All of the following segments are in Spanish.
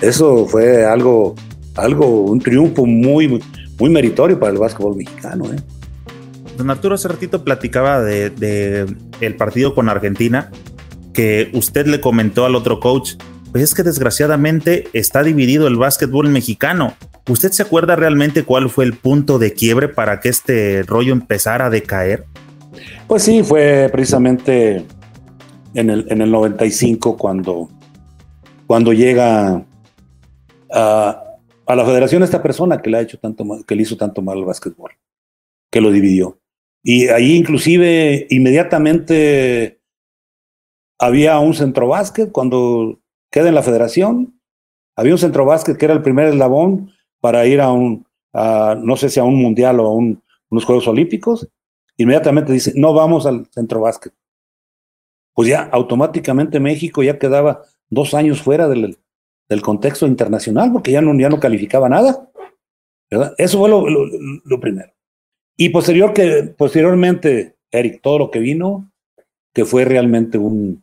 eso fue algo, algo, un triunfo muy, muy meritorio para el básquetbol mexicano. ¿eh? Don Arturo hace ratito platicaba de, de, el partido con Argentina, que usted le comentó al otro coach, pues es que desgraciadamente está dividido el básquetbol mexicano. ¿Usted se acuerda realmente cuál fue el punto de quiebre para que este rollo empezara a decaer? Pues sí, fue precisamente en el, en el 95 cuando, cuando llega a, a, la federación esta persona que le ha hecho tanto que le hizo tanto mal al básquetbol, que lo dividió. Y ahí inclusive inmediatamente había un centro básquet cuando queda en la federación, había un centro básquet que era el primer eslabón para ir a un, no sé si a un mundial o a un, unos Juegos Olímpicos, inmediatamente dice, no vamos al centro básquet. Pues ya automáticamente México ya quedaba dos años fuera del, del contexto internacional porque ya no, ya no calificaba nada. ¿verdad? Eso fue lo, primero. Y posterior que, posteriormente, Eric, todo lo que vino, que fue realmente un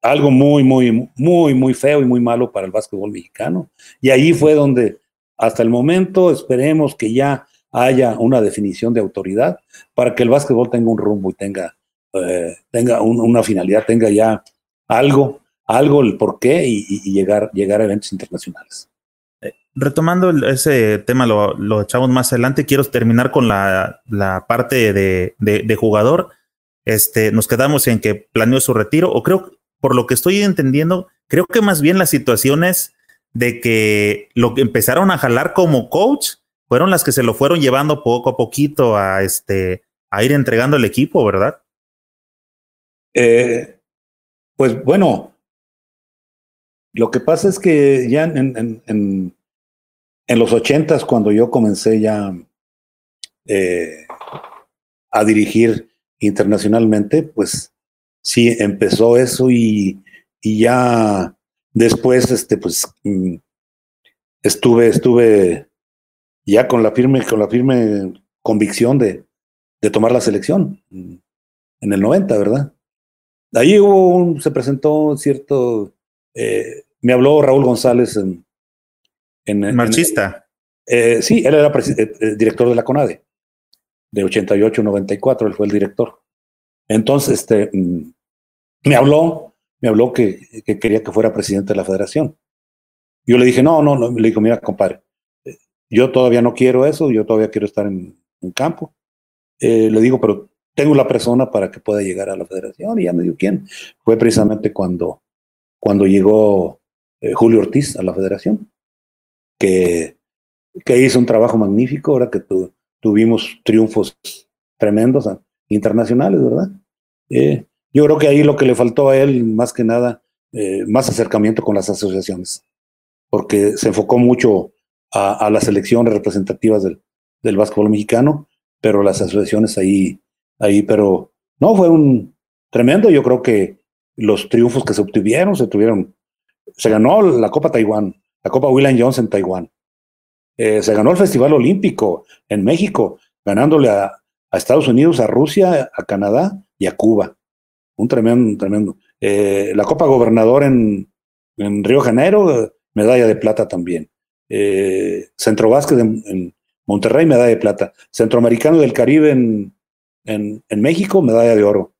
algo muy, muy, muy, muy feo y muy malo para el básquetbol mexicano. Y ahí fue donde, hasta el momento, esperemos que ya haya una definición de autoridad para que el básquetbol tenga un rumbo y tenga, eh, tenga un, una finalidad, tenga ya algo, algo el porqué y, y, llegar, llegar a eventos internacionales. Eh, retomando ese tema, lo, lo, echamos más adelante. Quiero terminar con la, la parte de, de, de, jugador. Este, nos quedamos en que planeó su retiro, o creo, por lo que estoy entendiendo, creo que más bien las situaciones de que lo que empezaron a jalar como coach fueron las que se lo fueron llevando poco a poquito a este a ir entregando el equipo, ¿verdad? Eh, pues bueno, lo que pasa es que ya en, en, en, los ochentas, cuando yo comencé ya eh, a dirigir internacionalmente, pues sí empezó eso y, y ya después, este, pues mm, estuve, estuve ya con la firme, con la firme convicción de, de tomar la selección mm, en el 90, ¿verdad? Ahí hubo un, se presentó cierto, eh, me habló Raúl González en... en Marchista. En, eh, sí, él era eh, director de la CONADE, de 88 94, él fue el director. Entonces, este, mm, me habló, me habló que, que, quería que fuera presidente de la federación. Yo le dije, no, no, no, le digo, mira, compadre, yo todavía no quiero eso, yo todavía quiero estar en, en campo. Eh, le digo, pero tengo la persona para que pueda llegar a la federación y ya me dijo quién. Fue precisamente cuando, cuando llegó eh, Julio Ortiz a la federación, que, que hizo un trabajo magnífico, ahora que tu, tuvimos triunfos tremendos ah, internacionales, ¿verdad? Eh, yo creo que ahí lo que le faltó a él, más que nada, eh, más acercamiento con las asociaciones, porque se enfocó mucho a, a las elecciones representativas del, del básquetbol mexicano, pero las asociaciones ahí, ahí, pero no, fue un tremendo, yo creo que los triunfos que se obtuvieron, se tuvieron, se ganó la Copa Taiwán, la Copa William Jones en Taiwán, eh, se ganó el Festival Olímpico en México, ganándole a, Estados Unidos, a Rusia, a Canadá y a Cuba. Un tremendo, tremendo. Eh, la Copa Gobernador en, en Río Janeiro, medalla de plata también. Eh, Centro Vázquez en, en, Monterrey, medalla de plata. Centroamericano del Caribe en, en, en México, medalla de oro.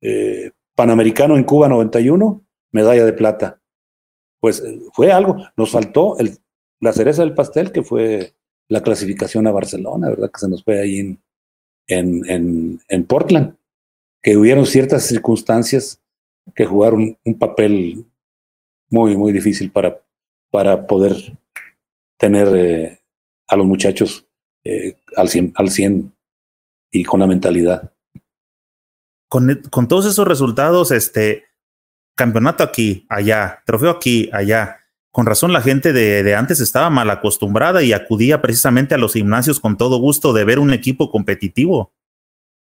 Eh, Panamericano en Cuba 91, medalla de plata. Pues fue algo, nos faltó la cereza del pastel que fue la clasificación a Barcelona, ¿verdad? Que se nos fue ahí en, en, en, Portland, que hubieron ciertas circunstancias que jugaron un papel muy, muy difícil para, para poder tener eh, a los muchachos eh, al, 100, al 100 y con la mentalidad. Con, con todos esos resultados, este campeonato aquí, allá, trofeo aquí, allá, con razón la gente de, de, antes estaba mal acostumbrada y acudía precisamente a los gimnasios con todo gusto de ver un equipo competitivo.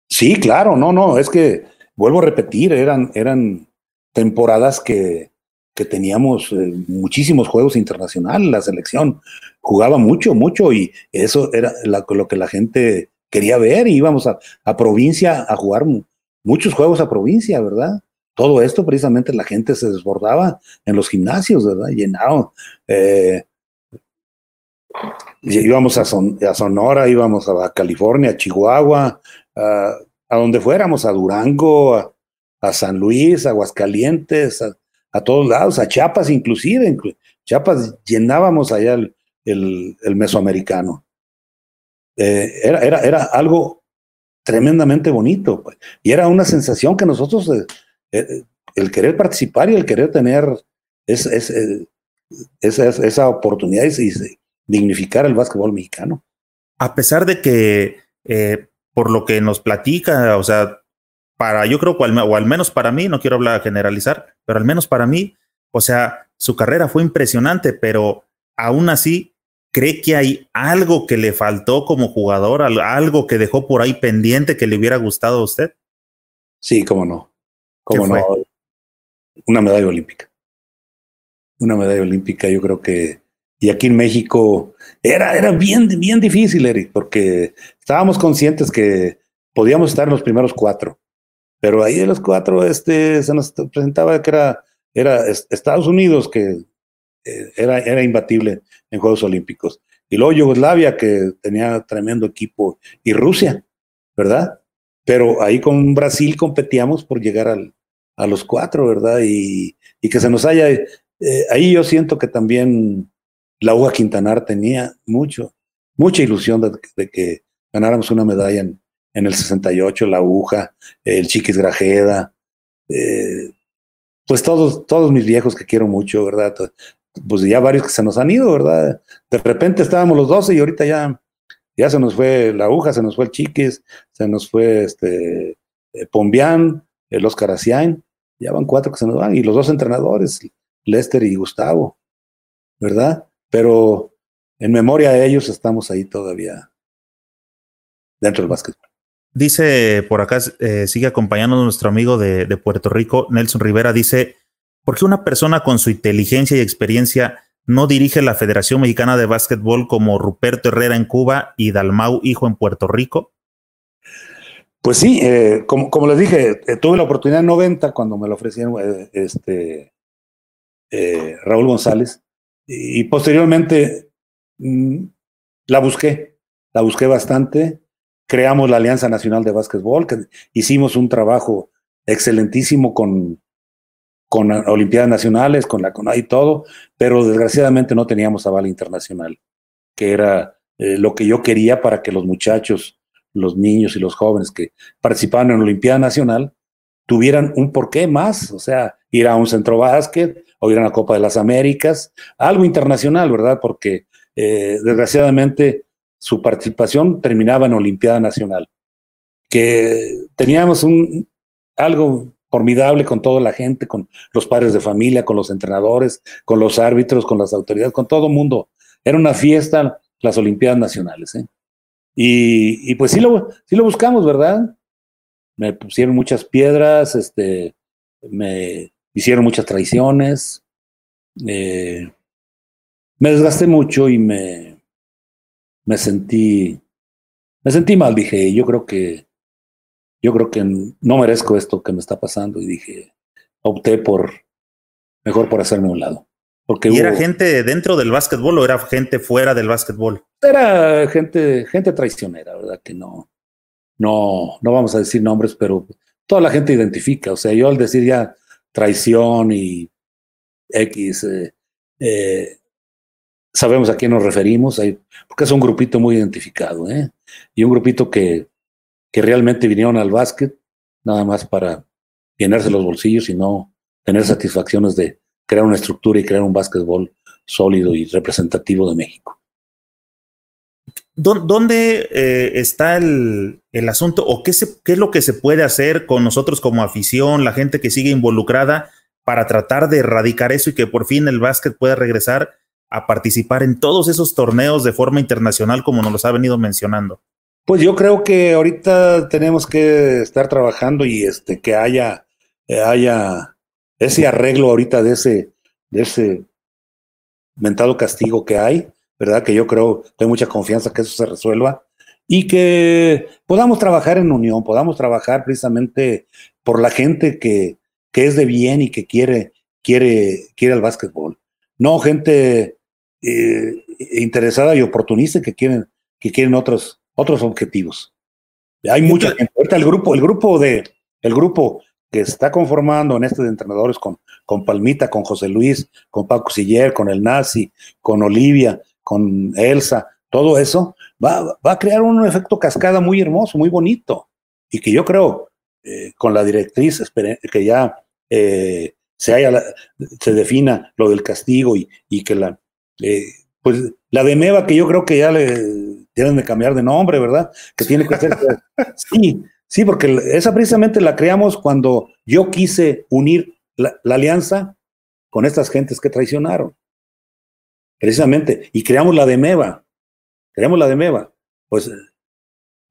Sí, claro, no, no, es que vuelvo a repetir, eran, eran temporadas que, que teníamos eh, muchísimos juegos internacionales, la selección jugaba mucho, mucho y eso era lo que la gente quería ver y íbamos a, a, provincia a jugar muchos juegos a provincia, ¿verdad? Todo esto precisamente la gente se desbordaba en los gimnasios, ¿verdad? Llenado. Eh, íbamos a, Sonora, íbamos a California, a Chihuahua, a, donde fuéramos, a Durango, a, San Luis, a Aguascalientes, a, todos lados, a Chiapas inclusive. Chiapas llenábamos allá el, mesoamericano. Eh, era, era, era algo tremendamente bonito. Pues. Y era una sensación que nosotros, eh, el querer participar y el querer tener esa, esa, oportunidad y, dignificar el básquetbol mexicano. A pesar de que, por lo que nos platica, o sea, para, yo creo, o al menos para mí, no quiero hablar generalizar, pero al menos para mí, o sea, su carrera fue impresionante, pero aún así ¿Cree que hay algo que le faltó como jugador, algo que dejó por ahí pendiente que le hubiera gustado a usted? Sí, cómo no. Cómo no. Una medalla olímpica. Una medalla olímpica, yo creo que. Y aquí en México era, era bien, bien difícil, Eric, porque estábamos conscientes que podíamos estar en los primeros cuatro. Pero ahí de los cuatro este, se nos presentaba que era, era Estados Unidos, que eh, era, era imbatible en Juegos Olímpicos. Y luego Yugoslavia, que tenía tremendo equipo, y Rusia, ¿verdad? Pero ahí con Brasil competíamos por llegar al, a los cuatro, ¿verdad? Y, y que se nos haya... Eh, ahí yo siento que también la UA Quintanar tenía mucho, mucha ilusión de, que ganáramos una medalla en, en, el 68, la aguja, el Chiquis Grajeda, eh, pues todos, todos mis viejos que quiero mucho, ¿verdad? pues ya varios que se nos han ido, ¿verdad? De repente estábamos los 12 y ahorita ya, ya se nos fue la aguja, se nos fue el Chiquis, se nos fue este eh, Pombián, el Oscar Asiain, ya van cuatro que se nos van, y los dos entrenadores, Lester y Gustavo, ¿verdad? Pero en memoria de ellos estamos ahí todavía dentro del básquetbol. Dice por acá, eh, sigue acompañando nuestro amigo de, de Puerto Rico, Nelson Rivera, dice, ¿Por qué una persona con su inteligencia y experiencia no dirige la Federación Mexicana de Básquetbol como Ruperto Herrera en Cuba y Dalmau Hijo en Puerto Rico? Pues sí, eh, como, les dije, eh, tuve la oportunidad en 90 cuando me lo ofrecieron eh, este, Raúl González y, posteriormente mm, la busqué, la busqué bastante. Creamos la Alianza Nacional de Básquetbol, que hicimos un trabajo excelentísimo con con Olimpiadas Nacionales, con la CONA y todo, pero desgraciadamente no teníamos aval internacional, que era lo que yo quería para que los muchachos, los niños y los jóvenes que participaban en Olimpiada Nacional tuvieran un porqué más, o sea, ir a un centro básquet o ir a la Copa de las Américas, algo internacional, ¿verdad? Porque eh, desgraciadamente su participación terminaba en Olimpiada Nacional, que teníamos un, algo formidable con toda la gente, con los padres de familia, con los entrenadores, con los árbitros, con las autoridades, con todo el mundo. Era una fiesta las Olimpiadas Nacionales. ¿eh? Y, pues sí lo, sí lo buscamos, ¿verdad? Me pusieron muchas piedras, este, me hicieron muchas traiciones, eh, me desgasté mucho y me, me sentí, me sentí mal, dije, yo creo que yo creo que no merezco esto que me está pasando y dije, opté por, mejor por hacerme un lado. Porque ¿Y era gente dentro del básquetbol o era gente fuera del básquetbol? Era gente, gente traicionera, ¿verdad? Que no, no, no vamos a decir nombres, pero toda la gente identifica. O sea, yo al decir ya traición y X, eh, eh, sabemos a quién nos referimos, porque es un grupito muy identificado, ¿eh? Y un grupito que que realmente vinieron al básquet nada más para llenarse los bolsillos y no tener satisfacciones de crear una estructura y crear un básquetbol sólido y representativo de México. ¿Dónde eh, está el, asunto o qué, qué es lo que se puede hacer con nosotros como afición, la gente que sigue involucrada para tratar de erradicar eso y que por fin el básquet pueda regresar a participar en todos esos torneos de forma internacional como nos los ha venido mencionando? Pues yo creo que ahorita tenemos que estar trabajando y este que haya, eh, haya ese arreglo ahorita de ese, de ese mentado castigo que hay, ¿verdad? Que yo creo, tengo mucha confianza que eso se resuelva y que podamos trabajar en unión, podamos trabajar precisamente por la gente que, que es de bien y que quiere, quiere, quiere el básquetbol. No gente eh, interesada y oportunista que quieren, que quieren otros, otros objetivos. Hay mucha gente. Ahorita el grupo, el grupo de, el grupo que está conformando en este de entrenadores con, con Palmita, con José Luis, con Paco Siller, con el Nazi, con Olivia, con Elsa, todo eso va, va, a crear un efecto cascada muy hermoso, muy bonito. Y que yo creo, eh, con la directriz, que ya eh, se, haya, se defina lo del castigo y, y que la, eh, pues la de Meva, que yo creo que ya le tienen de cambiar de nombre, ¿verdad? Que tiene que ser. sí, sí, porque esa precisamente la creamos cuando yo quise unir la, alianza con estas gentes que traicionaron. Precisamente. Y creamos la de Meva. Creamos la de Meva. Pues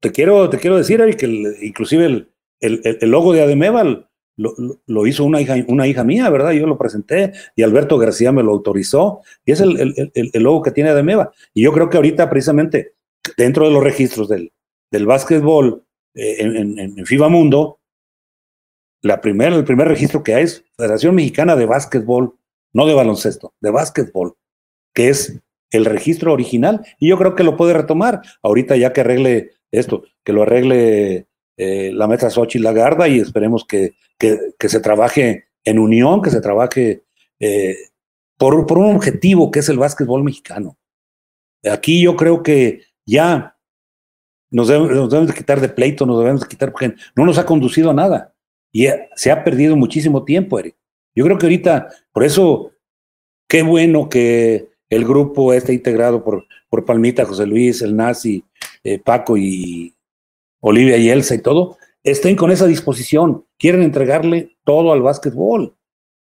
te quiero, te quiero decir, Eric, que inclusive el, el, el, logo de Ademeva lo, hizo una hija, una hija mía, ¿verdad? Yo lo presenté y Alberto García me lo autorizó y es el, logo que tiene Ademeva. Y yo creo que ahorita precisamente dentro de los registros del, del básquetbol eh, en, FIBA Mundo, la el primer registro que hay es Federación Mexicana de Básquetbol, no de baloncesto, de básquetbol, que es el registro original y yo creo que lo puede retomar ahorita ya que arregle esto, que lo arregle eh, la meta Xochitl Lagarda y esperemos que, que, se trabaje en unión, que se trabaje eh, por, por, un objetivo que es el básquetbol mexicano. Aquí yo creo que ya nos debemos, de quitar de pleito, nos debemos de quitar porque no nos ha conducido a nada y se ha perdido muchísimo tiempo, Eric. Yo creo que ahorita, por eso, qué bueno que el grupo esté integrado por, por Palmita, José Luis, el Nazi, eh, Paco y, Olivia y Elsa y todo, estén con esa disposición, quieren entregarle todo al básquetbol.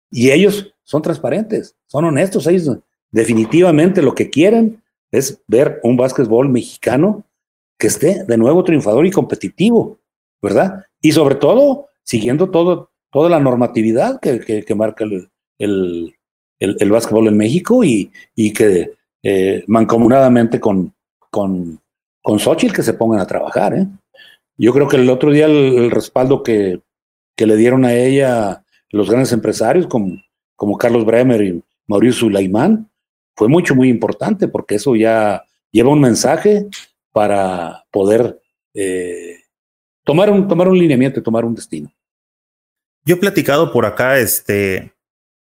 Y ellos son transparentes, son honestos, ellos definitivamente lo que quieren es ver un básquetbol mexicano que esté de nuevo triunfador y competitivo, ¿verdad? Y sobre todo, siguiendo todo, toda la normatividad que, que, marca el, el, el, básquetbol en México y, y que eh, mancomunadamente con, con, con Xochitl que se pongan a trabajar, ¿eh? Yo creo que el otro día el, respaldo que, que, le dieron a ella los grandes empresarios como, como Carlos Bremer y Mauricio Sulaimán fue mucho, muy importante porque eso ya lleva un mensaje para poder eh, tomar, un, tomar un lineamiento tomar un destino. Yo he platicado por acá, este,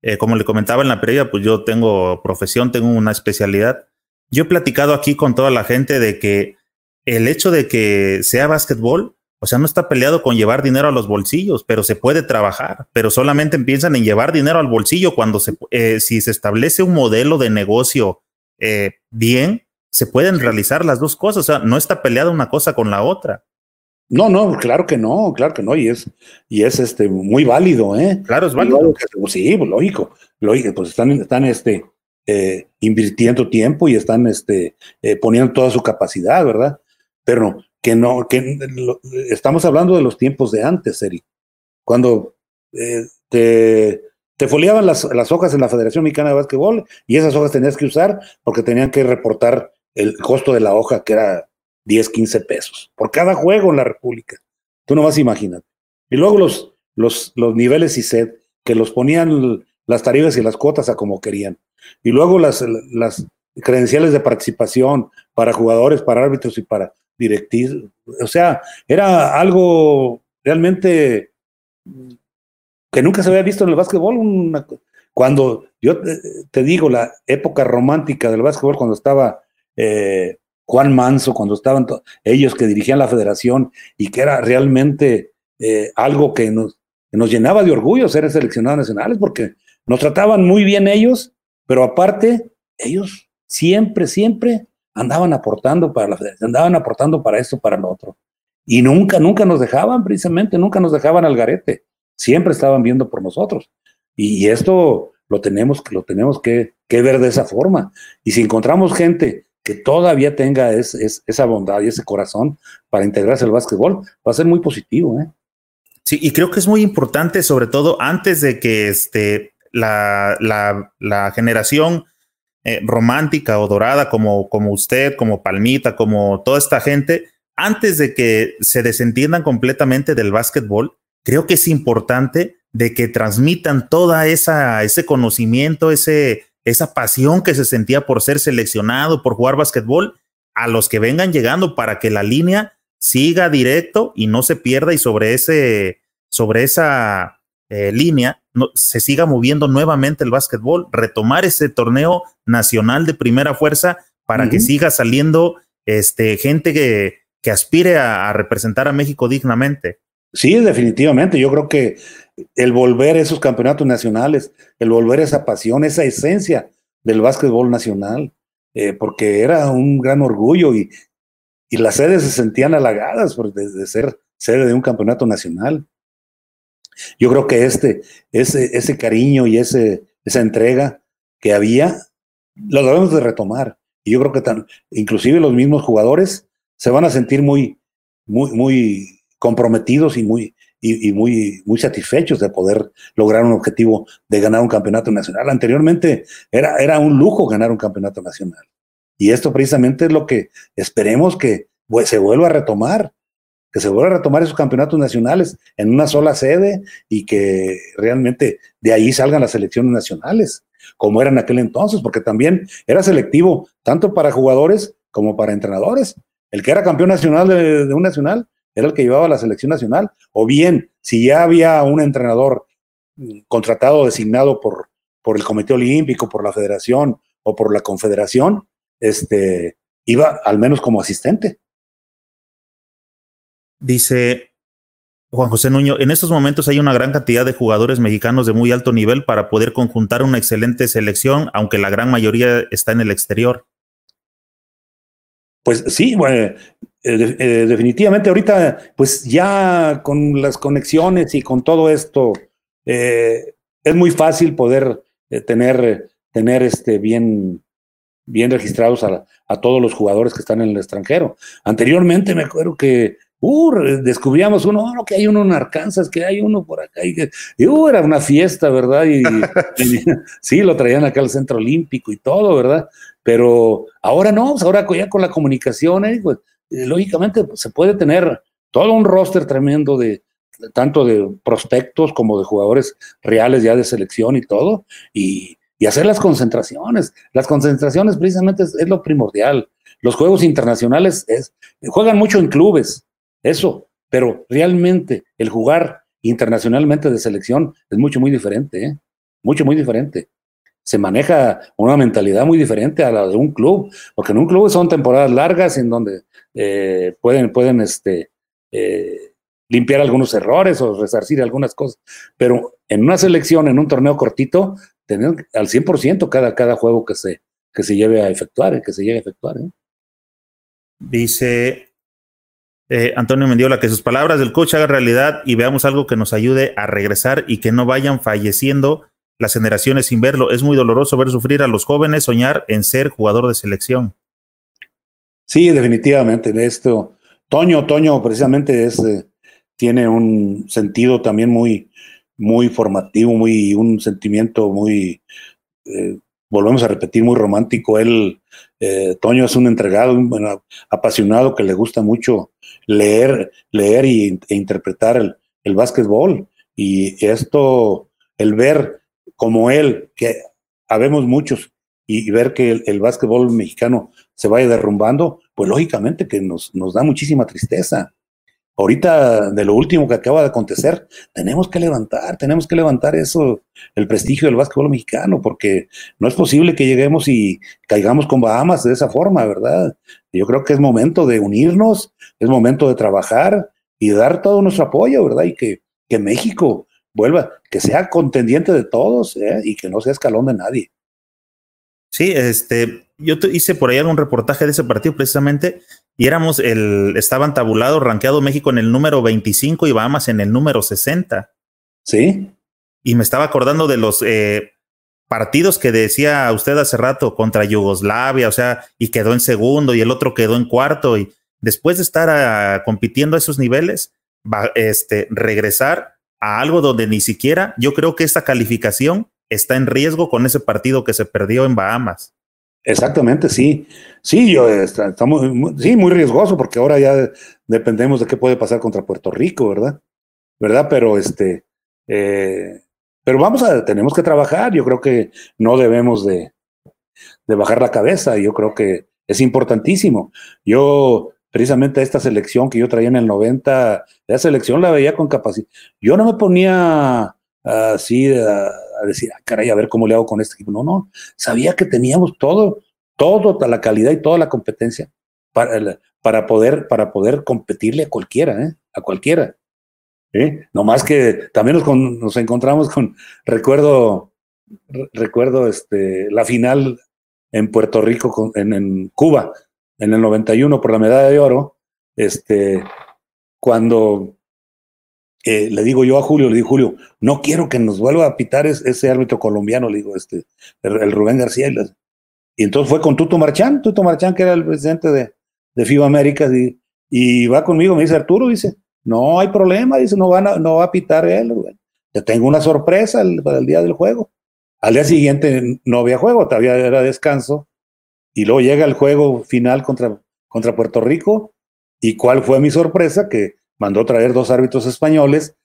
eh, como le comentaba en la previa, pues yo tengo profesión, tengo una especialidad. Yo he platicado aquí con toda la gente de que el hecho de que sea básquetbol, o sea, no está peleado con llevar dinero a los bolsillos, pero se puede trabajar, pero solamente empiezan en llevar dinero al bolsillo cuando se, eh, si se establece un modelo de negocio bien, se pueden realizar las dos cosas, o sea, no está peleada una cosa con la otra. No, no, claro que no, claro que no, y es, y es este muy válido, ¿eh? Claro, es válido. Sí, pues, lógico, lógico, pues están, están este, eh, invirtiendo tiempo y están este, poniendo toda su capacidad, ¿verdad? pero que no, que estamos hablando de los tiempos de antes, Eric, cuando eh, te, te foliaban las, las, hojas en la Federación Mexicana de Básquetbol y esas hojas tenías que usar porque tenían que reportar el costo de la hoja, que era 10, 15 pesos, por cada juego en la República. Tú no vas a imaginar. Y luego los, los, los niveles que los ponían las tarifas y las cuotas a como querían. Y luego las, las credenciales de participación para jugadores, para árbitros y para directivos. O sea, era algo realmente que nunca se había visto en el básquetbol. cuando yo te, digo, la época romántica del básquetbol, cuando estaba eh, Juan Manso, cuando estaban ellos que dirigían la federación y que era realmente eh, algo que nos, llenaba de orgullo ser seleccionados nacionales, porque nos trataban muy bien ellos, pero aparte, ellos siempre, siempre andaban aportando para la federación, andaban aportando para esto, para lo otro. Y nunca, nunca nos dejaban, precisamente, nunca nos dejaban al garete. Siempre estaban viendo por nosotros. Y, esto lo tenemos, lo tenemos que, ver de esa forma. Y si encontramos gente que todavía tenga esa bondad y ese corazón para integrarse al básquetbol, va a ser muy positivo. ¿eh? Sí, y creo que es muy importante, sobre todo antes de que este, la, la, generación eh, romántica o dorada como, como usted, como Palmita, como toda esta gente, antes de que se desentiendan completamente del básquetbol, creo que es importante de que transmitan toda esa ese conocimiento, ese esa pasión que se sentía por ser seleccionado, por jugar básquetbol, a los que vengan llegando para que la línea siga directo y no se pierda y sobre ese sobre esa eh, línea no, se siga moviendo nuevamente el básquetbol, retomar ese torneo nacional de primera fuerza para que siga saliendo este, gente que, que aspire a, representar a México dignamente. Sí, definitivamente. Yo creo que el volver a esos campeonatos nacionales, el volver a esa pasión, esa esencia del básquetbol nacional, eh, porque era un gran orgullo y, y las sedes se sentían halagadas por, de, ser sede de un campeonato nacional. Yo creo que este, ese, ese cariño y ese, esa entrega que había, lo debemos de retomar. Y yo creo que tan, inclusive los mismos jugadores se van a sentir muy, muy, muy comprometidos y muy, y, muy, muy satisfechos de poder lograr un objetivo de ganar un campeonato nacional. Anteriormente era, era un lujo ganar un campeonato nacional. Y esto precisamente es lo que esperemos que se vuelva a retomar, que se vuelva a retomar esos campeonatos nacionales en una sola sede y que realmente de ahí salgan las selecciones nacionales, como era en aquel entonces, porque también era selectivo tanto para jugadores como para entrenadores. El que era campeón nacional de, un nacional era el que llevaba la selección nacional, o bien si ya había un entrenador mm, contratado, designado por, por el Comité Olímpico, por la Federación o por la Confederación, este, iba al menos como asistente. Dice Juan José Nuño, en estos momentos hay una gran cantidad de jugadores mexicanos de muy alto nivel para poder conjuntar una excelente selección, aunque la gran mayoría está en el exterior. Pues sí, bueno, eh, eh, definitivamente ahorita, pues ya con las conexiones y con todo esto, eh, es muy fácil poder tener, tener este bien, bien registrados a, a, todos los jugadores que están en el extranjero. Anteriormente me acuerdo que uh, descubríamos uno, oh, que hay uno en Arkansas, que hay uno por acá, y, que, uh, era una fiesta, ¿verdad? Y, sí, lo traían acá al Centro Olímpico y todo, ¿verdad? Pero ahora no, pues ahora ya con la comunicación, eh, pues, eh, lógicamente se puede tener todo un roster tremendo de tanto de prospectos como de jugadores reales ya de selección y todo, y, hacer las concentraciones. Las concentraciones precisamente es, lo primordial. Los juegos internacionales es, juegan mucho en clubes, eso, pero realmente el jugar internacionalmente de selección es mucho, muy diferente, ¿eh? mucho, muy diferente se maneja una mentalidad muy diferente a la de un club, porque en un club son temporadas largas en donde eh, pueden, pueden este, eh, limpiar algunos errores o resarcir algunas cosas, pero en una selección, en un torneo cortito, tener al 100% cada, cada juego que se, que se lleve a efectuar, que se llegue a efectuar. ¿eh? Dice Antonio Mendiola, que sus palabras del coach hagan realidad y veamos algo que nos ayude a regresar y que no vayan falleciendo las generaciones sin verlo. Es muy doloroso ver sufrir a los jóvenes soñar en ser jugador de selección. Sí, definitivamente. Esto, Toño, Toño precisamente es, eh, tiene un sentido también muy, muy formativo, muy, un sentimiento muy, eh, volvemos a repetir, muy romántico. Él, eh, Toño es un entregado, un apasionado que le gusta mucho leer, leer y, e interpretar el, el básquetbol. Y esto, el ver como él, que habemos muchos, y, ver que el, básquetbol mexicano se vaya derrumbando, pues lógicamente que nos, nos da muchísima tristeza. Ahorita, de lo último que acaba de acontecer, tenemos que levantar, tenemos que levantar eso, el prestigio del básquetbol mexicano, porque no es posible que lleguemos y caigamos con Bahamas de esa forma, ¿verdad? Yo creo que es momento de unirnos, es momento de trabajar y dar todo nuestro apoyo, ¿verdad? Y que, que México vuelva, que sea contendiente de todos ¿eh? y que no sea escalón de nadie. Sí, este, yo hice por ahí algún reportaje de ese partido precisamente y éramos el, estaban tabulados, rankeado México en el número 25 y Bahamas en el número 60. Sí. Y me estaba acordando de los eh, partidos que decía usted hace rato contra Yugoslavia, o sea, y quedó en segundo y el otro quedó en cuarto y después de estar ah, compitiendo a esos niveles, va, este, regresar a algo donde ni siquiera yo creo que esta calificación está en riesgo con ese partido que se perdió en Bahamas. Exactamente, sí. Sí, yo estamos sí, muy riesgoso porque ahora ya dependemos de qué puede pasar contra Puerto Rico, ¿verdad? ¿Verdad? Pero este Eh, pero vamos a, tenemos que trabajar. Yo creo que no debemos de, de bajar la cabeza. Yo creo que es importantísimo. Yo, precisamente esta selección que yo traía en el 90, esa selección la veía con capacidad. Yo no me ponía así a, decir, ah, caray, a ver cómo le hago con este equipo. No, no, sabía que teníamos todo, toda la calidad y toda la competencia para, para, poder, para poder competirle a cualquiera, ¿eh? a cualquiera. ¿eh? No más que también nos, nos encontramos con, recuerdo, recuerdo este, la final en Puerto Rico, en, en, Cuba, en el 91 por la medalla de oro, este, cuando eh, le digo yo a Julio, le digo, Julio, no quiero que nos vuelva a pitar ese árbitro colombiano, le digo, este, el, Rubén García. Y, entonces fue con Tuto Marchán, Tuto Marchán, que era el presidente de, de FIBA América, y, va conmigo, me dice Arturo, dice, no hay problema, dice, no, van no va a pitar él, Te tengo una sorpresa para el día del juego. Al día siguiente no había juego, todavía era descanso. Y luego llega el juego final contra, contra Puerto Rico. ¿Y cuál fue mi sorpresa? Que mandó traer dos árbitros españoles,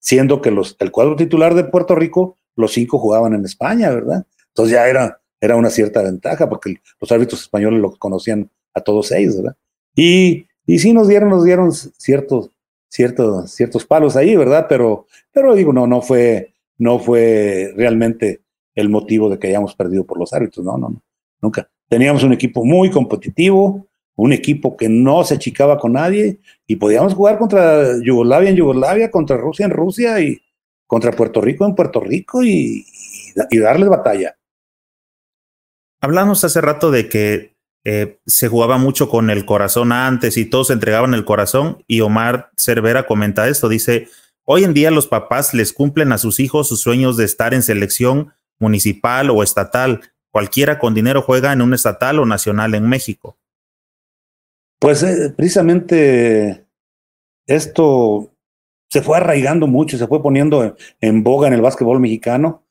siendo que los, el cuadro titular de Puerto Rico, los cinco jugaban en España, ¿verdad? Entonces ya era, era una cierta ventaja, porque los árbitros españoles lo conocían a todos ellos, ¿verdad? Y, y sí nos dieron, nos dieron ciertos, ciertos, ciertos palos ahí, ¿verdad? Pero, pero digo, no, no fue, no fue realmente el motivo de que hayamos perdido por los árbitros. No, no, no, nunca. Teníamos un equipo muy competitivo, un equipo que no se achicaba con nadie y podíamos jugar contra Yugoslavia en Yugoslavia, contra Rusia en Rusia y contra Puerto Rico en Puerto Rico y, y darles batalla. Hablamos hace rato de que eh, se jugaba mucho con el corazón antes y todos entregaban el corazón y Omar Cervera comenta esto, dice, hoy en día los papás les cumplen a sus hijos sus sueños de estar en selección municipal o estatal. Cualquiera con dinero juega en un estatal o nacional en México. Pues eh, precisamente esto se fue arraigando mucho, se fue poniendo en, boga en el básquetbol mexicano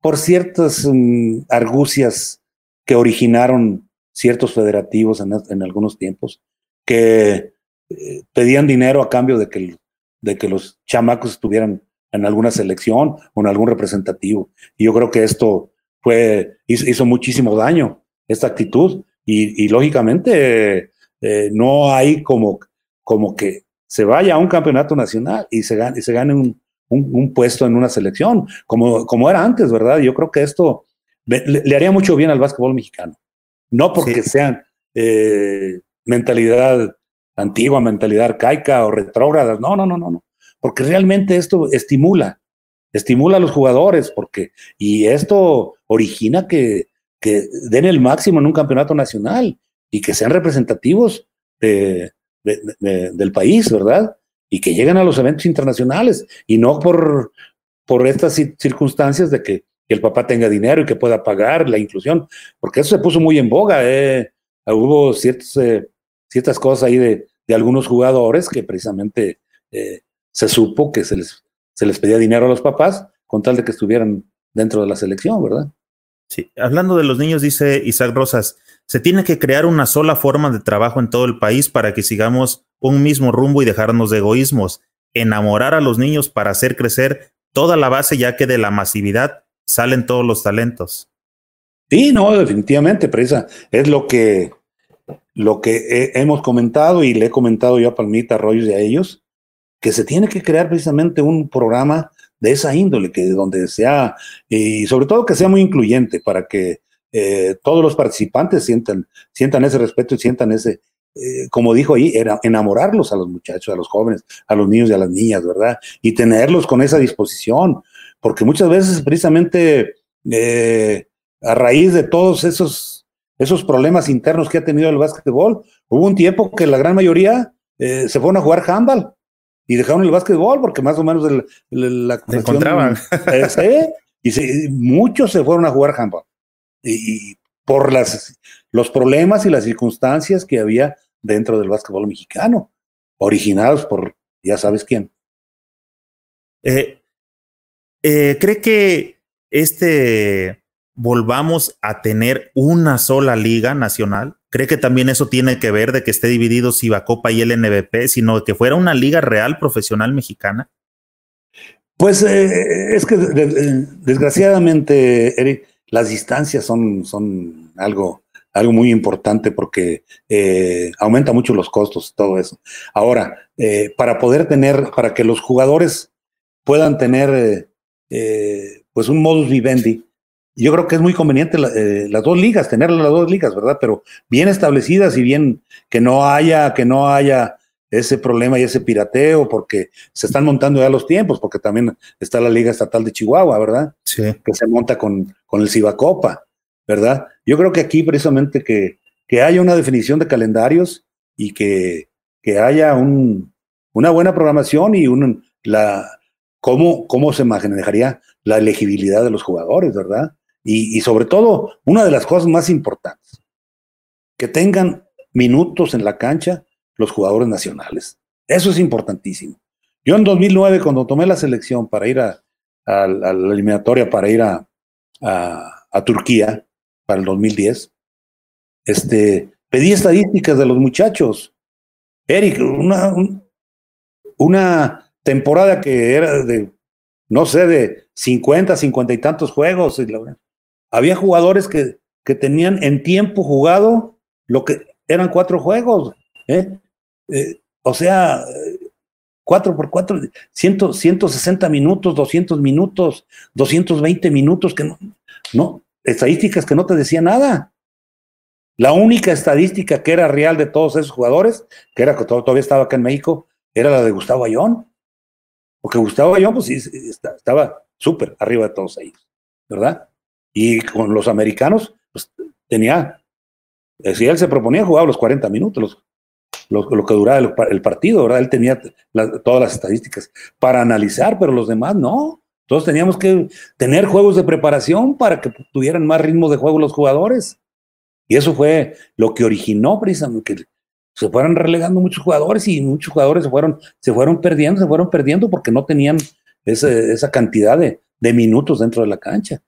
por ciertas mm, argucias que originaron ciertos federativos en, algunos tiempos, que eh, pedían dinero a cambio de que, de que los chamacos estuvieran en alguna selección o en algún representativo. Y yo creo que esto fue, hizo, muchísimo daño, esta actitud. Y, lógicamente eh, no hay como, como que se vaya a un campeonato nacional y se gane, y se gane un, un, puesto en una selección, como, como era antes, ¿verdad? Yo creo que esto le, haría mucho bien al básquetbol mexicano. No porque sean eh, mentalidad antigua, mentalidad arcaica o retrógrada, no, no, no, no, no porque realmente esto estimula, estimula a los jugadores, porque, y esto origina que, den el máximo en un campeonato nacional y que sean representativos de, del país, ¿verdad? Y que lleguen a los eventos internacionales y no por, por estas circunstancias de que, el papá tenga dinero y que pueda pagar la inclusión, porque eso se puso muy en boga. ¿eh? Hubo ciertas, eh, ciertas cosas ahí de, de, algunos jugadores que precisamente eh, se supo que se les, se les pedía dinero a los papás con tal de que estuvieran dentro de la selección, ¿verdad? Sí, hablando de los niños, dice Isaac Rosas, se tiene que crear una sola forma de trabajo en todo el país para que sigamos un mismo rumbo y dejarnos de egoísmos, enamorar a los niños para hacer crecer toda la base, ya que de la masividad salen todos los talentos. Sí, no, definitivamente, presa. Es lo que, lo que hemos comentado y le he comentado yo a Palmita Arroyos y a ellos, que se tiene que crear precisamente un programa de esa índole, que donde sea, y sobre todo que sea muy incluyente para que eh, todos los participantes sientan, sientan ese respeto y sientan ese, eh, como dijo ahí, era enamorarlos a los muchachos, a los jóvenes, a los niños y a las niñas, ¿verdad? Y tenerlos con esa disposición, porque muchas veces precisamente eh, a raíz de todos esos, esos problemas internos que ha tenido el básquetbol, hubo un tiempo que la gran mayoría se fueron a jugar handball y dejaron el básquetbol porque más o menos la se encontraban. y muchos se fueron a jugar handball. Y, por las, los problemas y las circunstancias que había dentro del básquetbol mexicano, originados por ya sabes quién. Eh, eh, ¿Cree que este volvamos a tener una sola liga nacional? ¿Cree que también eso tiene que ver de que esté dividido Copa y el NBP, sino que fuera una liga real profesional mexicana? Pues eh, es que desgraciadamente, Eric, las distancias son, son algo, algo muy importante porque eh, aumenta mucho los costos, todo eso. Ahora, eh, para poder tener, para que los jugadores puedan tener pues un modus vivendi, yo creo que es muy conveniente las dos ligas, tener las dos ligas, ¿verdad? Pero bien establecidas y bien que no haya, que no haya ese problema y ese pirateo, porque se están montando ya los tiempos, porque también está la Liga Estatal de Chihuahua, ¿verdad? Sí. Que se monta con, con el Cibacopa, ¿verdad? Yo creo que aquí precisamente que, que haya una definición de calendarios y que, que haya un, una buena programación y un, la, cómo, cómo se manejaría la elegibilidad de los jugadores, ¿verdad? Y, y sobre todo, una de las cosas más importantes, que tengan minutos en la cancha los jugadores nacionales. Eso es importantísimo. Yo en 2009, cuando tomé la selección para ir a, la eliminatoria, para ir a, a, Turquía, para el 2010, este, pedí estadísticas de los muchachos. Eric, una, una temporada que era de, no sé, de 50, 50 y tantos juegos. Había jugadores que, que tenían en tiempo jugado lo que eran cuatro juegos. ¿eh? Eh, o sea, 4 por 4, 160 minutos, 200 minutos, 220 minutos, que no, no, estadísticas que no te decían nada. La única estadística que era real de todos esos jugadores, que era que todavía estaba acá en México, era la de Gustavo Ayón. Porque Gustavo Ayón, pues estaba súper arriba de todos ellos, ¿verdad? Y con los americanos, pues tenía, eh, si él se proponía, jugaba los 40 minutos, los lo, que duraba el, partido, ¿verdad? Él tenía todas las estadísticas para analizar, pero los demás no. Todos teníamos que tener juegos de preparación para que tuvieran más ritmo de juego los jugadores. Y eso fue lo que originó precisamente que se fueran relegando muchos jugadores y muchos jugadores se fueron, se fueron perdiendo, se fueron perdiendo porque no tenían esa cantidad de, minutos dentro de la cancha.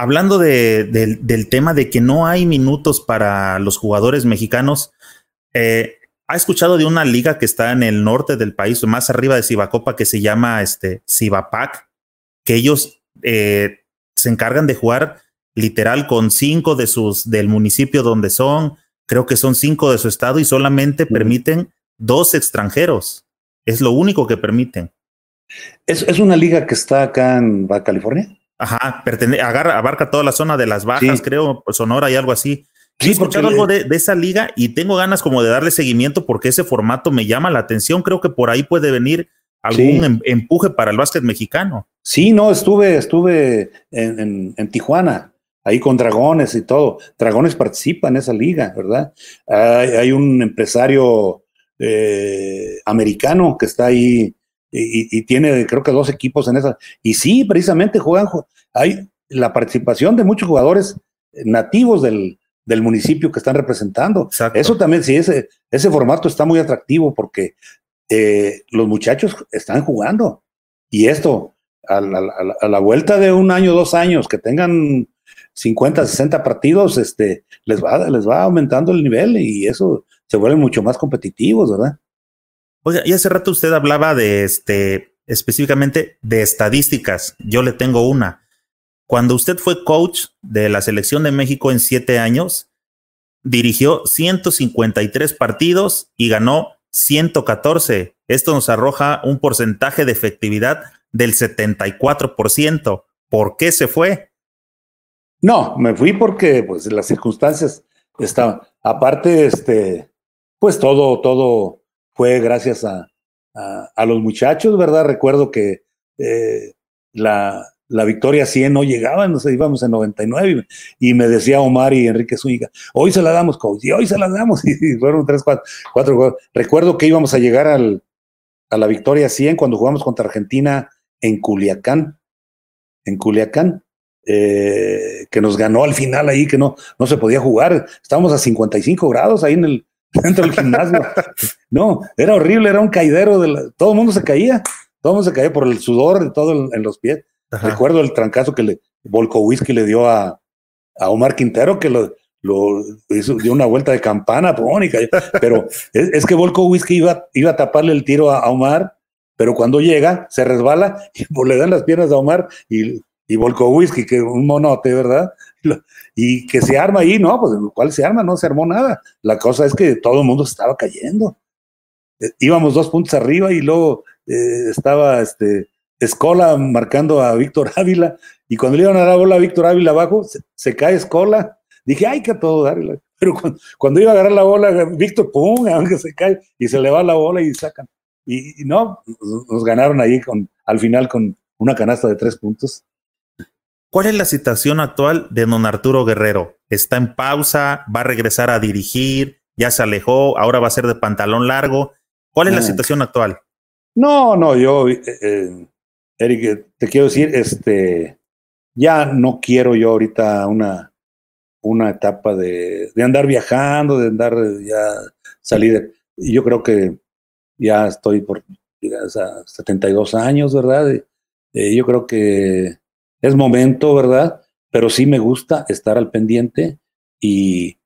Hablando del tema de que no hay minutos para los jugadores mexicanos, eh, ¿Ha escuchado de una liga que está en el norte del país, más arriba de Cibacopa, que se llama este, Cibapac? Que ellos eh, se encargan de jugar literal con cinco de sus del municipio donde son, creo que son cinco de su estado y solamente permiten dos extranjeros. Es lo único que permiten. ¿Es, es una liga que está acá en Baja California? Ajá, agarra, abarca toda la zona de las bajas, creo, Sonora y algo así. Sí, he escuchado algo de, esa liga y tengo ganas como de darle seguimiento porque ese formato me llama la atención. Creo que por ahí puede venir algún em, empuje para el básquet mexicano. Sí, no, estuve, estuve en, Tijuana, ahí con Dragones y todo. Dragones participa en esa liga, ¿verdad? Hay, un empresario eh, americano que está ahí y, y, tiene, creo que dos equipos en esa. Y sí, precisamente juegan, hay la participación de muchos jugadores nativos del, del municipio que están representando. Eso también, sí, ese, ese formato está muy atractivo porque eh, los muchachos están jugando. Y esto, a la, vuelta de un año, dos años, que tengan 50, 60 partidos, este, les va, les va aumentando el nivel y eso se vuelven mucho más competitivos, ¿verdad? Oiga, y hace rato usted hablaba de este, específicamente de estadísticas. Yo le tengo una. Cuando usted fue coach de la selección de México en siete años, dirigió 153 partidos y ganó 114. Esto nos arroja un porcentaje de efectividad del 74%. ¿Por qué se fue? No, me fui porque pues las circunstancias estaban. Aparte, este, pues todo, todo fue gracias a, a, los muchachos, ¿verdad? Recuerdo que eh, la, la victoria 100 no llegaba, nos íbamos en 99 y, me decía Omar y Enrique Zúñiga, hoy se la damos, coach, y hoy se la damos, y fueron tres, cuatro, cuatro Recuerdo que íbamos a llegar al, a la victoria 100 cuando jugamos contra Argentina en Culiacán, en Culiacán, eh, que nos ganó al final ahí, que no, no se podía jugar, estábamos a 55 grados ahí en el, dentro del gimnasio. No, era horrible, era un caidero, de todo el mundo se caía, todo el mundo se caía por el sudor de todo en los pies. Recuerdo el trancazo que le Volco Whisky le dio a, a Omar Quintero, que lo, lo hizo, dio una vuelta de campana, pero es, que Volco Whisky iba, iba a taparle el tiro a, Omar, pero cuando llega, se resbala y le dan las piernas a Omar y, y Whisky, que un monote, ¿verdad? Y que se arma ahí, ¿no? Pues ¿cuál se arma? No se armó nada. La cosa es que todo el mundo estaba cayendo. Eh, íbamos dos puntos arriba y luego eh, estaba este, Escola marcando a Víctor Ávila y cuando le iban a dar la bola a Víctor Ávila abajo, se, cae Escola. Dije, ay, que todo darle. Pero cuando, iba a agarrar la bola, Víctor, pum, aunque se cae y se le va la bola y sacan. Y, no, nos ganaron ahí con, al final con una canasta de tres puntos. ¿Cuál es la situación actual de don Arturo Guerrero? ¿Está en pausa? ¿Va a regresar a dirigir? ¿Ya se alejó? ¿Ahora va a ser de pantalón largo? ¿Cuál es la situación actual? No, no, yo, eh, eh, Eric, te quiero decir, este, ya no quiero yo ahorita una, una etapa de, de andar viajando, de andar ya salir. yo creo que ya estoy por a 72 años, ¿verdad? Eh, yo creo que es momento, ¿verdad? Pero sí me gusta estar al pendiente y,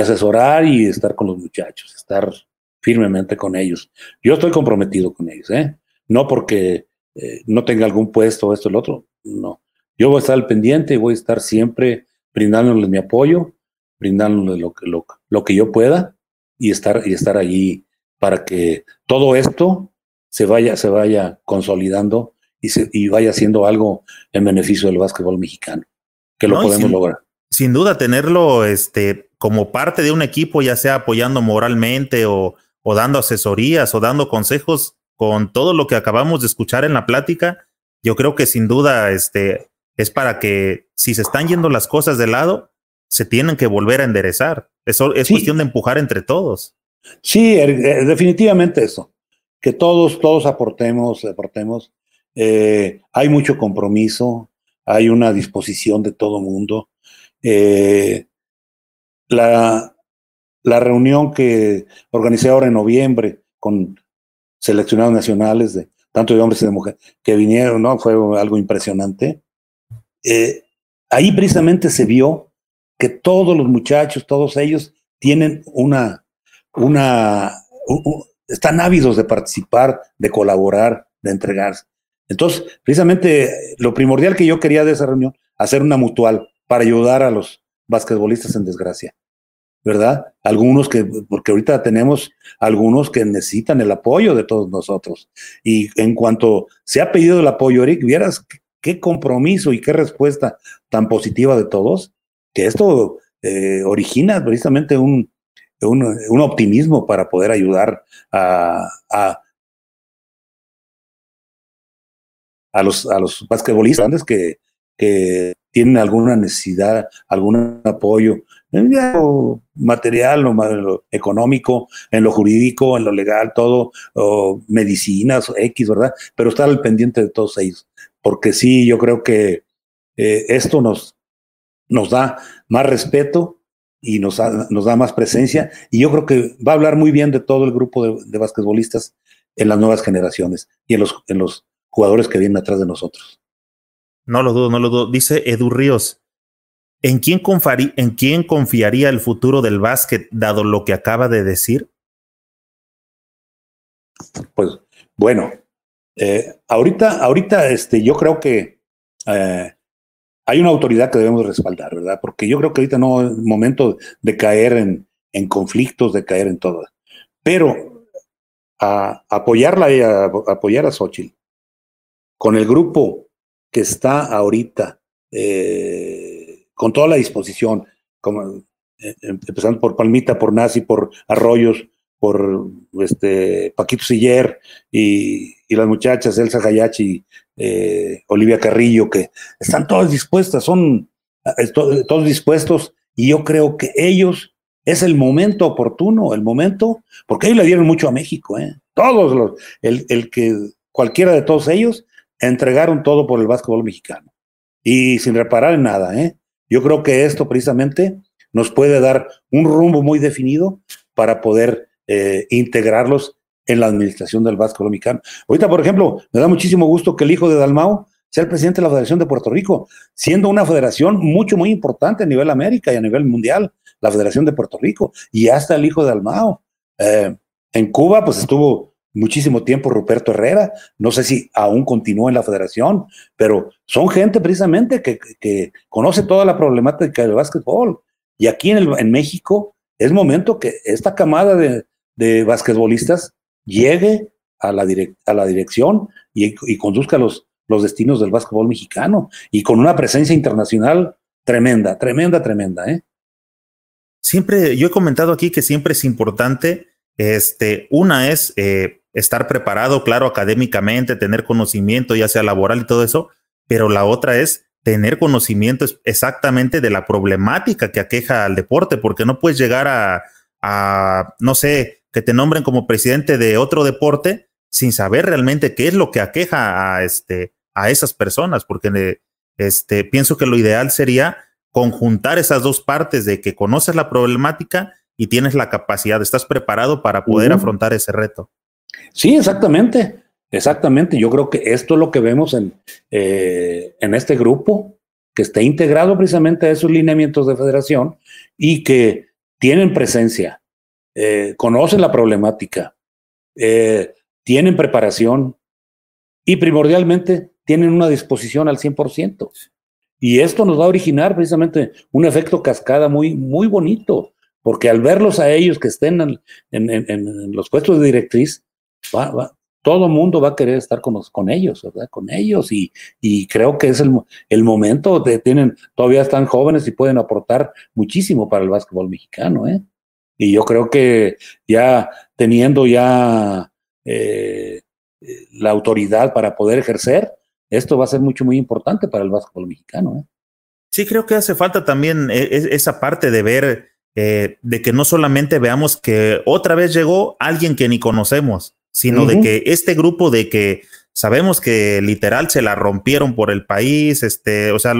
asesorar y estar con los muchachos, estar firmemente con ellos. Yo estoy comprometido con ellos, ¿eh? No porque eh, no tenga algún puesto esto el otro, no. Yo voy a estar al pendiente y voy a estar siempre brindándoles mi apoyo, brindándoles lo que, lo que yo pueda y estar, y estar allí para que todo esto se vaya, se vaya consolidando y, se, y vaya haciendo algo en beneficio del básquetbol mexicano, que lo podemos lograr. Sin duda, tenerlo este, como parte de un equipo, ya sea apoyando moralmente o, o dando asesorías o dando consejos con todo lo que acabamos de escuchar en la plática, yo creo que sin duda este, es para que si se están yendo las cosas de lado, se tienen que volver a enderezar. Eso es cuestión de empujar entre todos. Sí, er, eh, definitivamente eso. Que todos, todos aportemos, aportemos. Eh, hay mucho compromiso, hay una disposición de todo mundo. Eh, la, la reunión que organicé ahora en noviembre con seleccionados nacionales, de tanto de hombres y de mujeres, que vinieron, ¿no? Fue algo impresionante. Eh, ahí precisamente se vio que todos los muchachos, todos ellos, tienen una, una, están ávidos de participar, de colaborar, de entregarse. Entonces, precisamente lo primordial que yo quería de esa reunión, hacer una mutual para ayudar a los basquetbolistas en desgracia. ¿verdad? Algunos que, porque ahorita tenemos algunos que necesitan el apoyo de todos nosotros. Y en cuanto se ha pedido el apoyo, Eric, vieras qué compromiso y qué respuesta tan positiva de todos, que esto eh, origina precisamente un, un, optimismo para poder ayudar a, a, a los, a los basquetbolistas que, que tienen alguna necesidad, algún apoyo, en lo material, lo, económico, en lo jurídico, en lo legal, todo, o medicinas, X, ¿verdad? Pero estar al pendiente de todos ellos, porque sí, yo creo que eh, esto nos, nos da más respeto y nos, nos da más presencia, y yo creo que va a hablar muy bien de todo el grupo de, de basquetbolistas en las nuevas generaciones y en los, en los jugadores que vienen atrás de nosotros. No lo dudo, no lo dudo. Dice Edu Ríos, ¿en quién, ¿en quién confiaría el futuro del básquet dado lo que acaba de decir? Pues bueno, eh, ahorita, ahorita este, yo creo que eh, hay una autoridad que debemos respaldar, ¿verdad? Porque yo creo que ahorita no es momento de caer en, en conflictos, de caer en todo. Pero a, apoyarla y a, apoyar a Xochitl con el grupo que está ahorita eh, con toda la disposición, como, eh, empezando por Palmita, por Nazi, por Arroyos, por este, Paquito Siller y, las muchachas Elsa Hayachi, eh, Olivia Carrillo, que están todas dispuestas, son todos dispuestos y yo creo que ellos es el momento oportuno, el momento, porque ellos le dieron mucho a México, ¿eh? todos los, el, el que cualquiera de todos ellos entregaron todo por el básquetbol mexicano y sin reparar en nada. ¿eh? Yo creo que esto precisamente nos puede dar un rumbo muy definido para poder eh, integrarlos en la administración del básquetbol mexicano. Ahorita, por ejemplo, me da muchísimo gusto que el hijo de Dalmao sea el presidente de la Federación de Puerto Rico, siendo una federación mucho, muy importante a nivel América y a nivel mundial, la Federación de Puerto Rico, y hasta el hijo de Dalmao. Eh, en Cuba, pues estuvo muchísimo tiempo Ruperto Herrera, no sé si aún continúa en la federación, pero son gente precisamente que, que conoce toda la problemática del básquetbol. Y aquí en, el, en México es momento que esta camada de, de basquetbolistas llegue a la, a la dirección y, y conduzca los, los destinos del básquetbol mexicano y con una presencia internacional tremenda, tremenda, tremenda. ¿eh? Siempre, yo he comentado aquí que siempre es importante, este, una es eh, estar preparado, claro, académicamente, tener conocimiento, ya sea laboral y todo eso, pero la otra es tener conocimiento exactamente de la problemática que aqueja al deporte, porque no puedes llegar a, no sé, que te nombren como presidente de otro deporte sin saber realmente qué es lo que aqueja a, este, a esas personas, porque este, pienso que lo ideal sería conjuntar esas dos partes de que conoces la problemática y tienes la capacidad, estás preparado para poder afrontar ese reto. Sí, exactamente, exactamente. Yo creo que esto es lo que vemos en, eh, en este grupo, que está integrado precisamente a esos lineamientos de federación y que tienen presencia, eh, conocen la problemática, eh, tienen preparación y primordialmente tienen una disposición al 100%. Y esto nos va a originar precisamente un efecto cascada muy, muy bonito, porque al verlos a ellos que estén en, los puestos de directriz, va, va, todo mundo va a querer estar con, ellos, ¿verdad? Con ellos y, y creo que es el, el momento, de, tienen, todavía están jóvenes y pueden aportar muchísimo para el básquetbol mexicano, ¿eh? Y yo creo que ya teniendo ya eh, la autoridad para poder ejercer, esto va a ser mucho, muy importante para el básquetbol mexicano. ¿eh? Sí, creo que hace falta también eh, esa parte de ver, eh, de que no solamente veamos que otra vez llegó alguien que ni conocemos, sino de que este grupo de que sabemos que literal se la rompieron por el país, este, o sea,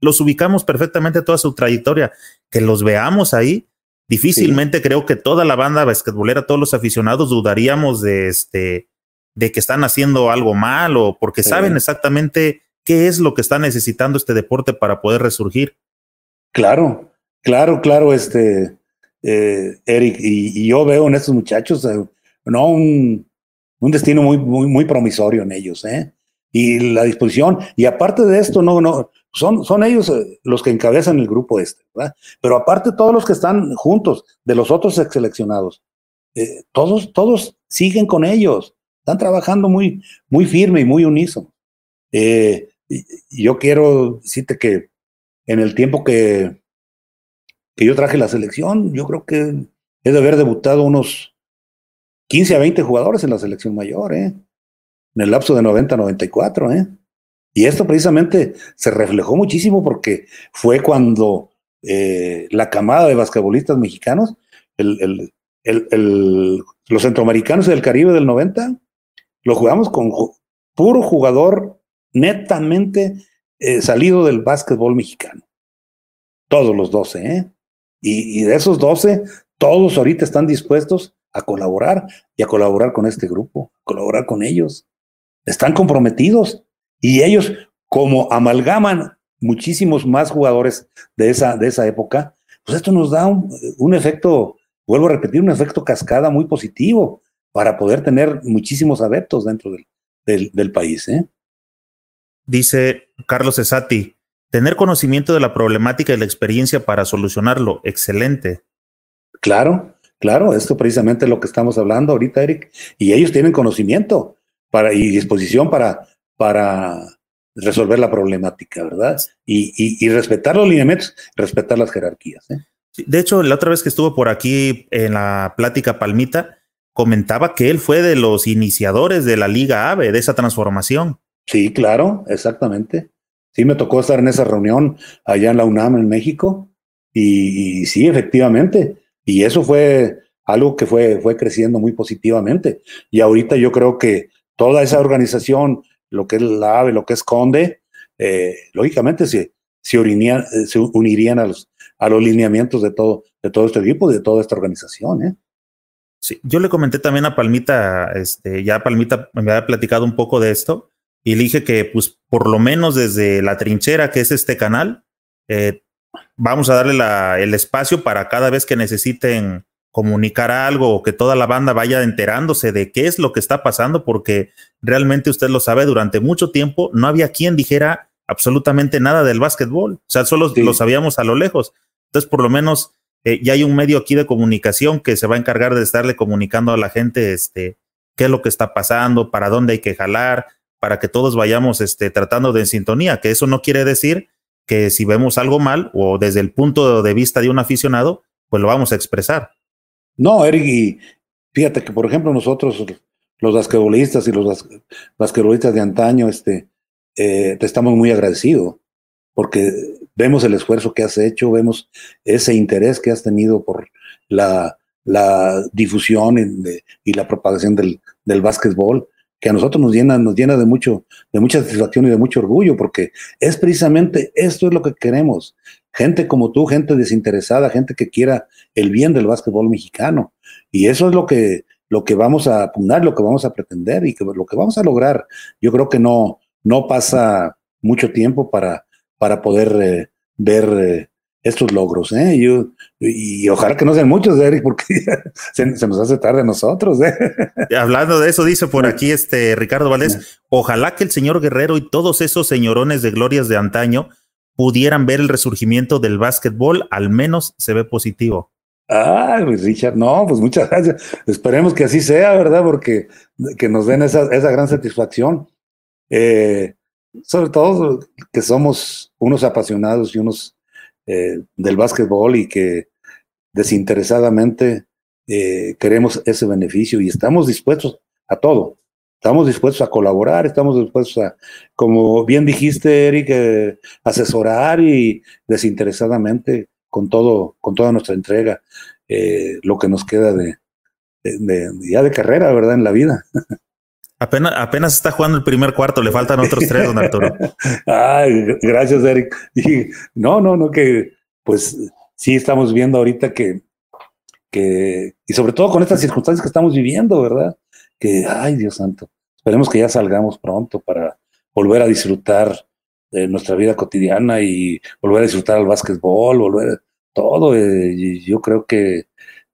los ubicamos perfectamente toda su trayectoria, que los veamos ahí, difícilmente creo que toda la banda basquetbolera, todos los aficionados dudaríamos de este, de que están haciendo algo mal o porque saben exactamente qué es lo que está necesitando este deporte para poder resurgir. Claro, claro, claro, este, eh, Eric, y, yo veo en estos muchachos, eh, no, un, un, destino muy, muy, promisorio en ellos, ¿eh? Y la disposición, y aparte de esto, no, no, son, son ellos eh, los que encabezan el grupo este, ¿verdad? Pero aparte todos los que están juntos, de los otros seleccionados, todos, todos siguen con ellos están trabajando muy, muy firme y muy unísono. Eh, yo quiero decirte que en el tiempo que, que yo traje la selección, yo creo que he de haber debutado unos 15 a 20 jugadores en la selección mayor, ¿eh? en el lapso de 90 a 94. ¿eh? Y esto precisamente se reflejó muchísimo porque fue cuando eh, la camada de basquetbolistas mexicanos, el, el, los centroamericanos del Caribe del 90, lo jugamos con puro jugador netamente eh, salido del básquetbol mexicano. Todos los 12, ¿eh? Y, de esos 12, todos ahorita están dispuestos a colaborar y a colaborar con este grupo, colaborar con ellos. Están comprometidos y ellos, como amalgaman muchísimos más jugadores de esa, de esa época, pues esto nos da un, efecto, vuelvo a repetir, un efecto cascada muy positivo para poder tener muchísimos adeptos dentro del, del, país. ¿eh? Dice Carlos Esati, tener conocimiento de la problemática y la experiencia para solucionarlo, excelente. Claro, claro, esto precisamente es lo que estamos hablando ahorita, Eric, y ellos tienen conocimiento para, y disposición para, para resolver la problemática, ¿verdad? Y, y, y respetar los lineamientos, respetar las jerarquías. ¿eh? De hecho, la otra vez que estuvo por aquí en la plática Palmita, comentaba que él fue de los iniciadores de la Liga AVE, de esa transformación. Sí, claro, exactamente. Sí, me tocó estar en esa reunión allá en la UNAM en México y, sí, efectivamente. Y eso fue algo que fue, fue creciendo muy positivamente. Y ahorita yo creo que toda esa organización, lo que es la AVE, lo que es Conde, eh, lógicamente se, unirían, se unirían a los, a los lineamientos de todo, de todo este equipo, de toda esta organización. ¿eh? Sí, yo le comenté también a Palmita, este, ya Palmita me había platicado un poco de esto y dije que, pues, por lo menos desde la trinchera que es este canal, eh, vamos a darle la, el espacio para cada vez que necesiten comunicar algo o que toda la banda vaya enterándose de qué es lo que está pasando, porque realmente usted lo sabe, durante mucho tiempo no había quien dijera absolutamente nada del básquetbol, o sea, solo lo sabíamos a lo lejos. Entonces, por lo menos eh, ya hay un medio aquí de comunicación que se va a encargar de estarle comunicando a la gente este, qué es lo que está pasando, para dónde hay que jalar, para que todos vayamos este, tratando de en sintonía, que eso no quiere decir que si vemos algo mal o desde el punto de vista de un aficionado, pues lo vamos a expresar. No, Eric, y fíjate que por ejemplo nosotros, los basquetbolistas y los basquetbolistas de antaño, este, eh, te estamos muy agradecidos porque vemos el esfuerzo que has hecho, vemos ese interés que has tenido por la, la difusión y, la propagación del, del básquetbol, que a nosotros nos llena, nos llena de mucho, de mucha satisfacción y de mucho orgullo, porque es precisamente esto es lo que queremos. Gente como tú, gente desinteresada, gente que quiera el bien del básquetbol mexicano. Y eso es lo que, lo que vamos a apuntar, lo que vamos a pretender y que, lo que vamos a lograr. Yo creo que no, no pasa mucho tiempo para, para poder eh, ver eh, estos logros. ¿eh? Yo, y, ojalá que no sean muchos, Eric, porque se, nos hace tarde a nosotros. ¿eh? Hablando de eso, dice por aquí este Ricardo Valdés, ojalá que el señor Guerrero y todos esos señorones de glorias de antaño pudieran ver el resurgimiento del básquetbol, al menos se ve positivo. Ah, pues Richard, no, pues muchas gracias. Esperemos que así sea, ¿verdad? Porque que nos den esa, esa gran satisfacción. Eh, sobre todo que somos unos apasionados y unos eh, del básquetbol y que desinteresadamente eh, queremos ese beneficio y estamos dispuestos a todo. Estamos dispuestos a colaborar, estamos dispuestos a, como bien dijiste, Eric, eh, asesorar y desinteresadamente con todo, con toda nuestra entrega, lo que nos queda de, de, ya de carrera, ¿verdad? En la vida. Apenas, apenas está jugando el primer cuarto, le faltan otros tres, don Arturo. Ay, gracias, Eric. Y no, no, no, que pues sí estamos viendo ahorita que, que, y sobre todo con estas circunstancias que estamos viviendo, ¿verdad? Que, ay, Dios santo, esperemos que ya salgamos pronto para volver a disfrutar de nuestra vida cotidiana y volver a disfrutar al básquetbol, volver a todo. Eh, y yo creo que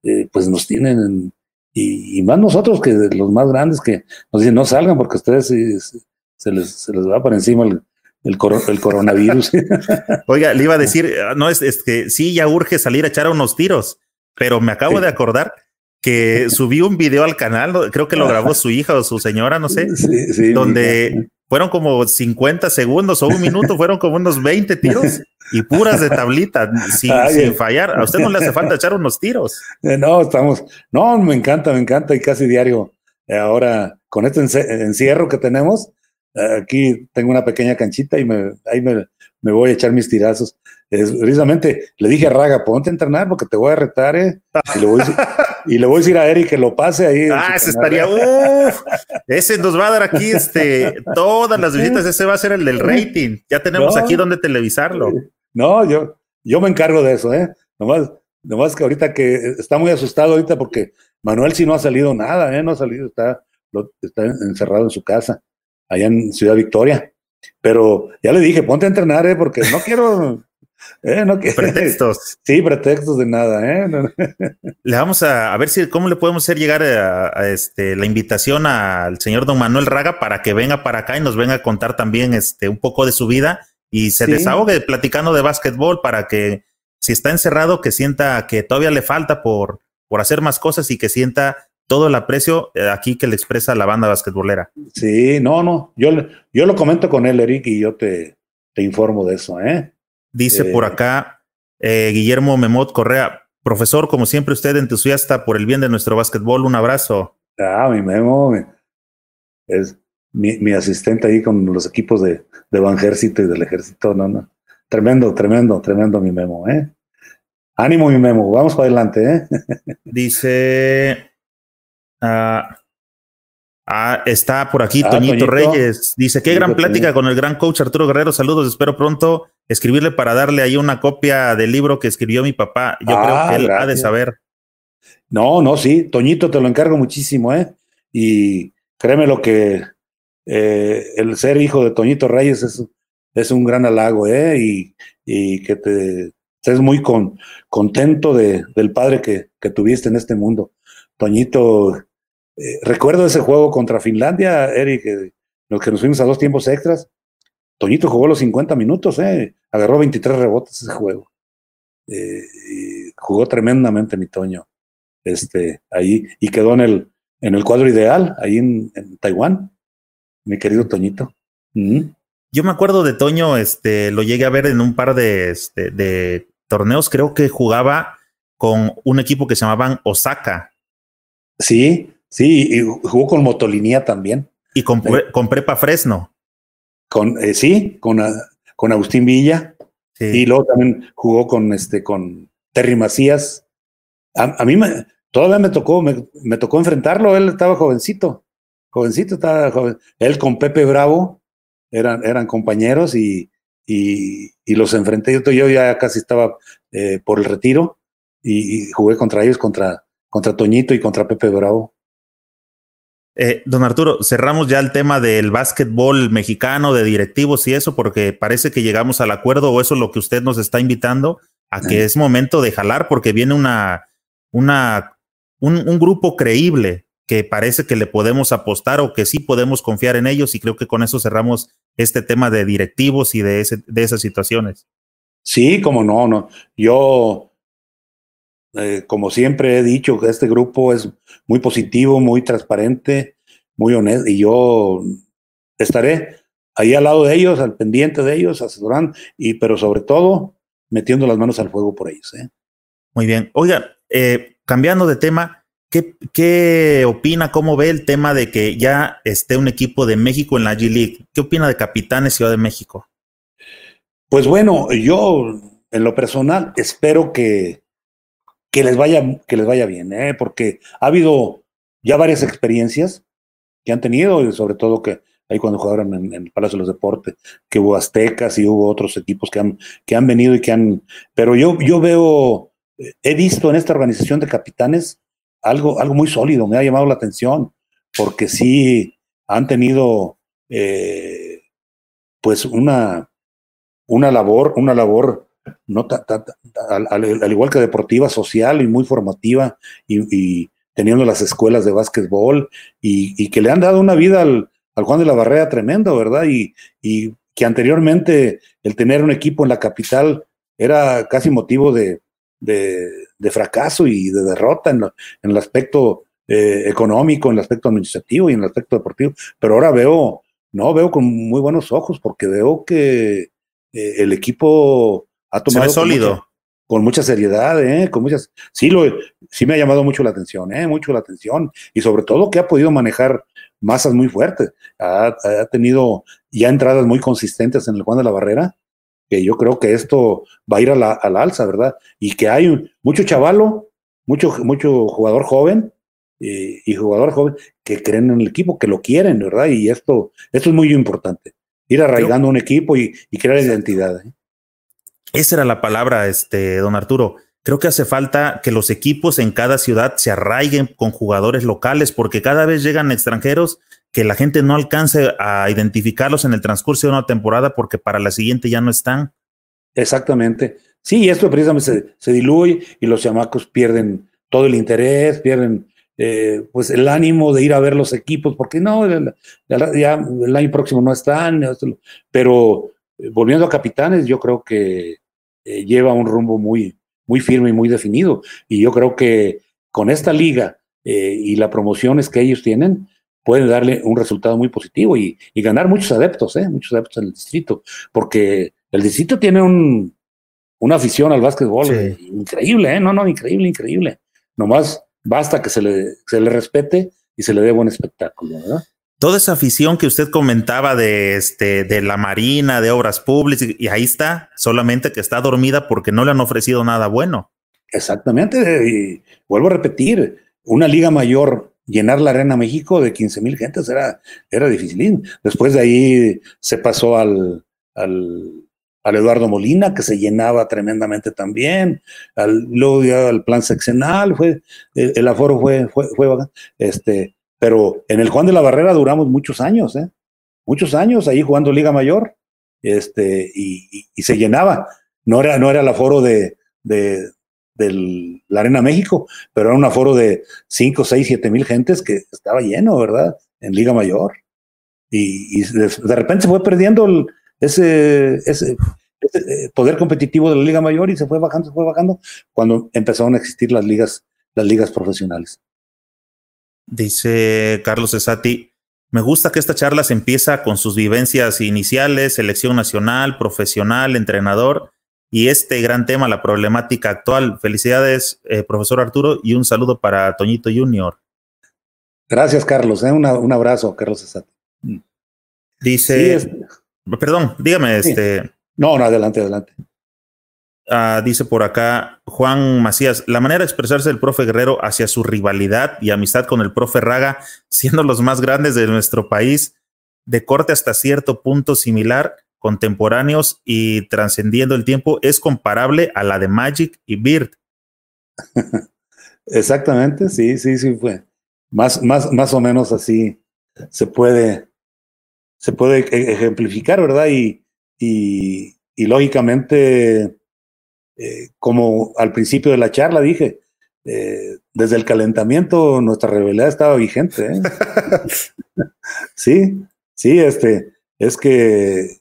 eh, pues nos tienen y, más nosotros que los más grandes que nos dicen no salgan porque ustedes se, les, se les va por encima el, el, coronavirus. Oiga, le iba a decir, no es, es, que sí, ya urge salir a echar unos tiros, pero me acabo de acordar que subí un video al canal, creo que lo grabó su hija o su señora, no sé, donde fueron como 50 segundos o un minuto, fueron como unos 20 tiros y puras de tablita, sin, sin, fallar. A usted no le hace falta echar unos tiros. Eh, no, estamos, no, me encanta, me encanta y casi diario. Eh, ahora, con este encierro que tenemos, eh, aquí tengo una pequeña canchita y me, ahí me, me voy a echar mis tirazos. precisamente le dije a Raga, ponte a entrenar porque te voy a retar, ¿eh? Y le voy a, y le voy a decir a Eric que lo pase ahí. Ah, ese estaría, uff, ese nos va a dar aquí este, todas las visitas, ese va a ser el del rating. Ya tenemos aquí donde televisarlo. No, yo, yo me encargo de eso, ¿eh? Nomás, nomás que ahorita que está muy asustado ahorita porque Manuel sí no ha salido nada, ¿eh? No ha salido, está, está encerrado en su casa, allá en Ciudad Victoria. Pero ya le dije, ponte a entrenar, ¿eh? Porque no quiero... Eh, no pretextos. Sí, pretextos de nada. ¿eh? Le vamos a, ver si cómo le podemos hacer llegar a, este, la invitación al señor don Manuel Raga para que venga para acá y nos venga a contar también este, un poco de su vida y se desahogue platicando de básquetbol para que si está encerrado, que sienta que todavía le falta por, por hacer más cosas y que sienta todo el aprecio eh, aquí que le expresa la banda basquetbolera. Sí, no, no, yo, yo lo comento con él, Eric, y yo te, te informo de eso, ¿eh? Dice por eh, acá eh, Guillermo Memot Correa, profesor, como siempre usted entusiasta por el bien de nuestro básquetbol, un abrazo. Ah, mi Memo, es, mi, asistente ahí con los equipos de, de Banjército y del Ejército, no, no. Tremendo, tremendo, tremendo mi memo, ¿eh? Ánimo mi memo, vamos para adelante, ¿eh? Dice. Ah, ah está por aquí ah, Toñito, Reyes. Dice: Qué gran plática con el gran coach Arturo Guerrero. Saludos, espero pronto escribirle para darle ahí una copia del libro que escribió mi papá. Yo creo que él ha de saber. No, no, sí, Toñito, te lo encargo muchísimo, ¿eh? Y créeme lo que eh, el ser hijo de Toñito Reyes es, es un gran halago, ¿eh? Y, y que te estés muy con, contento de, del padre que, que, tuviste en este mundo. Toñito, eh, recuerdo ese juego contra Finlandia, Eric, los que nos fuimos a dos tiempos extras. Toñito jugó los 50 minutos, eh, agarró 23 rebotes ese juego. Eh, jugó tremendamente mi Toño. Este, ahí, y quedó en el, en el cuadro ideal, ahí en, en Taiwán, mi querido Toñito. Yo me acuerdo de Toño, este, lo llegué a ver en un par de, este, de torneos, creo que jugaba con un equipo que se llamaban Osaka. Sí, sí, y jugó con Motolinía también. Y con, con Prepa Fresno. Con, eh, sí, con, ah, con Agustín Villa. Y luego también jugó con este, con Terry Macías. A, mí me, todavía me tocó, me, me, tocó enfrentarlo, él estaba jovencito, jovencito, estaba joven. Él con Pepe Bravo, eran, eran compañeros y, y, y los enfrenté. Yo, yo, ya casi estaba eh, por el retiro y, y, jugué contra ellos, contra, contra Toñito y contra Pepe Bravo. Eh, don Arturo, cerramos ya el tema del básquetbol mexicano, de directivos y eso, porque parece que llegamos al acuerdo o eso es lo que usted nos está invitando a que es momento de jalar porque viene una, una, un, un, grupo creíble que parece que le podemos apostar o que sí podemos confiar en ellos y creo que con eso cerramos este tema de directivos y de, ese, de esas situaciones. Sí, como no, no. Yo, eh, como siempre he dicho, que este grupo es muy positivo, muy transparente, muy honesto, y yo estaré ahí al lado de ellos, al pendiente de ellos, asesorando, y, pero sobre todo metiendo las manos al fuego por ellos. ¿eh? Muy bien. Oiga, eh, cambiando de tema, ¿qué, ¿qué opina, cómo ve el tema de que ya esté un equipo de México en la G-League? ¿Qué opina de Capitanes Ciudad de México? Pues bueno, yo en lo personal espero que, que les vaya, que les vaya bien, ¿eh? porque ha habido ya varias experiencias que han tenido, y sobre todo que ahí cuando jugaron en, el Palacio de los Deportes, que hubo aztecas y hubo otros equipos que han, que han venido y que han, pero yo, yo veo, he visto en esta organización de capitanes algo, algo muy sólido, me ha llamado la atención, porque sí han tenido eh, pues una, una labor, una labor no al, al, igual que deportiva, social y muy formativa, y, teniendo las escuelas de básquetbol, y, que le han dado una vida al, Juan de la Barrera tremendo, ¿verdad? Y, que anteriormente el tener un equipo en la capital era casi motivo de, fracaso y de derrota en el aspecto eh, económico, en el aspecto administrativo y en el aspecto deportivo. Pero ahora veo, no, veo con muy buenos ojos porque veo que eh, el equipo ha tomado sólido. Con mucha, con mucha seriedad, ¿eh? con muchas, sí lo, sí me ha llamado mucho la atención, ¿eh? mucho la atención y sobre todo que ha podido manejar masas muy fuertes, ha, ha tenido ya entradas muy consistentes en el Juan de la Barrera, que yo creo que esto va a ir a la, a la alza, ¿verdad? Y que hay un, mucho chavalo, mucho, mucho jugador joven y, y, jugador joven que creen en el equipo, que lo quieren, ¿verdad? Y esto, esto es muy importante, ir arraigando un equipo y, y crear identidad. ¿eh? Esa era la palabra, este, don Arturo. Creo que hace falta que los equipos en cada ciudad se arraiguen con jugadores locales, porque cada vez llegan extranjeros que la gente no alcance a identificarlos en el transcurso de una temporada porque para la siguiente ya no están. Exactamente. Sí, esto precisamente se, se diluye y los chamacos pierden todo el interés, pierden eh, pues el ánimo de ir a ver los equipos, porque no, ya, el año próximo no están, pero eh, volviendo a capitanes, yo creo que eh, lleva un rumbo muy, muy firme y muy definido. Y yo creo que con esta liga eh, y las promociones que ellos tienen, pueden darle un resultado muy positivo y, y ganar muchos adeptos, ¿eh? muchos adeptos en el distrito, porque el distrito tiene un, una afición al básquetbol sí. increíble, ¿eh? no, no, increíble, increíble. Nomás basta que se le, se le respete y se le dé buen espectáculo, ¿verdad? Toda esa afición que usted comentaba de, este, de la Marina, de obras públicas, y ahí está, solamente que está dormida porque no le han ofrecido nada bueno. Exactamente, y vuelvo a repetir, una liga mayor llenar la Arena México de 15 mil gentes era, era difícil. Después de ahí se pasó al, al, Eduardo Molina, que se llenaba tremendamente también. Luego ya al plan seccional, fue, el, el aforo fue, fue, fue, este, pero en el Juan de la Barrera duramos muchos años, ¿eh? Muchos años ahí jugando Liga Mayor, este, y, y, se llenaba. no era, no era el aforo de, de, la Arena México, pero era un aforo de 5, 6, 7 mil gentes que estaba lleno, ¿verdad? En Liga Mayor. Y, de, repente se fue perdiendo ese, ese, eh, poder competitivo de la Liga Mayor y se fue bajando, se fue bajando cuando empezaron a existir las ligas, las ligas profesionales. Dice Carlos Esati, me gusta que esta charla se empieza con sus vivencias iniciales, selección nacional, profesional, entrenador y este gran tema, la problemática actual. Felicidades, eh, profesor Arturo, y un saludo para Toñito Junior. Gracias, Carlos. Eh, un abrazo, Carlos Esati. Dice, perdón, dígame, este. No, no, adelante, adelante. Ah, dice por acá Juan Macías, la manera de expresarse del profe Guerrero hacia su rivalidad y amistad con el profe Raga, siendo los más grandes de nuestro país, de corte hasta cierto punto similar, contemporáneos y trascendiendo el tiempo, es comparable a la de Magic y Beard. Exactamente, sí, sí, sí fue. Más, más, más o menos así se puede, se puede e-, ejemplificar, ¿verdad? Y, y lógicamente eh, como al principio de la charla dije, eh, desde el calentamiento nuestra rivalidad estaba vigente. ¿eh? sí, sí, este, es que,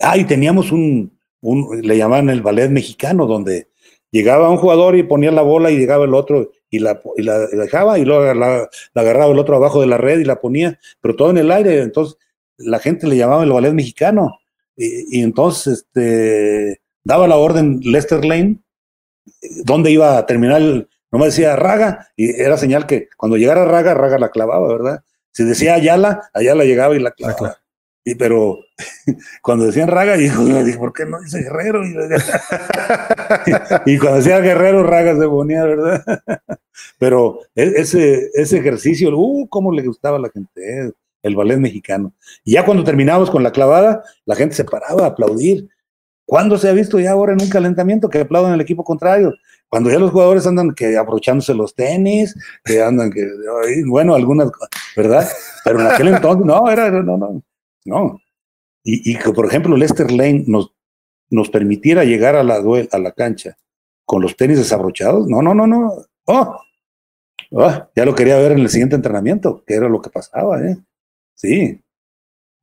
ah, y teníamos un, un, le llamaban el ballet mexicano, donde llegaba un jugador y ponía la bola y llegaba el otro y la, y la dejaba y luego la, agarraba el otro abajo de la red y la ponía, pero todo en el aire, entonces la gente le llamaba el ballet mexicano. Y, y entonces, este, daba la orden Lester Lane, dónde iba a terminar el, no me decía Raga, y era señal que cuando llegara Raga, Raga la clavaba, ¿verdad? Si decía Ayala, Ayala llegaba y la clavaba. Y pero cuando decían Raga, dijo, ¿por qué no dice Guerrero? Y, cuando decía Guerrero, Raga se ponía, ¿verdad? Pero e, ese, ese ejercicio, uh, cómo le gustaba a la gente, el ballet mexicano. Y ya cuando terminábamos con la clavada, la gente se paraba a aplaudir. ¿Cuándo se ha visto ya ahora en un calentamiento que aplauden al equipo contrario? Cuando ya los jugadores andan que abrochándose los tenis, que andan que, bueno, algunas, ¿verdad? Pero en aquel entonces, no, era, no, no, no. Y, que, por ejemplo, Lester Lane nos, nos permitiera llegar a la, a la cancha con los tenis desabrochados, no, no, no, no. Oh, oh, ya lo quería ver en el siguiente entrenamiento, que era lo que pasaba, ¿eh? Sí.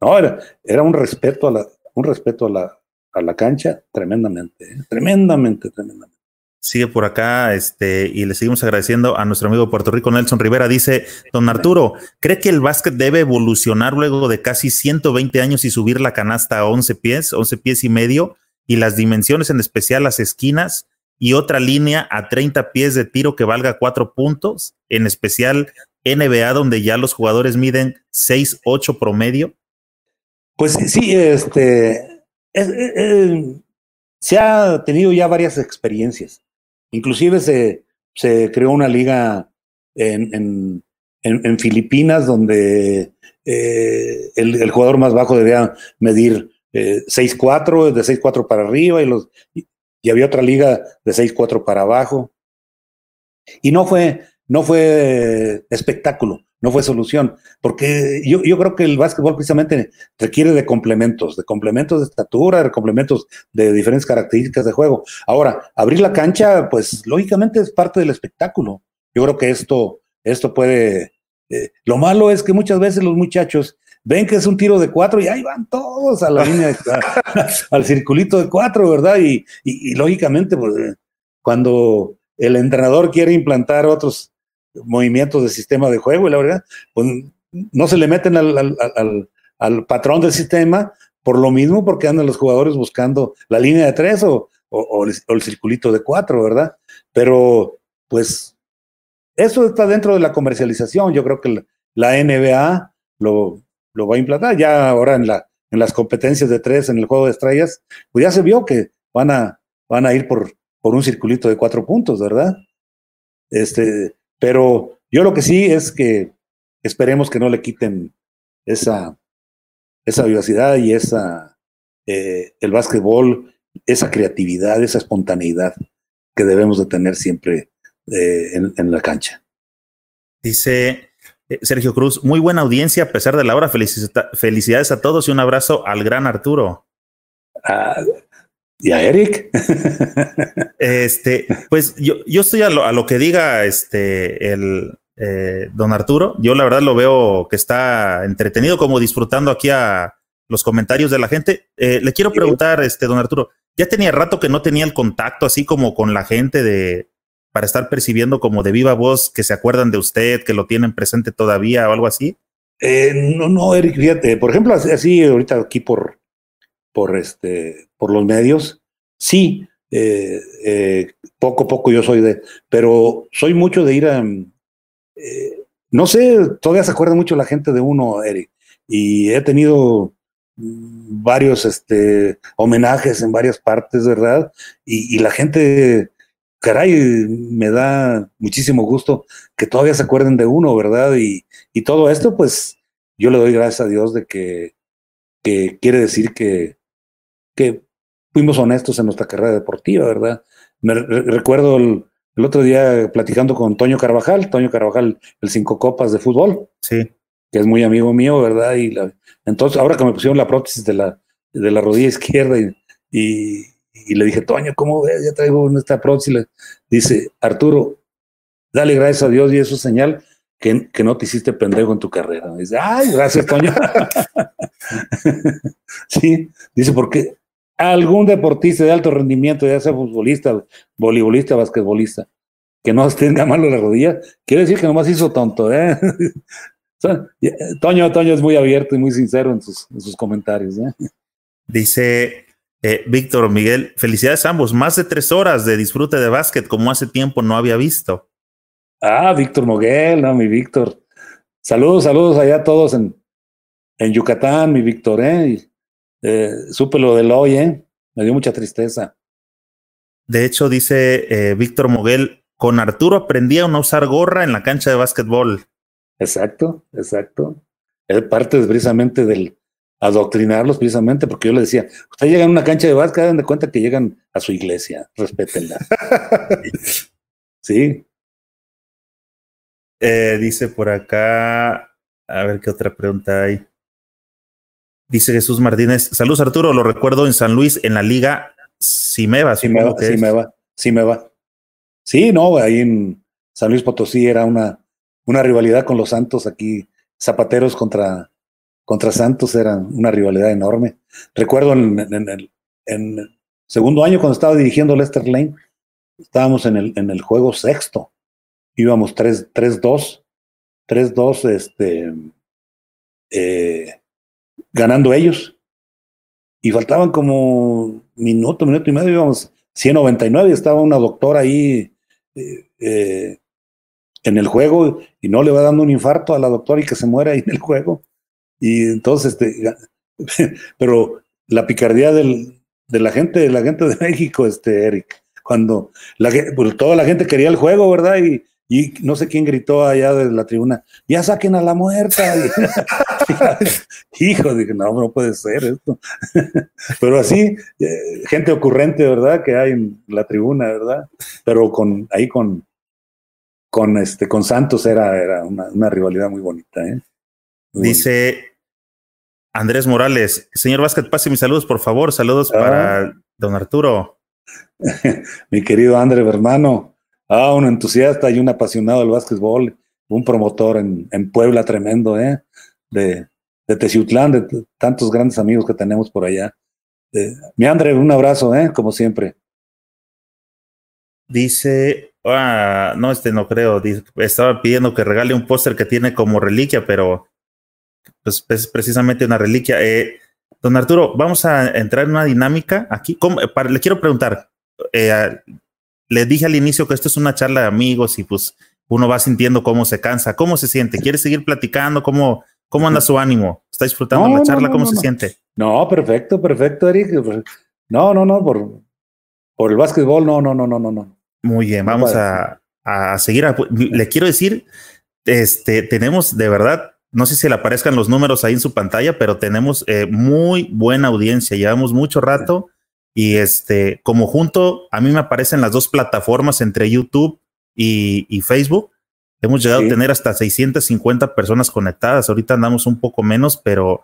No, era, era un respeto a la, un respeto a la, a la cancha tremendamente, ¿eh? tremendamente, tremendamente. Sigue por acá, este, y le seguimos agradeciendo a nuestro amigo de Puerto Rico, Nelson Rivera. Dice, don Arturo, ¿cree que el básquet debe evolucionar luego de casi 120 años y subir la canasta a 11 pies, 11 pies y medio, y las dimensiones, en especial las esquinas, y otra línea a 30 pies de tiro que valga cuatro puntos, en especial NBA, donde ya los jugadores miden 6, 8 promedio? Pues sí, este, se ha tenido ya varias experiencias. Inclusive se, se creó una liga en, en, Filipinas donde eh, el, jugador más bajo debía medir eh, 6'4, de 6'4 para arriba, y, los, y había otra liga de 6'4 para abajo. Y no fue, no fue espectáculo no fue solución, porque yo, yo, creo que el básquetbol precisamente requiere de complementos, de complementos de estatura, de complementos de diferentes características de juego. Ahora, abrir la cancha, pues lógicamente es parte del espectáculo. Yo creo que esto, esto puede... Eh, lo malo es que muchas veces los muchachos ven que es un tiro de cuatro y ahí van todos a la línea, al circulito de cuatro, ¿verdad? Y, y, lógicamente, pues, cuando el entrenador quiere implantar otros movimientos del sistema de juego y la verdad, pues no se le meten al, patrón del sistema por lo mismo porque andan los jugadores buscando la línea de tres o, el, circulito de cuatro, ¿verdad? Pero pues eso está dentro de la comercialización. Yo creo que la, NBA lo, lo, va a implantar ya ahora en, la, en las competencias de tres, en el juego de estrellas, pues ya se vio que van a, van a ir por, por un circulito de cuatro puntos, ¿verdad? Este, pero yo lo que sí es que esperemos que no le quiten esa, esa vivacidad y esa, eh, el básquetbol, esa creatividad, esa espontaneidad que debemos de tener siempre eh, en, la cancha. Dice eh, Sergio Cruz, muy buena audiencia a pesar de la hora. felicidades a todos y un abrazo al gran Arturo. Ah, ¿Y a Eric? este, pues yo, yo estoy a lo, a lo que diga este el eh, don Arturo. Yo la verdad lo veo que está entretenido, como disfrutando aquí a los comentarios de la gente. Eh, le quiero preguntar, este, don Arturo, ya tenía rato que no tenía el contacto así como con la gente de para estar percibiendo como de viva voz que se acuerdan de usted, que lo tienen presente todavía o algo así. Eh, no, no, Eric, fíjate, por ejemplo, así ahorita aquí por, por este, por los medios, sí, eh, eh, poco a poco yo soy de, pero soy mucho de ir a, no sé, todavía se acuerda mucho la gente de uno, Eric, y he tenido varios este, homenajes en varias partes, ¿verdad? Y, y la gente caray, me da muchísimo gusto que todavía se acuerden de uno, ¿verdad? Y, y todo esto, pues yo le doy gracias a Dios de que, que quiere decir que, que fuimos honestos en nuestra carrera deportiva, ¿verdad? Me recuerdo el, otro día platicando con Toño Carvajal, Toño Carvajal, el cinco copas de fútbol. Sí. Que es muy amigo mío, ¿verdad? Y entonces, ahora que me pusieron la prótesis de la, de la rodilla izquierda y y le dije, Toño, ¿cómo ves? Ya traigo esta próxima. Dice, Arturo, dale gracias a Dios y eso es señal que, que, no te hiciste pendejo en tu carrera. Dice, ay, gracias, Toño. sí, dice, porque algún deportista de alto rendimiento, ya sea futbolista, voleibolista, basquetbolista, que no tenga malo la rodilla, quiere decir que nomás hizo tonto, ¿eh? Toño, Toño es muy abierto y muy sincero en sus, en sus comentarios. ¿eh? Dice eh, Víctor Miguel, felicidades a ambos. Más de tres horas de disfrute de básquet, como hace tiempo no había visto. Ah, Víctor Moguel, no, mi Víctor. Saludos, saludos allá a todos en, en Yucatán, mi Víctor, ¿eh? Eh supe lo del hoy, ¿eh? Me dio mucha tristeza. De hecho, dice eh, Víctor Moguel, con Arturo aprendí a no usar gorra en la cancha de básquetbol. Exacto, exacto. Es parte precisamente del, adoctrinarlos precisamente, porque yo les decía, ustedes llegan a una cancha de básquet, den de cuenta que llegan a su iglesia, respétenla. sí. Eh, dice por acá, a ver qué otra pregunta hay. Dice Jesús Martínez, saludos Arturo, lo recuerdo en San Luis, en la liga Simeva. Sí no, ahí en San Luis Potosí era una, una rivalidad con los Santos aquí, zapateros contra contra Santos era una rivalidad enorme. Recuerdo en, el, segundo año cuando estaba dirigiendo Lester Lane, estábamos en el, en el juego sexto. Íbamos 3-2, 3-2, este, eh, ganando ellos. Y faltaban como minuto, minuto y medio, íbamos 199 y estaba una doctora ahí eh, eh, en el juego y no le va dando un infarto a la doctora y que se muere ahí en el juego. Y entonces, este, pero la picardía del, de la gente, de la gente de México, este, Eric, cuando la, pues, toda la gente quería el juego, ¿verdad? Y, y no sé quién gritó allá de la tribuna, ya saquen a la muerta. Hijo, dije, no, no puede ser esto. Pero así, eh, gente ocurrente, ¿verdad? Que hay en la tribuna, ¿verdad? Pero con ahí con, con este, con Santos era, era una, una rivalidad muy bonita, ¿eh? Dice Andrés Morales, señor Vázquez, pase mis saludos, por favor. Saludos para ah. don Arturo. Mi querido Andrés, hermano. Ah, un entusiasta y un apasionado del básquetbol, un promotor en, en Puebla tremendo, ¿eh? De, de de tantos grandes amigos que tenemos por allá. mi André, un abrazo, ¿eh? Como siempre. Dice, ah, no, este no creo. estaba pidiendo que regale un póster que tiene como reliquia, pero pues es precisamente una reliquia. Eh, don Arturo, vamos a entrar en una dinámica aquí. le quiero preguntar, eh, le dije al inicio que esto es una charla de amigos y pues uno va sintiendo cómo se cansa, cómo se siente, quiere seguir platicando, cómo, cómo anda su ánimo, está disfrutando la charla, cómo se siente. No, perfecto, perfecto, Eric. No, no, no, por, por el básquetbol, no, no, no, no, no, no. Muy bien, vamos a, a, seguir. le quiero decir, este, tenemos de verdad no sé si le aparezcan los números ahí en su pantalla, pero tenemos eh, muy buena audiencia, llevamos mucho rato y este, como junto, a mí me aparecen las dos plataformas entre YouTube y, Facebook. Hemos llegado a tener hasta 650 personas conectadas. Ahorita andamos un poco menos, pero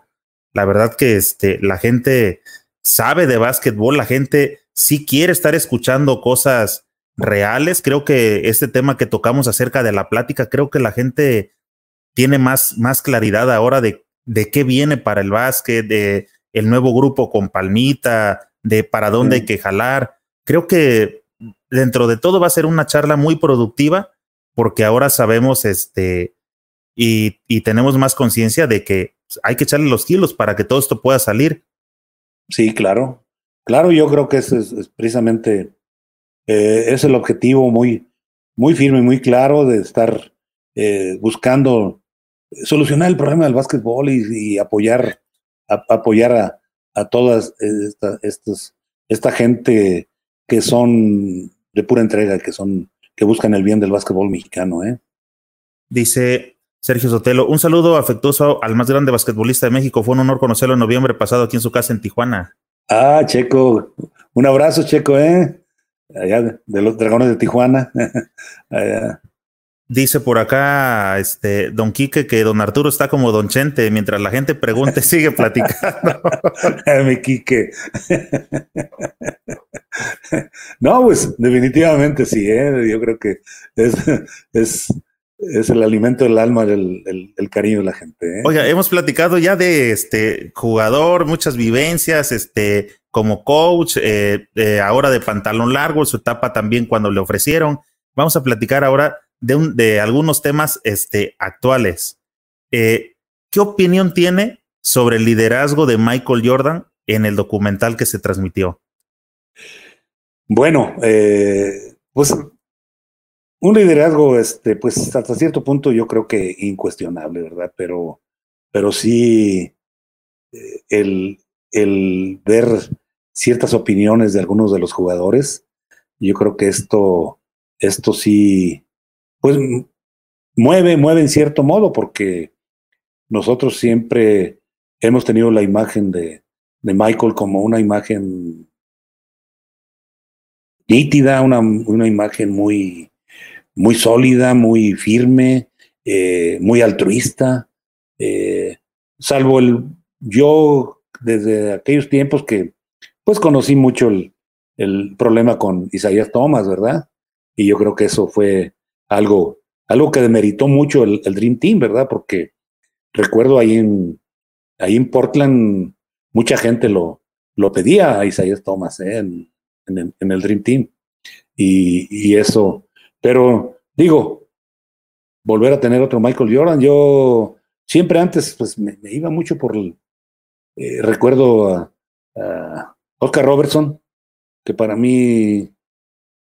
la verdad que este, la gente sabe de básquetbol, la gente sí quiere estar escuchando cosas reales. Creo que este tema que tocamos acerca de la plática, creo que la gente tiene más, más claridad ahora de, de qué viene para el básquet, de el nuevo grupo con Palmita, de para dónde hay que jalar. Creo que dentro de todo va a ser una charla muy productiva porque ahora sabemos este y, y tenemos más conciencia de que hay que echarle los kilos para que todo esto pueda salir. Sí, claro. Claro, yo creo que ese es, precisamente eh, es el objetivo muy, muy firme y muy claro de estar eh, buscando solucionar el problema del básquetbol y, y apoyar, a, apoyar a, a todas esta, estos, esta gente que son de pura entrega, que son, que buscan el bien del básquetbol mexicano, ¿eh? Dice Sergio Sotelo, un saludo afectuoso al más grande basquetbolista de México. Fue un honor conocerlo en noviembre pasado aquí en su casa en Tijuana. Ah, Checo, un abrazo, Checo, ¿eh? Allá de los dragones de Tijuana. Allá. Dice por acá, este, don Quique, que don Arturo está como don Chente, mientras la gente pregunte, sigue platicando. Mi Quique. no, pues definitivamente sí, ¿eh? yo creo que es, es, es el alimento del alma, el, el cariño de la gente. ¿eh? Oiga, hemos platicado ya de este jugador, muchas vivencias, este, como coach, eh, eh, ahora de pantalón largo, su etapa también cuando le ofrecieron. Vamos a platicar ahora de, un, de algunos temas este, actuales. Eh, ¿Qué opinión tiene sobre el liderazgo de Michael Jordan en el documental que se transmitió? Bueno, eh, pues un liderazgo, este, pues hasta cierto punto yo creo que incuestionable, ¿verdad? Pero, pero sí eh, el, el ver ciertas opiniones de algunos de los jugadores, yo creo que esto, esto sí pues mueve, mueve en cierto modo, porque nosotros siempre hemos tenido la imagen de, de Michael como una imagen nítida, una, una imagen muy, muy sólida, muy firme, eh, muy altruista, eh, salvo el yo desde aquellos tiempos que pues conocí mucho el, el problema con Isaías Thomas, ¿verdad? Y yo creo que eso fue algo, algo que demeritó mucho el, el, Dream Team, ¿verdad? Porque recuerdo ahí en, ahí en Portland, mucha gente lo, lo pedía a Isaías Thomas ¿eh? en, en, en, el, Dream Team. Y, y, eso, pero digo, volver a tener otro Michael Jordan, yo siempre antes pues me, me iba mucho por el, eh, recuerdo a, a Oscar Robertson, que para mí,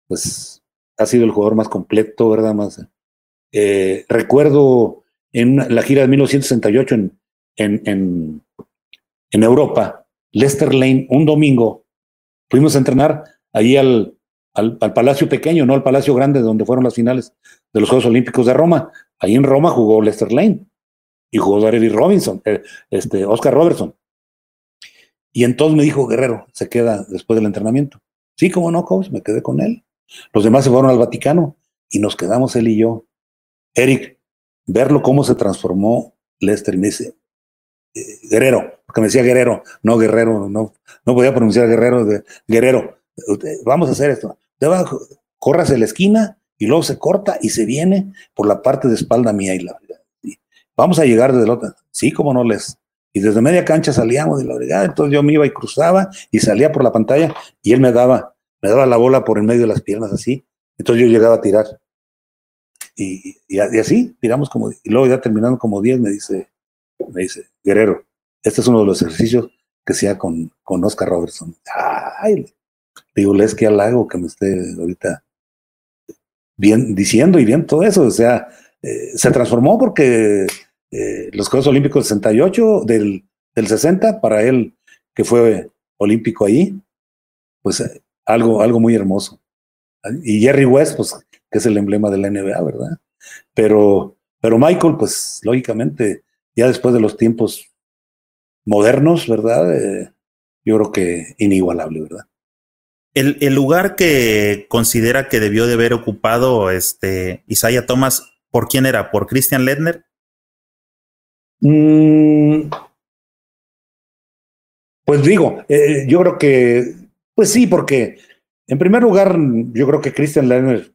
pues ha sido el jugador más completo, ¿verdad? Más, eh, recuerdo en la gira de 1968 en, en, en, en, Europa, Lester Lane, un domingo, fuimos a entrenar ahí al, al, al, Palacio Pequeño, no al Palacio Grande, donde fueron las finales de los Juegos Olímpicos de Roma. Ahí en Roma jugó Lester Lane y jugó Darrell Robinson, eh, este, Oscar Robertson. Y entonces me dijo, Guerrero, se queda después del entrenamiento. Sí, como no, coach, me quedé con él. Los demás se fueron al Vaticano y nos quedamos él y yo. Eric, verlo cómo se transformó Lester me dice, eh, Guerrero, porque me decía Guerrero, no Guerrero, no, no podía pronunciar Guerrero, Guerrero, vamos a hacer esto. Corras a la esquina y luego se corta y se viene por la parte de espalda mía y la Vamos a llegar desde la otra. Sí, como no les. Y desde media cancha salíamos de la brigada, entonces yo me iba y cruzaba y salía por la pantalla y él me daba me daba la bola por en medio de las piernas así, entonces yo llegaba a tirar. Y, así, tiramos como, y luego ya terminando como 10, me dice, me dice, Guerrero, este es uno de los ejercicios que sea con, con Oscar Robertson. Ay, digo, les que halago que me esté ahorita bien diciendo y bien todo eso. O sea, eh, se transformó porque eh, los Juegos Olímpicos del 68, del, del 60, para él, que fue olímpico ahí, pues eh, algo, algo muy hermoso. Y Jerry West, pues, que es el emblema de la NBA, ¿verdad? Pero, pero Michael, pues, lógicamente, ya después de los tiempos modernos, ¿verdad? Eh, yo creo que inigualable, ¿verdad? El, el, lugar que considera que debió de haber ocupado este Isaiah Thomas, ¿por quién era? ¿Por Christian Ledner? Mm, pues digo, eh, yo creo que Pues sí, porque en primer lugar, yo creo que Christian Lerner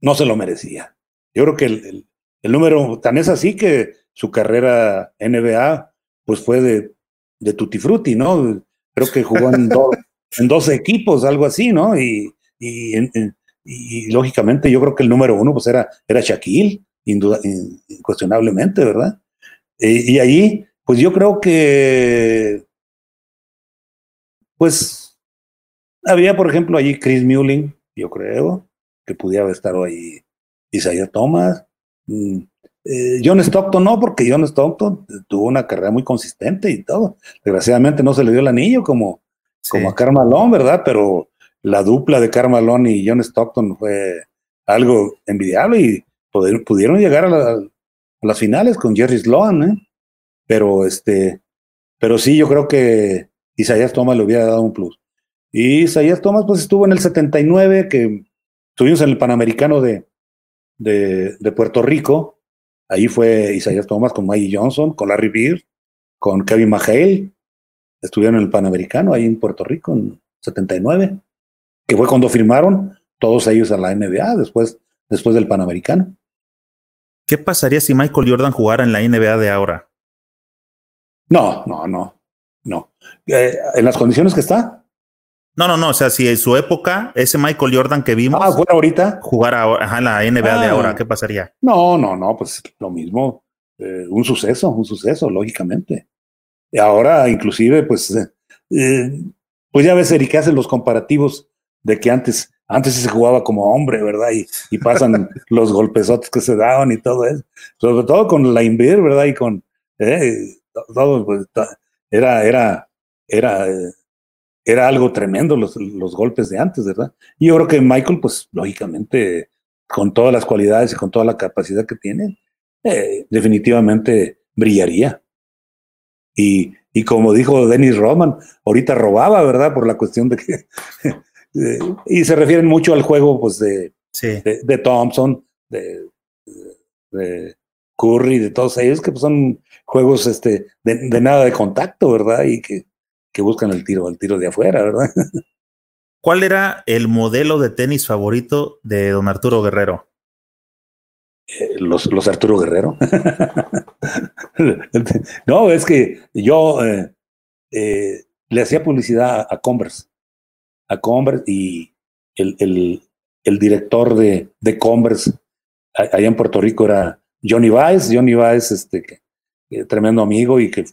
no se lo merecía. Yo creo que el, el, número tan es así que su carrera NBA pues fue de, de tutti frutti, ¿no? Creo que jugó en, en dos equipos, algo así, ¿no? Y, y, y, lógicamente yo creo que el número uno pues era, era Shaquille, induda, incuestionablemente, ¿verdad? y ahí, pues yo creo que, pues, había, por ejemplo, allí Chris Mullin, yo creo, que pudiera haber estado ahí Isaiah Thomas. Mm, eh, John Stockton no, porque John Stockton tuvo una carrera muy consistente y todo. Desgraciadamente no se le dio el anillo como, como a Carmalón, ¿verdad? Pero la dupla de Carmalón y John Stockton fue algo envidiable y pudieron llegar a, las finales con Jerry Sloan, ¿eh? Pero este, pero sí, yo creo que Isaías Thomas le hubiera dado un plus. Y Isaías Thomas, pues estuvo en el 79, que estuvimos en el Panamericano de, de, de Puerto Rico. Ahí fue Isaías Thomas con Maggie Johnson, con Larry Bird, con Kevin McHale. Estuvieron en el Panamericano ahí en Puerto Rico en 79, que fue cuando firmaron todos ellos a la NBA después, después del Panamericano. ¿Qué pasaría si Michael Jordan jugara en la NBA de ahora? No, no, no, no. Eh, en las condiciones que está. No, no, no. O sea, si en su época, ese Michael Jordan que vimos. Ah, fuera ahorita. Jugara en la NBA de ah. ahora, ¿qué pasaría? No, no, no. Pues lo mismo. Eh, un suceso, un suceso, lógicamente. Y ahora, inclusive, pues, eh, pues ya ves, Eric, hacen los comparativos de que antes antes se jugaba como hombre, ¿verdad? Y, y pasan los golpesotes que se daban y todo eso. Sobre todo con la Inver, ¿verdad? Y con eh, todo, pues, era, era, era, era algo tremendo los, los golpes de antes, ¿verdad? Y yo creo que Michael, pues, lógicamente, con todas las cualidades y con toda la capacidad que tiene, eh, definitivamente brillaría. Y, y como dijo Dennis Roman, ahorita robaba, ¿verdad? Por la cuestión de que y se refieren mucho al juego pues, de, de, Thompson, de, de, Curry, de todos ellos, que pues, son juegos este, de, nada de contacto, ¿verdad? Y que, que buscan el tiro, el tiro de afuera, ¿verdad? ¿Cuál era el modelo de tenis favorito de don Arturo Guerrero? Eh, los, los Arturo Guerrero. no, es que yo eh, eh, le hacía publicidad a Converse a Converse y el, el, el director de, de, Converse allá en Puerto Rico era Johnny Vice. Johnny Vice, este, que, tremendo amigo y que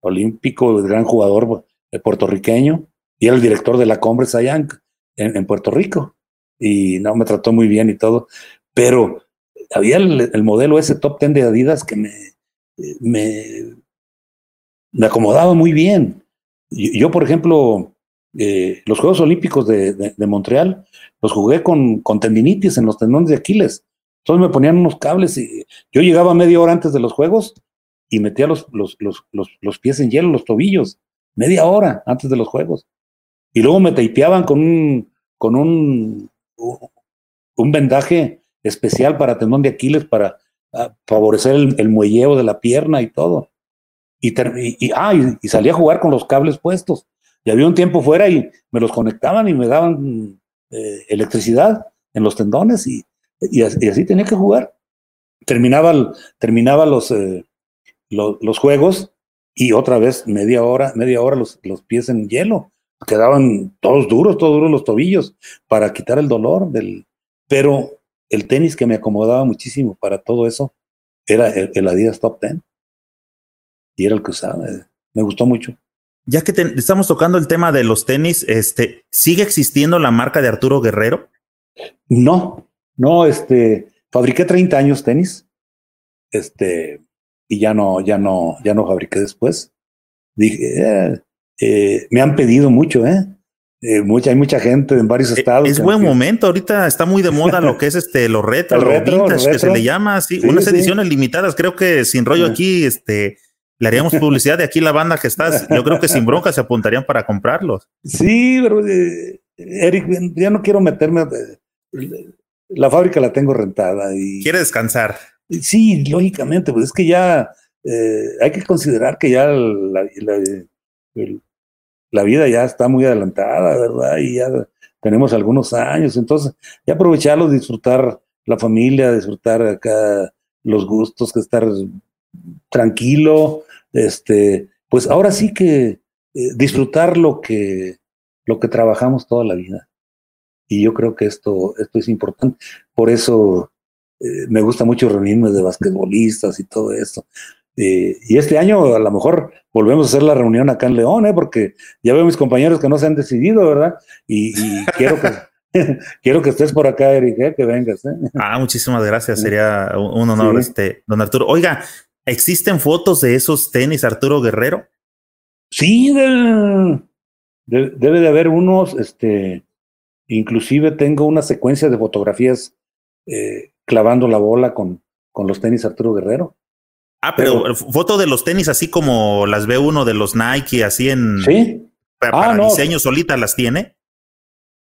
olímpico, gran jugador puertorriqueño, y era el director de la Converse allá en, en, Puerto Rico. Y no, me trató muy bien y todo. Pero había el, el modelo ese top ten de Adidas que me, me, me acomodaba muy bien. Yo, por ejemplo, eh, los Juegos Olímpicos de, de, Montreal los jugué con, con tendinitis en los tendones de Aquiles. Entonces me ponían unos cables y yo llegaba media hora antes de los Juegos y metía los, los, los, los, pies en hielo, los tobillos, media hora antes de los Juegos. Y luego me tapeaban con un, con un, un vendaje especial para tendón de Aquiles para ah, favorecer el, el, muelleo de la pierna y todo. Y, y, ah, y, salí a jugar con los cables puestos. Y había un tiempo fuera y me los conectaban y me daban eh, electricidad en los tendones y, y, así tenía que jugar. Terminaba, terminaba los, eh, los, juegos y otra vez media hora, media hora los, los pies en hielo. Quedaban todos duros, todos duros los tobillos para quitar el dolor del... Pero el tenis que me acomodaba muchísimo para todo eso era el, el Adidas Top Ten. Y era el que usaba. Me gustó mucho ya que estamos tocando el tema de los tenis, este, ¿sigue existiendo la marca de Arturo Guerrero? No, no, este, fabriqué 30 años tenis, este, y ya no, ya no, ya no fabriqué después. Dije, eh, eh, me han pedido mucho, ¿eh? eh mucha, hay mucha gente en varios estados. Es buen momento, ahorita está muy de moda lo que es este, los retro, los vintage, que se le llama así, unas ediciones limitadas, creo que sin rollo aquí, este, le haríamos publicidad de aquí la banda que estás. Yo creo que sin bronca se apuntarían para comprarlos. Sí, pero eh, Eric, ya no quiero meterme. Eh, la fábrica la tengo rentada y. Quiere descansar. Sí, lógicamente, pues es que ya eh, hay que considerar que ya la, vida ya está muy adelantada, ¿verdad? Y ya tenemos algunos años, entonces, y aprovecharlos, disfrutar la familia, disfrutar acá los gustos, que estar tranquilo, este, pues ahora sí que eh, disfrutar lo que, lo que trabajamos toda la vida. Y yo creo que esto, esto es importante. Por eso eh, me gusta mucho reunirme de basquetbolistas y todo esto. Eh, y este año a lo mejor volvemos a hacer la reunión acá en León, ¿eh? porque ya veo mis compañeros que no se han decidido, ¿verdad? Y, quiero que... Quiero que estés por acá, Eric, que vengas. Ah, muchísimas gracias. Sería un honor, este, don Arturo. Oiga, ¿existen fotos de esos tenis, Arturo Guerrero? Sí, debe de haber unos, este, inclusive tengo una secuencia de fotografías eh, clavando la bola con, con los tenis Arturo Guerrero. Ah, pero, foto de los tenis así como las ve uno de los Nike, así en... Sí. Para, ah, diseño solita las tiene.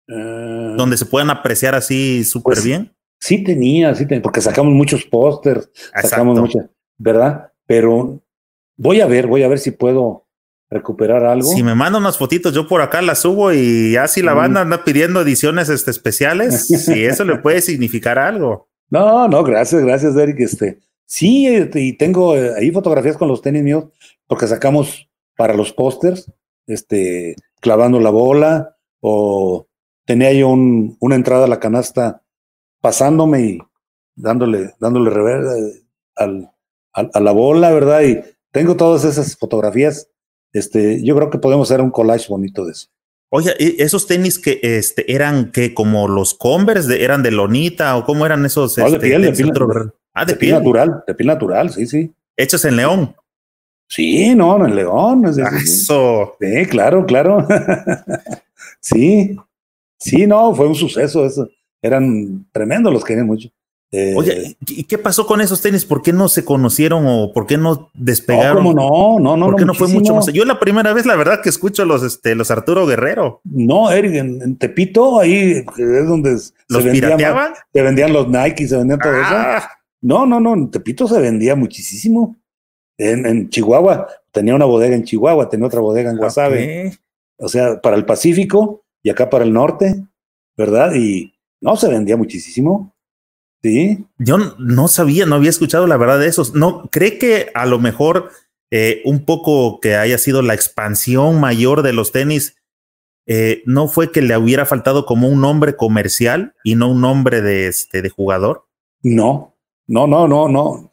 Eh, donde se puedan apreciar así súper pues, bien. Sí tenía, sí tenía, porque sacamos muchos pósters, sacamos muchas, ¿verdad? Pero voy a ver, voy a ver si puedo recuperar algo. Si me manda unas fotitos, yo por acá las subo y ya si la banda anda pidiendo ediciones este, especiales, si eso le puede significar algo. No, no, gracias, gracias, Eric. Este, sí, este, y tengo eh, ahí fotografías con los tenis míos, porque sacamos para los pósters, este, clavando la bola, o tenía yo un, una entrada a la canasta pasándome y dándole, dándole reversa eh, al, a la bola, ¿verdad? Y tengo todas esas fotografías este, yo creo que podemos hacer un collage bonito de eso. Oye, esos tenis que este, eran que como los Converse, eran de lonita o cómo eran esos. No, de este, piel, de piel, ah, de, piel, natural, de piel natural, sí, sí. Hechos en León. Sí, no, en León. eso. Sí, claro, claro. sí, sí, no, fue un suceso eso. Eran tremendos los que querían mucho. Oye, eh, ¿y qué pasó con esos tenis? ¿Por qué no se conocieron o por qué no despegaron? No, no, no, no. ¿Por qué no, fue mucho más? Yo la primera vez, la verdad, que escucho los, este, los Arturo Guerrero. No, Eric, en, Tepito, ahí es donde ¿Los se pirateaban? se vendían los Nike, se vendían todo eso. Ah. No, no, no, en Tepito se vendía muchísimo. En, Chihuahua, tenía una bodega en Chihuahua, tenía otra bodega en Guasave. O sea, para el Pacífico y acá para el norte, ¿verdad? Y no, se vendía muchísimo. Sí. Yo no sabía, no había escuchado la verdad de esos. No, cree que a lo mejor eh, un poco que haya sido la expansión mayor de los tenis, eh, no fue que le hubiera faltado como un nombre comercial y no un nombre de este de jugador. No, no, no, no, no.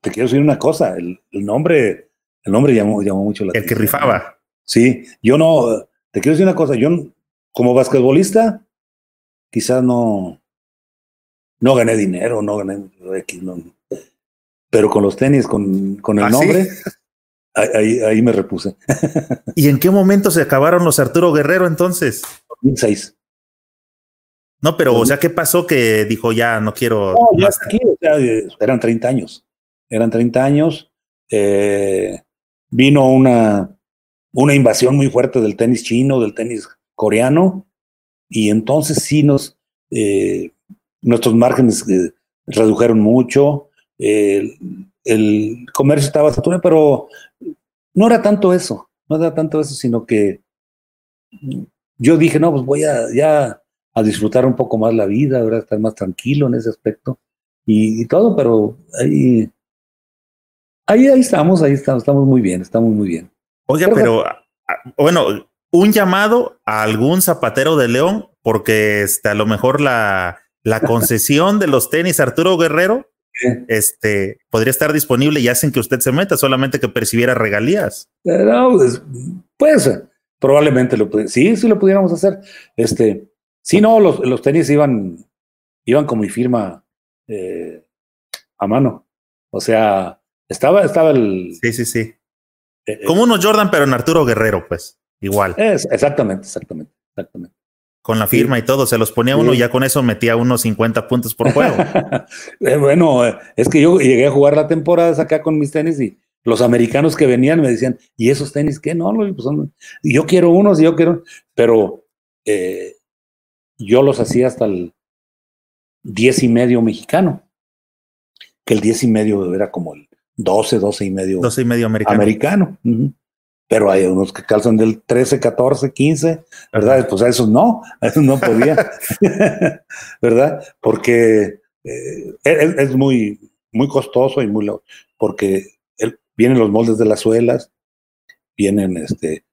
te quiero decir una cosa. El, nombre, el nombre llamó, llamó mucho la atención. El que rifaba. Sí, yo no. Te quiero decir una cosa. Yo como basquetbolista, quizás no no gané dinero, no gané X, no. Pero con los tenis, con, con el ¿Ah, nombre, ahí, ahí, me repuse. ¿Y en qué momento se acabaron los Arturo Guerrero entonces? 2006. No, pero, o sea, ¿qué pasó que dijo ya no quiero? No, ya aquí, o sea, eran 30 años. Eran 30 años. Eh, vino una, una invasión muy fuerte del tenis chino, del tenis coreano, y entonces sí nos, eh, nuestros márgenes eh, redujeron mucho, el comercio estaba saturado, pero no era tanto eso, no era tanto eso, sino que yo dije, no, pues voy a ya a disfrutar un poco más la vida, a estar más tranquilo en ese aspecto y, todo, pero ahí, ahí, ahí estamos, ahí estamos, estamos muy bien, estamos muy bien. Oiga, pero, bueno, un llamado a algún zapatero de León, porque este, a lo mejor la, la concesión de los tenis Arturo Guerrero este, podría estar disponible y hacen que usted se meta, solamente que percibiera regalías. No, pues, pues probablemente lo sí, sí lo pudiéramos hacer. Este, sí, no, los, los tenis iban, iban con mi firma eh, a mano. O sea, estaba, estaba el. Sí, sí, sí. Eh, Como unos Jordan, pero en Arturo Guerrero, pues, igual. Es, exactamente, exactamente, exactamente con la firma y todo, se los ponía uno y ya con eso metía unos 50 puntos por juego. Eh, bueno, eh, es que yo llegué a jugar la temporada acá con mis tenis y los americanos que venían me decían, ¿y esos tenis qué? No, pues son, yo quiero unos, yo quiero, pero eh, yo los hacía hasta el 10 y medio mexicano, que el 10 y medio era como el 12, 12 y medio. 12 y medio americano. Americano. Pero hay unos que calzan del 13, 14, 15, ¿verdad? Pues a esos no, a esos no podía, ¿verdad? Porque eh, es, muy, muy costoso y muy, porque vienen los moldes de las suelas, vienen, este,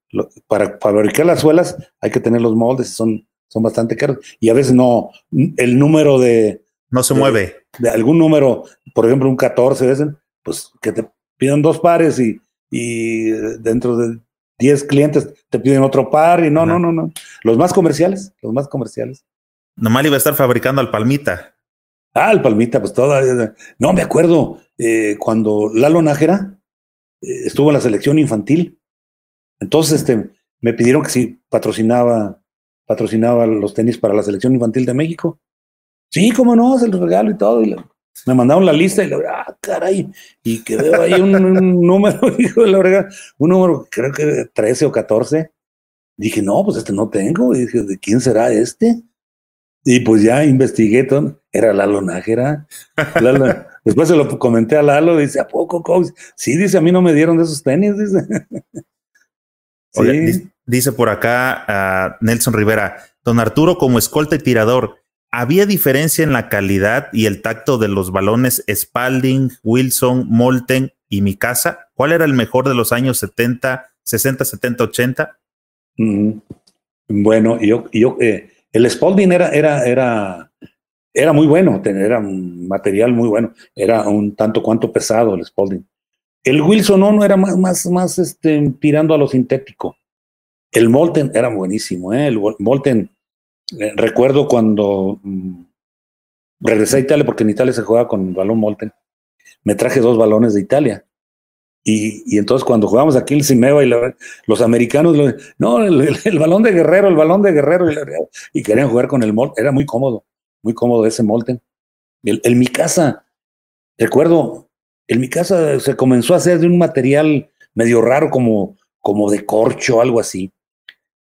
para fabricar las suelas hay que tener los moldes, son, son bastante caros y a veces no, el número de... No se mueve. De algún número, por ejemplo, un 14, veces, pues que te pidan dos pares y y dentro de 10 clientes te piden otro par y no, no, no, no. Los más comerciales, los más comerciales. Nomás iba a estar fabricando al Palmita. Ah, el Palmita, pues toda. No, me acuerdo eh, cuando Lalo Nájera eh, estuvo en la selección infantil. Entonces, este, me pidieron que si patrocinaba, patrocinaba los tenis para la selección infantil de México. Sí, cómo no, se los regalo y todo. Y me mandaron la lista y le ah, caray, y que veo ahí un, número, hijo de la verdad, un número, creo que 13 o 14. Dije, no, pues este no tengo. Y dije, ¿de quién será este? Y pues ya investigué todo. Era Lalo Nájera. Después se lo comenté a Lalo. Dice, ¿a poco, Sí, dice, a mí no me dieron de esos tenis. Dice. sí. dice por acá a Nelson Rivera, don Arturo como escolta y tirador, ¿Había diferencia en la calidad y el tacto de los balones Spalding, Wilson, Molten y Mikasa? ¿Cuál era el mejor de los años 70, 60, 70, 80? Bueno, yo, yo eh, el Spalding era, era, era, era muy bueno, era un material muy bueno, era un tanto cuanto pesado el Spalding. El Wilson no, no era más, más, más este, tirando a lo sintético. El Molten era buenísimo, ¿eh? el Molten recuerdo cuando mm, regresé a Italia, porque en Italia se juega con balón Molten, me traje dos balones de Italia. Y, entonces cuando jugamos aquí el Cimeva y los americanos, no, el, balón de Guerrero, el balón de Guerrero, y, querían jugar con el Molten, era muy cómodo, muy cómodo ese Molten. El, el mi casa, recuerdo, el mi casa se comenzó a hacer de un material medio raro como, como de corcho, algo así.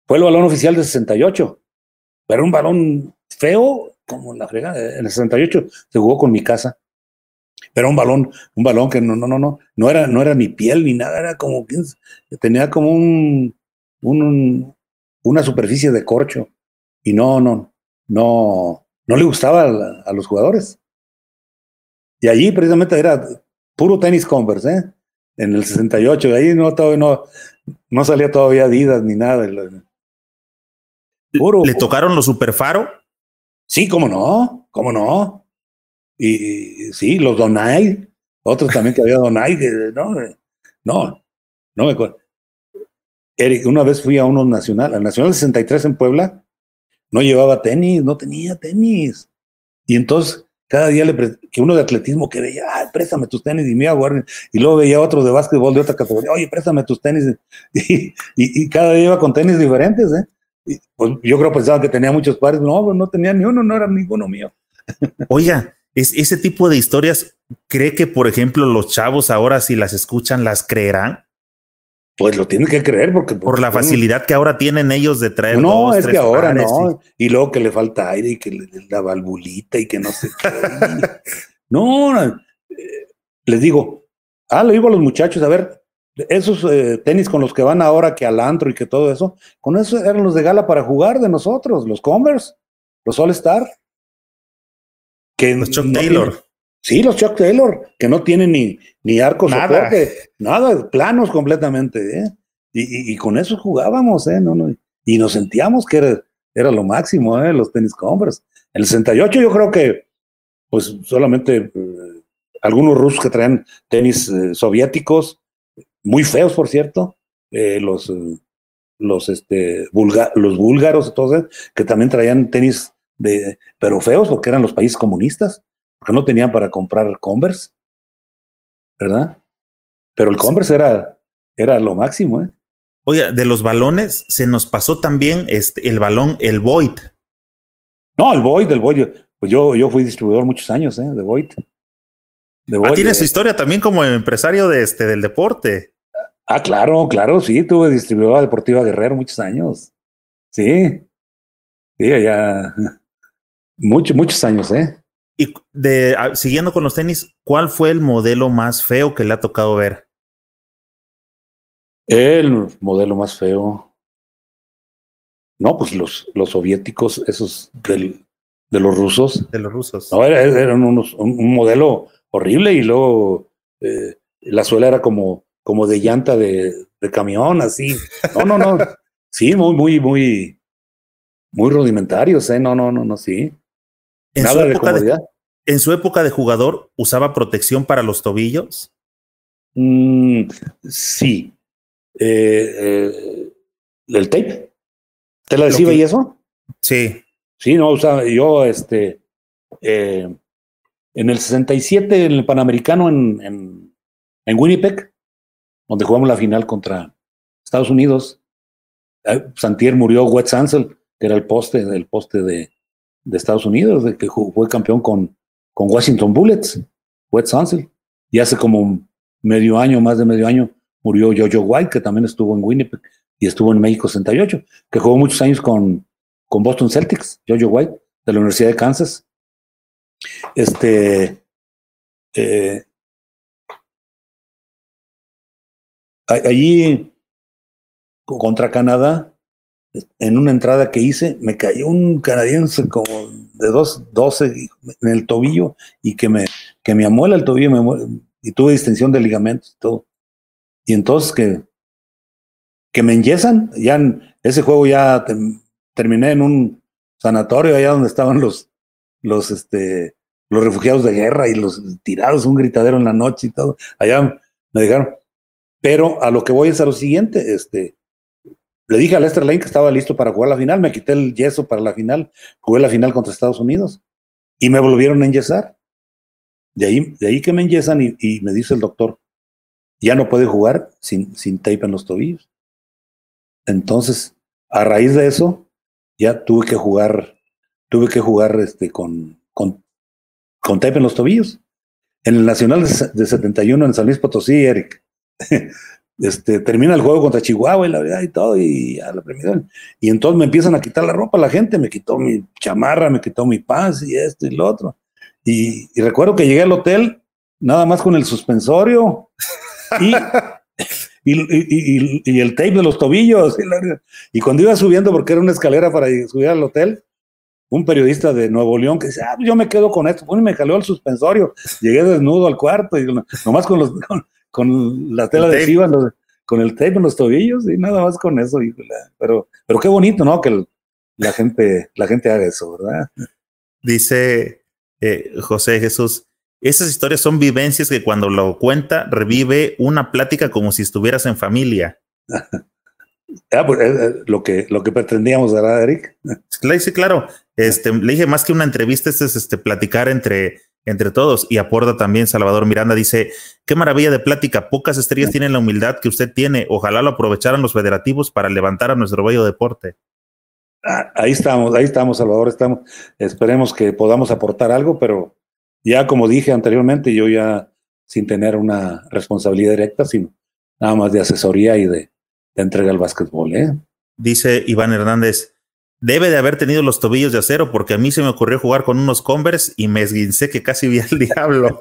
Fue el balón oficial de 68 era un balón feo, como la fregada. En el 68 se jugó con mi casa. Pero un balón, un balón que no, no, no, no, no era, no era ni piel ni nada, era como tenía como un, un, una superficie de corcho. Y no, no, no, no le gustaba a, los jugadores. Y allí precisamente era puro tenis Converse, ¿eh? En el 68, de ahí no, todavía no, no salía todavía Adidas ni nada. ¿Le tocaron los Superfaro? Sí, cómo no, cómo no. Y, sí, los Donai, otros también que había Donai, que no, no, no me acuerdo. Eric, una vez fui a uno nacional, al Nacional 63 en Puebla, no llevaba tenis, no tenía tenis. Y entonces, cada día le que uno de atletismo que veía, ay, préstame tus tenis y me iba a Y luego veía otro de básquetbol de otra categoría, oye, préstame tus tenis. Y, y cada día iba con tenis diferentes, ¿eh? Pues yo creo que pensaba que tenía muchos pares. No, pues no tenía ni uno, no era ninguno mío. Oiga, es, ese tipo de historias, ¿cree que, por ejemplo, los chavos ahora, si las escuchan, las creerán? Pues lo tienen que creer porque... Por la facilidad que ahora tienen ellos de traer. No, es que ahora no. Y... luego que le falta aire y que le, la valvulita y que no sé qué. no, eh, les digo, ah, le digo a los muchachos, a ver, esos eh, tenis con los que van ahora que al antro y que todo eso, con eso eran los de gala para jugar de nosotros, los Converse, los All Star. Que los Chuck Taylor. sí, los Chuck Taylor, que no tienen ni, ni arcos nada. nada, planos completamente, ¿eh? Y, con eso jugábamos, ¿eh? No, no, y nos sentíamos que era, era lo máximo, ¿eh? Los tenis Converse. En el 68 yo creo que, pues solamente eh, algunos rusos que traían tenis eh, soviéticos, muy feos, por cierto, eh, los, eh, los, este, los búlgaros, todos, que también traían tenis, de, pero feos porque eran los países comunistas, porque no tenían para comprar Converse, ¿verdad? Pero el Converse era, era lo máximo, ¿eh? Oye, de los balones se nos pasó también este, el balón, el Void. No, el Void, el Void. Pues yo, yo fui distribuidor muchos años, ¿eh? De Void. ah, tiene su historia también como empresario de este, del deporte. Ah, claro, claro, sí, tuve distribuidora deportiva Guerrero muchos años. Sí, sí, allá muchos, muchos años, ¿eh? Y de, ah, siguiendo con los tenis, ¿cuál fue el modelo más feo que le ha tocado ver? El modelo más feo. No, pues los, los soviéticos, esos del, de los rusos. De los rusos. No, eran unos, un, modelo horrible y luego eh, la suela era como, como de llanta de, de camión, así. No, no, no. sí, muy, muy, muy, muy rudimentarios, ¿eh? No, no, no, no, sí. En Nada de comodidad. ¿En su época de jugador usaba protección para los tobillos? Mm, sí. Eh, eh, ¿El tape? ¿Te la adhesiva y eso? Sí. Sí, no, usaba yo, este, eh, en el 67, en el Panamericano en, en, en, Winnipeg, donde jugamos la final contra Estados Unidos, Santier murió Wet Sansel, que era el poste, el poste de, de Estados Unidos, de que fue campeón con, con Washington Bullets, Wet Sansel. Y hace como medio año, más de medio año, murió Jojo White, que también estuvo en Winnipeg y estuvo en México 68, que jugó muchos años con, con Boston Celtics, Jojo White, de la Universidad de Kansas. Este. Eh, allí, contra Canadá, en una entrada que hice, me cayó un canadiense como de dos, 12 en el tobillo y que me, que me amuela el tobillo y tuve distensión de ligamentos y todo. Y entonces que, que me enyesan, ya en ese juego ya terminé en un sanatorio allá donde estaban los, los, este, los refugiados de guerra y los tirados, un gritadero en la noche y todo. Allá me dejaron. Pero a lo que voy es a lo siguiente, este, le dije a Lester Lane que estaba listo para jugar la final, me quité el yeso para la final, jugué la final contra Estados Unidos y me volvieron a enyesar. De ahí, de ahí que me enyesan y, me dice el doctor, ya no puede jugar sin, sin tape en los tobillos. Entonces, a raíz de eso, ya tuve que jugar, tuve que jugar este, con, con, con tape en los tobillos. En el Nacional de 71 en San Luis Potosí, Eric. este, termina el juego contra Chihuahua y la verdad y todo, y a la premiación. Y entonces me empiezan a quitar la ropa la gente, me quitó mi chamarra, me quitó mi paz y esto y lo otro. Y, recuerdo que llegué al hotel nada más con el suspensorio y, y, el tape de los tobillos. Y, cuando iba subiendo, porque era una escalera para subir al hotel, un periodista de Nuevo León que dice, ah, yo me quedo con esto, y me jaló el suspensorio, llegué desnudo al cuarto nomás con los, la tela de FIBA, con el tape en los tobillos y nada más con eso. Pero, pero qué bonito, ¿no? Que la gente, la gente haga eso, ¿verdad? Dice eh, José Jesús, esas historias son vivencias que cuando lo cuenta revive una plática como si estuvieras en familia. ah, pues, eh, eh, lo, que, lo que pretendíamos, ¿verdad, Eric? Sí, claro. Este, le dije más que una entrevista, este es este, platicar entre entre todos. Y aporta también Salvador Miranda, dice, qué maravilla de plática, pocas estrellas tienen la humildad que usted tiene, ojalá lo aprovecharan los federativos para levantar a nuestro bello deporte. Ah, ahí estamos, ahí estamos, Salvador, estamos. Esperemos que podamos aportar algo, pero ya como dije anteriormente, yo ya sin tener una responsabilidad directa, sino nada más de asesoría y de, de entrega al básquetbol. ¿eh? Dice Iván Hernández, Debe de haber tenido los tobillos de acero porque a mí se me ocurrió jugar con unos Converse y me esguincé que casi vi al diablo.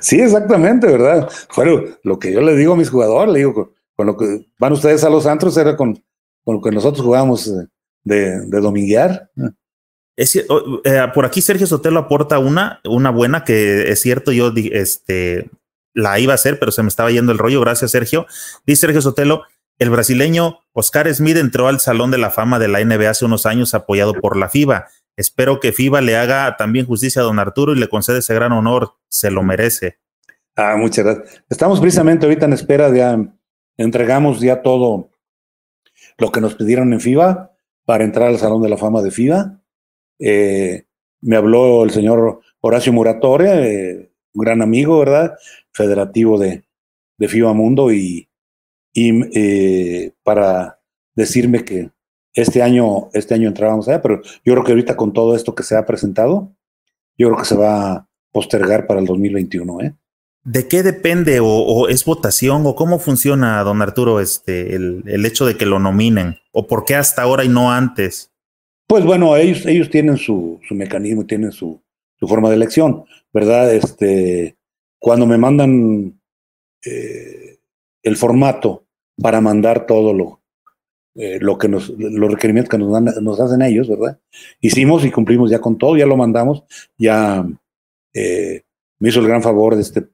sí, exactamente, ¿verdad? Bueno, lo que yo le digo a mis jugadores, le digo, con, lo que van ustedes a los antros era con, con lo que nosotros jugábamos eh, de, de dominguear. Es, eh, por aquí Sergio Sotelo aporta una, una buena que es cierto, yo este, la iba a hacer, pero se me estaba yendo el rollo. Gracias, Sergio. Dice Sergio Sotelo, el brasileño Oscar Smith entró al Salón de la Fama de la NBA hace unos años apoyado por la FIBA. Espero que FIBA le haga también justicia a don Arturo y le conceda ese gran honor. Se lo merece. Ah, muchas gracias. Estamos precisamente ahorita en espera de, entregamos ya todo lo que nos pidieron en FIBA para entrar al Salón de la Fama de FIBA. Eh, me habló el señor Horacio Muratore, eh, un gran amigo, ¿verdad? Federativo de, de FIBA Mundo y y eh, para decirme que este año, este año entrábamos allá, pero yo creo que ahorita con todo esto que se ha presentado, yo creo que se va a postergar para el 2021, ¿eh? ¿De qué depende o, es votación o cómo funciona, don Arturo, este, el, el, hecho de que lo nominen? ¿O por qué hasta ahora y no antes? Pues bueno, ellos, ellos tienen su, su mecanismo, tienen su, su, forma de elección, ¿verdad? Este, cuando me mandan eh, el formato para mandar todo lo, eh, lo que nos, los requerimientos que nos, dan, nos hacen ellos, ¿verdad? Hicimos y cumplimos ya con todo, ya lo mandamos, ya eh, me hizo el gran favor de este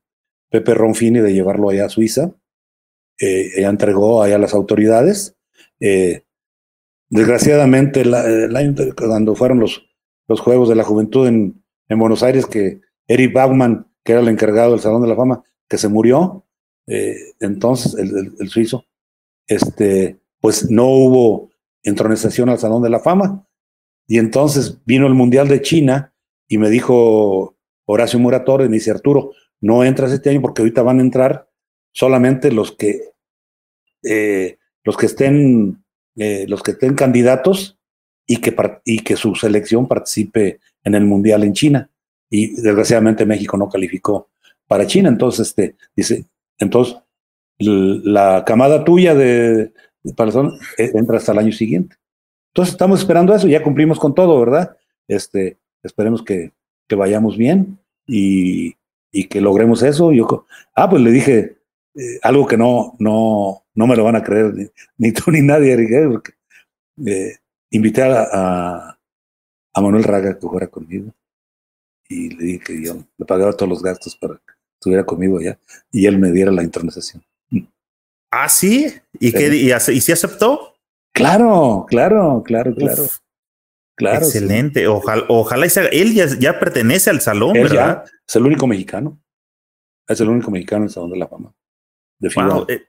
Pepe Ronfini de llevarlo allá a Suiza, eh, ya entregó allá a las autoridades. desgraciadamente, cuando fueron los, los Juegos de la Juventud en, en Buenos Aires, que Eric Baumann, que era el encargado del Salón de la Fama, que se murió, entonces el, el suizo, este, pues no hubo entronización al Salón de la Fama. Y entonces vino el Mundial de China y me dijo Horacio Muratore, me dice Arturo, no entras este año porque ahorita van a entrar solamente los que eh, los que estén eh, los que estén candidatos y que y que su selección participe en el mundial en China y desgraciadamente México no calificó para China entonces este dice entonces la camada tuya de, eh, entra hasta el año siguiente. Entonces estamos esperando eso, ya cumplimos con todo, ¿verdad? Este, esperemos que, que vayamos bien y, y, que logremos eso. Yo, ah, pues le dije eh, algo que no, no, no me lo van a creer ni, tú ni nadie, porque eh, invité a, a, Manuel Raga que fuera conmigo y le dije que yo le pagaba todos los gastos para que estuviera conmigo allá y él me diera la intronación. Ah, sí. ¿Y, Qué, y, y, si aceptó? Claro, claro, claro, claro. claro excelente. Ojalá, ojalá él ya, pertenece al salón, ¿verdad? es el único mexicano. Es el único mexicano en el Salón de la Fama. De eh,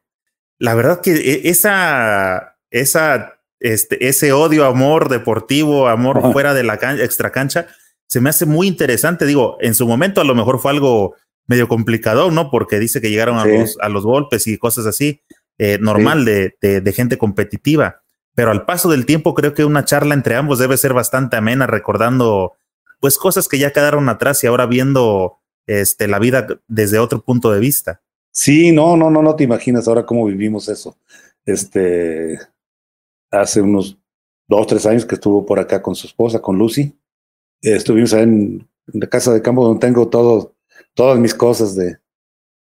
la verdad que e, esa, esa, este, ese odio, amor deportivo, amor fuera de la extra cancha, se me hace muy interesante. Digo, en su momento a lo mejor fue algo medio complicado, ¿no? Porque dice que llegaron a, los, a los golpes y cosas así, eh, normal de, de, gente competitiva. Pero al paso del tiempo creo que una charla entre ambos debe ser bastante amena, recordando pues cosas que ya quedaron atrás y ahora viendo este, la vida desde otro punto de vista. Sí, no, no, no, no te imaginas ahora cómo vivimos eso. Este, hace unos dos, tres años que estuvo por acá con su esposa, con Lucy. estuvimos en la casa de campo donde tengo todo, todas mis cosas de,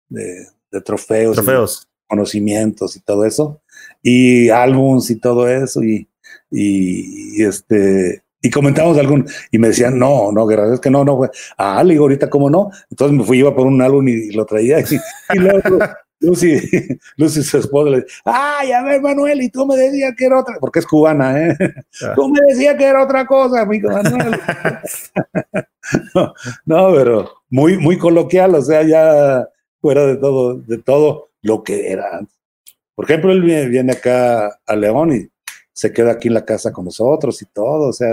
de, trofeos, trofeos. conocimientos y todo eso, y álbums y todo eso, y, y, este, y comentamos algún, y me decían, no, no, Guerra, es que no, no fue, ah, le digo, ahorita cómo no, entonces me fui, iba por un álbum y, lo traía, y, luego Lucy, Lucy, su esposa, le dice, ay, a ver, Manuel, y tú me decías que era otra, porque es cubana, ¿eh? Ah. Tú me decías que era otra cosa, amigo Manuel. no, pero muy, muy coloquial, o sea, ya fuera de todo, de todo lo que era Por ejemplo, él viene, acá a León y se queda aquí en la casa con nosotros y todo, o sea,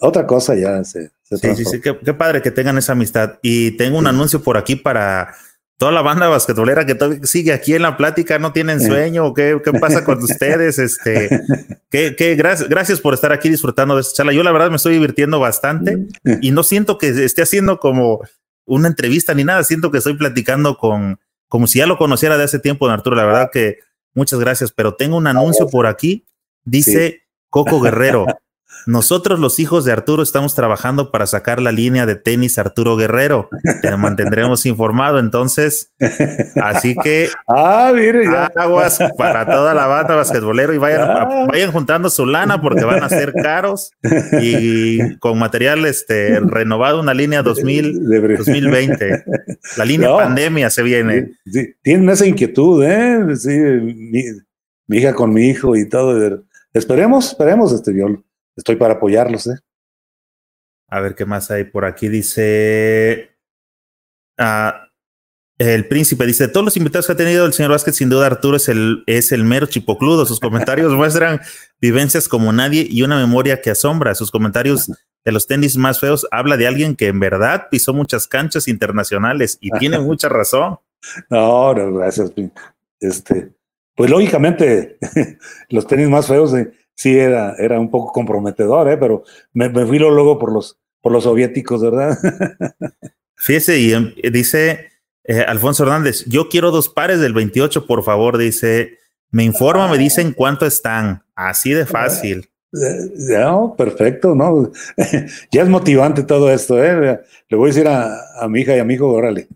otra cosa ya se. sí, sí, sí, qué, padre que tengan esa amistad. Y tengo un anuncio por aquí para toda la banda basquetbolera que sigue aquí en la plática, no tienen sueño, ¿qué, qué pasa con ustedes? Este, qué, qué gracias, gracias por estar aquí disfrutando de esta charla. Yo la verdad me estoy divirtiendo bastante y no siento que esté haciendo como una entrevista ni nada, siento que estoy platicando con, como si ya lo conociera de hace tiempo, Arturo. La verdad que muchas gracias, pero tengo un anuncio por aquí. Dice Coco Guerrero. Nosotros los hijos de Arturo estamos trabajando para sacar la línea de tenis Arturo Guerrero. Te mantendremos informado entonces. Así que ah, mire, aguas para toda la banda basquetbolero y vayan, ah. vayan juntando su lana porque van a ser caros y con material este renovado una línea 2000, 2020. La línea pandemia se viene. tienen esa inquietud, ¿eh? Sí, mi, hija con mi hijo y todo. Esperemos, esperemos este viol estoy para apoyarlos. ¿eh? A ver qué más hay por aquí. Dice. Ah, el príncipe dice: Todos los invitados que ha tenido el señor Vázquez, sin duda, Arturo es el, es el mero chipocludo. Sus comentarios muestran vivencias como nadie y una memoria que asombra. Sus comentarios de los tenis más feos habla de alguien que en verdad pisó muchas canchas internacionales y tiene mucha razón. No, no, gracias. Este, pues lógicamente, los tenis más feos de sí era, era un poco comprometedor, ¿eh? pero me, me fui luego por los, por los soviéticos, ¿verdad? Fíjese, y em, dice eh, Alfonso Hernández, yo quiero dos pares del 28, por favor, dice, me informa, me dicen cuánto están, así de fácil. No, perfecto, ¿no? ya es motivante todo esto, ¿eh? Le voy a decir a, a mi hija y a mi hijo, órale,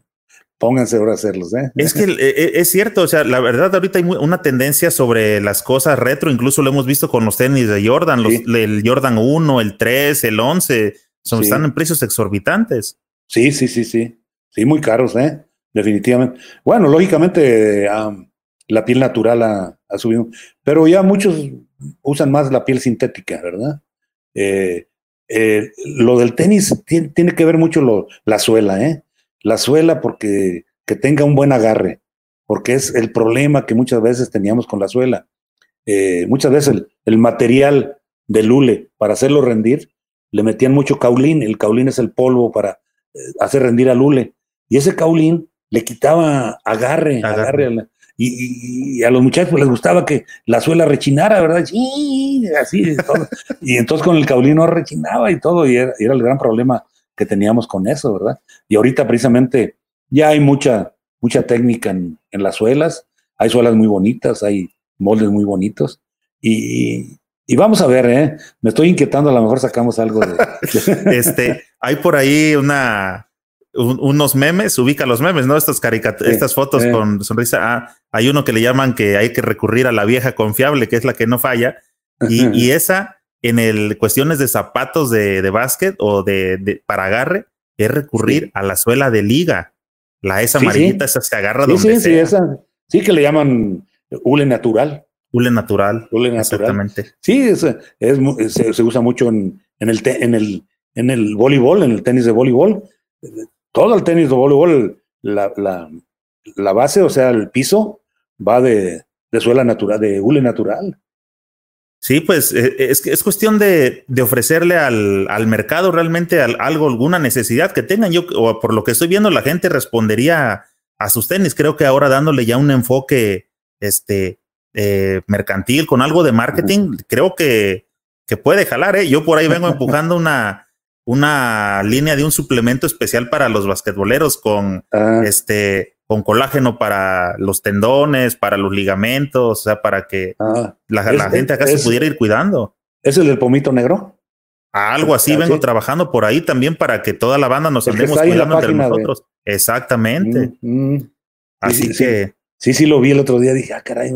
pónganse ahora a hacerlos. ¿eh? Es que eh, es cierto, o sea, la verdad ahorita hay una tendencia sobre las cosas retro, incluso lo hemos visto con los tenis de Jordan, el Jordan 1, el 3, el 11, son, están en precios exorbitantes. Sí, sí, sí, sí, sí, muy caros, ¿eh? definitivamente. Bueno, lógicamente la piel natural ha, subido, pero ya muchos usan más la piel sintética, ¿verdad? Eh, eh, lo del tenis tiene, que ver mucho lo, la suela, ¿eh? La suela porque que tenga un buen agarre, porque es el problema que muchas veces teníamos con la suela. Eh, muchas veces el, el, material del hule para hacerlo rendir le metían mucho caulín, el caulín es el polvo para hacer rendir al hule, y ese caulín le quitaba agarre, agarre, y, a los muchachos les gustaba que la suela rechinara, ¿verdad? Sí, así, todo. y entonces con el caulino rechinaba y todo, y era, el gran problema que teníamos con eso, ¿verdad? Y ahorita precisamente ya hay mucha, mucha técnica en, las suelas, hay suelas muy bonitas, hay moldes muy bonitos, y, y vamos a ver, ¿eh? Me estoy inquietando, a lo mejor sacamos algo de... este, hay por ahí una, unos memes, ubica los memes, ¿no? Estas caricaturas, estas fotos con sonrisa. Ah, hay uno que le llaman que hay que recurrir a la vieja confiable, que es la que no falla. Y, esa, en el cuestiones de zapatos de, de básquet o de, para agarre, es recurrir a la suela de liga. La esa amarillita, esa se agarra donde sí, sea. Sí, esa. Sí, que le llaman hule natural. Hule natural. Hule natural. Exactamente. Sí, es, es, se, usa mucho en, en, el en, el, en el voleibol, en el tenis de voleibol todo el tenis de voleibol, la, la, la, base, o sea, el piso, va de, de suela natural, de hule natural. Sí, pues eh, es, es cuestión de, de ofrecerle al, al, mercado realmente algo, alguna necesidad que tengan. Yo, o por lo que estoy viendo, la gente respondería a sus tenis. Creo que ahora dándole ya un enfoque este, eh, mercantil con algo de marketing, creo que, que puede jalar. ¿eh? Yo por ahí vengo empujando una, una línea de un suplemento especial para los basquetboleros con ah. este con colágeno para los tendones, para los ligamentos, o sea, para que ah. la, gente acá se pudiera ir cuidando. ¿Es el del pomito negro? Algo así, vengo trabajando por ahí también para que toda la banda nos andemos cuidando entre nosotros. Exactamente. Mm, mm. Así que. Sí, sí, lo vi el otro día, dije, ah, caray,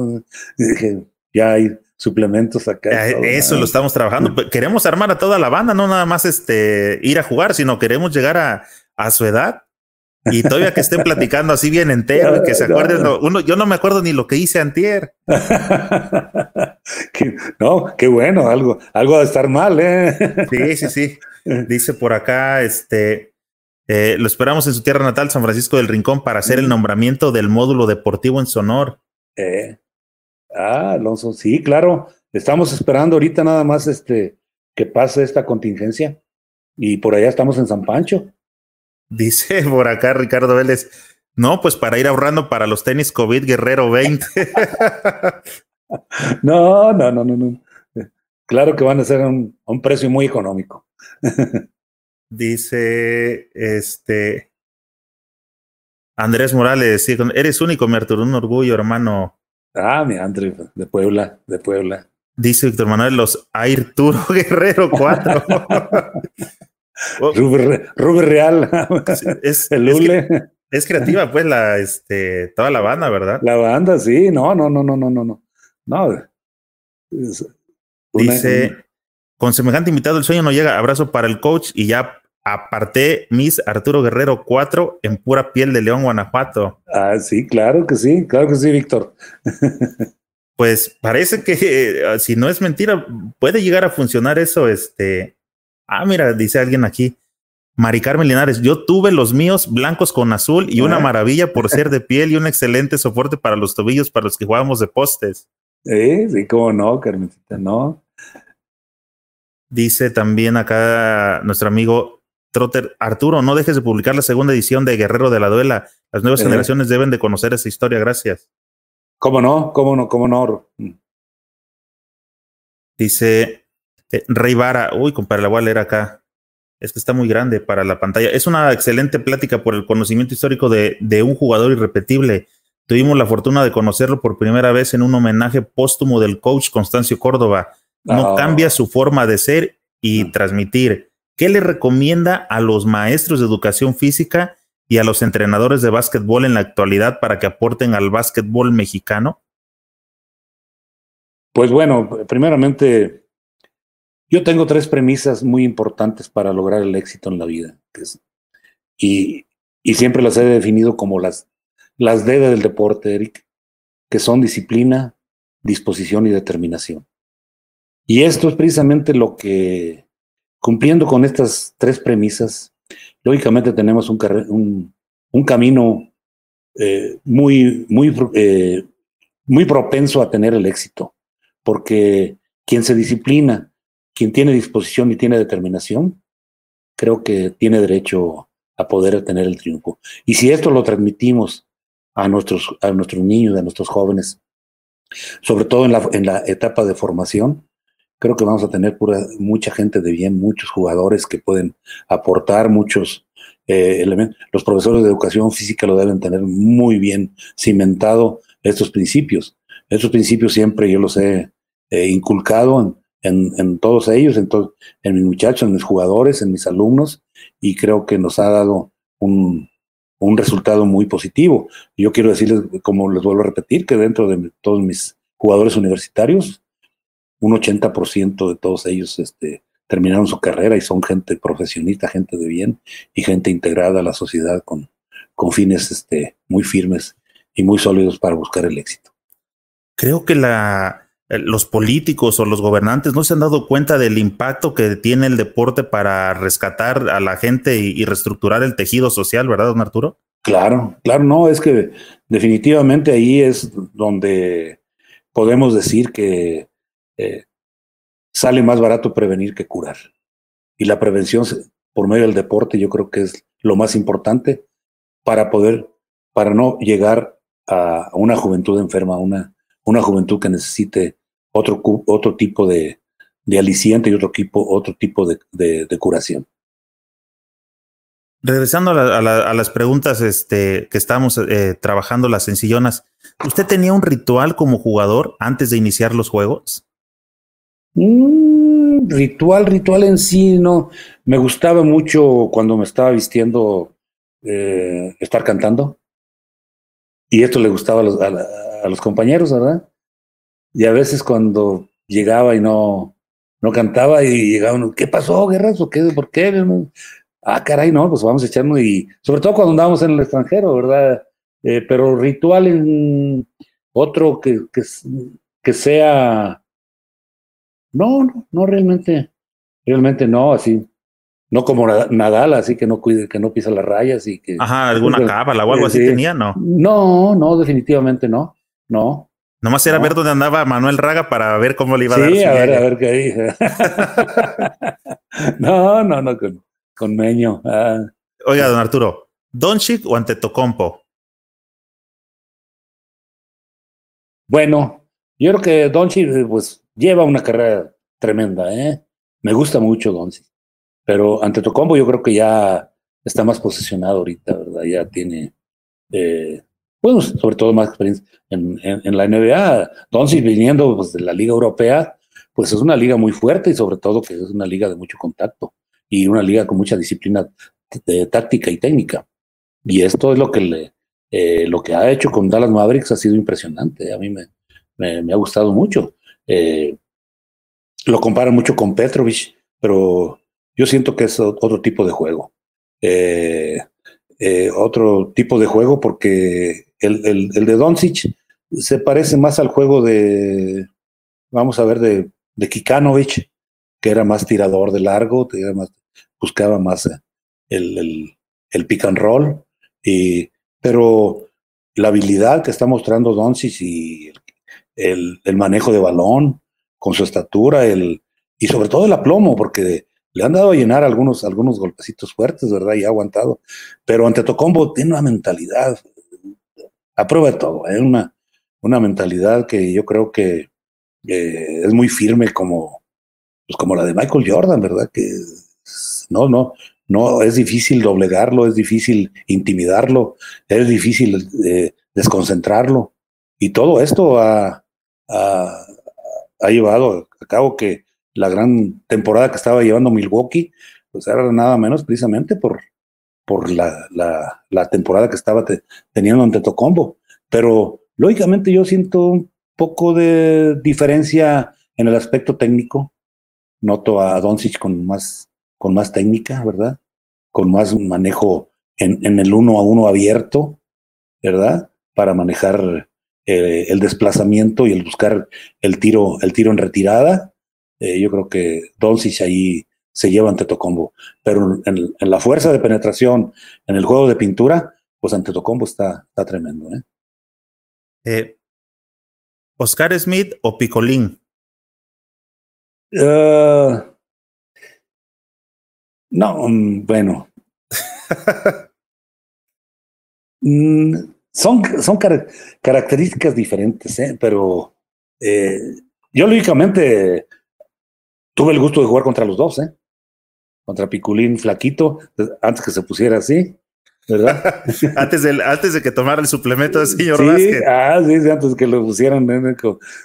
dije, ya hay suplementos acá. Eso lo estamos trabajando. Queremos armar a toda la banda, no nada más este ir a jugar, sino queremos llegar a, a su edad y todavía que estén platicando así bien entero y que se acuerden. uno, yo no me acuerdo ni lo que hice antier. no, qué bueno, algo, algo de estar mal, ¿eh? sí, sí, sí. Dice por acá, este, eh, lo esperamos en su tierra natal, San Francisco del Rincón, para hacer el nombramiento del módulo deportivo en Sonor. Eh, Ah, Alonso, sí, claro. Estamos esperando ahorita nada más este que pase esta contingencia y por allá estamos en San Pancho. Dice por acá Ricardo Vélez, no, pues para ir ahorrando para los tenis COVID Guerrero 20. no, no, no, no, no. Claro que van a ser a un, un precio muy económico. Dice este Andrés Morales, eres único, me Arturo, un orgullo, hermano. Ah, mi André, de Puebla, de Puebla. Dice Víctor Manuel, los Airturo Guerrero 4. Rubén Real. es, el Es, creativa, pues, la, este, toda la banda, ¿verdad? La banda, sí, no, no, no, no, no, no, no. no. Dice, con semejante invitado el sueño no llega, abrazo para el coach y ya Aparte, Miss Arturo Guerrero 4 en pura piel de León, Guanajuato. Ah, sí, claro que sí, claro que sí, Víctor. pues parece que eh, si no es mentira, puede llegar a funcionar eso. Este, ah, mira, dice alguien aquí. Mari Carmen Linares, yo tuve los míos blancos con azul y una ah. maravilla por ser de piel y un excelente soporte para los tobillos para los que jugábamos de postes. Sí, sí, cómo no, Carmencita, no. Dice también acá nuestro amigo Trotter, Arturo, no dejes de publicar la segunda edición de Guerrero de la Duela. Las nuevas generaciones deben de conocer esa historia. Gracias. ¿Cómo no? ¿Cómo no? ¿Cómo no? Dice eh, Rey Vara. Uy, compadre, la voy a leer acá. Es que está muy grande para la pantalla. Es una excelente plática por el conocimiento histórico de, de un jugador irrepetible. Tuvimos la fortuna de conocerlo por primera vez en un homenaje póstumo del coach Constancio Córdoba. No ah. cambia su forma de ser y transmitir ¿Qué le recomienda a los maestros de educación física y a los entrenadores de básquetbol en la actualidad para que aporten al básquetbol mexicano? Pues bueno, primeramente, yo tengo tres premisas muy importantes para lograr el éxito en la vida. y, y, siempre las he definido como las, las D del deporte, Eric, que son disciplina, disposición y determinación. Y esto es precisamente lo que, cumpliendo con estas tres premisas, lógicamente tenemos un, un, camino eh, muy, muy, eh, muy propenso a tener el éxito, porque quien se disciplina, quien tiene disposición y tiene determinación, creo que tiene derecho a poder tener el triunfo. Y si esto lo transmitimos a nuestros, a nuestros niños, a nuestros jóvenes, sobre todo en la, en la etapa de formación, creo que vamos a tener pura, mucha gente de bien, muchos jugadores que pueden aportar muchos eh, elementos. Los profesores de educación física lo deben tener muy bien cimentado estos principios. Estos principios siempre yo los he inculcado en, en, todos ellos, en, en mis muchachos, en mis jugadores, en mis alumnos, y creo que nos ha dado un, un resultado muy positivo. Yo quiero decirles, como les vuelvo a repetir, que dentro de todos mis jugadores universitarios, un 80% de todos ellos este, terminaron su carrera y son gente profesionista, gente de bien y gente integrada a la sociedad con, con fines este, muy firmes y muy sólidos para buscar el éxito. Creo que la, los políticos o los gobernantes no se han dado cuenta del impacto que tiene el deporte para rescatar a la gente y, y reestructurar el tejido social, ¿verdad, don Arturo? Claro, claro, no, es que definitivamente ahí es donde podemos decir que eh, sale más barato prevenir que curar. Y la prevención por medio del deporte yo creo que es lo más importante para poder, para no llegar a una juventud enferma, una, una juventud que necesite otro, otro tipo de, de aliciente y otro tipo, otro tipo de, de, curación. Regresando a, a, las preguntas este, que estamos eh, trabajando, las sencillonas, ¿usted tenía un ritual como jugador antes de iniciar los juegos? Mm, ritual, ritual en sí, no. Me gustaba mucho cuando me estaba vistiendo eh, estar cantando. Y esto le gustaba a los, a, los, compañeros, ¿verdad? Y a veces cuando llegaba y no, no cantaba y llegaban, ¿qué pasó, Guerras? ¿O qué? ¿Por qué? Ah, caray, no, pues vamos a echarnos y sobre todo cuando andábamos en el extranjero, ¿verdad? Eh, pero ritual en otro que, que, que sea no, no, no realmente, realmente no, así, no como Nadal, así que no cuide, que no pisa las rayas y que. Ajá, alguna cábala o algo así tenía, ¿no? No, no, definitivamente no, no. Nomás era ver dónde andaba Manuel Raga para ver cómo le iba a dar. Sí, a ver, a ver qué dice. no, no, no, con, con Meño. Ah. Oiga, don Arturo, ¿Donchik o Antetokounmpo? Bueno, yo creo que Donchik, pues, lleva una carrera tremenda, ¿eh? Me gusta mucho Doncic. Pero ante Tocombo yo creo que ya está más posicionado ahorita, ¿verdad? Ya tiene, eh, bueno, sobre todo más experiencia en, en, la NBA. Doncic viniendo pues, de la Liga Europea, pues es una liga muy fuerte y sobre todo que es una liga de mucho contacto y una liga con mucha disciplina táctica y técnica. Y esto es lo que le, eh, lo que ha hecho con Dallas Mavericks ha sido impresionante. A mí me, me, me ha gustado mucho. Eh, lo comparan mucho con Petrovich, pero yo siento que es otro tipo de juego. Eh, eh, otro tipo de juego porque el, el, el, de Doncic se parece más al juego de, vamos a ver, de, de Kikanovic, que era más tirador de largo, más, buscaba más el, el, el, pick and roll, y, pero la habilidad que está mostrando Doncic y el, el, manejo de balón, con su estatura, el, y sobre todo el aplomo, porque le han dado a llenar algunos, algunos golpecitos fuertes, ¿verdad? Y ha aguantado. Pero ante Tocombo tiene una mentalidad, a prueba todo, ¿eh? una, una mentalidad que yo creo que eh, es muy firme como, pues como la de Michael Jordan, ¿verdad? Que no, no, no, es difícil doblegarlo, es difícil intimidarlo, es difícil eh, desconcentrarlo. Y todo esto ha, ha, llevado a cabo que la gran temporada que estaba llevando Milwaukee, pues era nada menos precisamente por, por la, la, temporada que estaba teniendo ante Tocombo. Pero lógicamente yo siento un poco de diferencia en el aspecto técnico. Noto a Doncic con más, con más técnica, ¿verdad? Con más manejo en, en el uno a uno abierto, ¿verdad? Para manejar eh, el desplazamiento y el buscar el tiro, el tiro en retirada. Eh, yo creo que Doncic ahí se lleva ante Tocombo. Pero en, la fuerza de penetración, en el juego de pintura, pues ante Tocombo está, está tremendo. ¿eh? eh Oscar Smith o Picolín? Uh, no, mm, bueno. Mm, son, son características diferentes, ¿eh? pero eh, yo lógicamente tuve el gusto de jugar contra los dos, ¿eh? Contra Piculín Flaquito, antes que se pusiera así, ¿verdad? antes, de, antes de que tomara el suplemento de señor sí, Vázquez. Ah, sí, antes de que lo pusieran.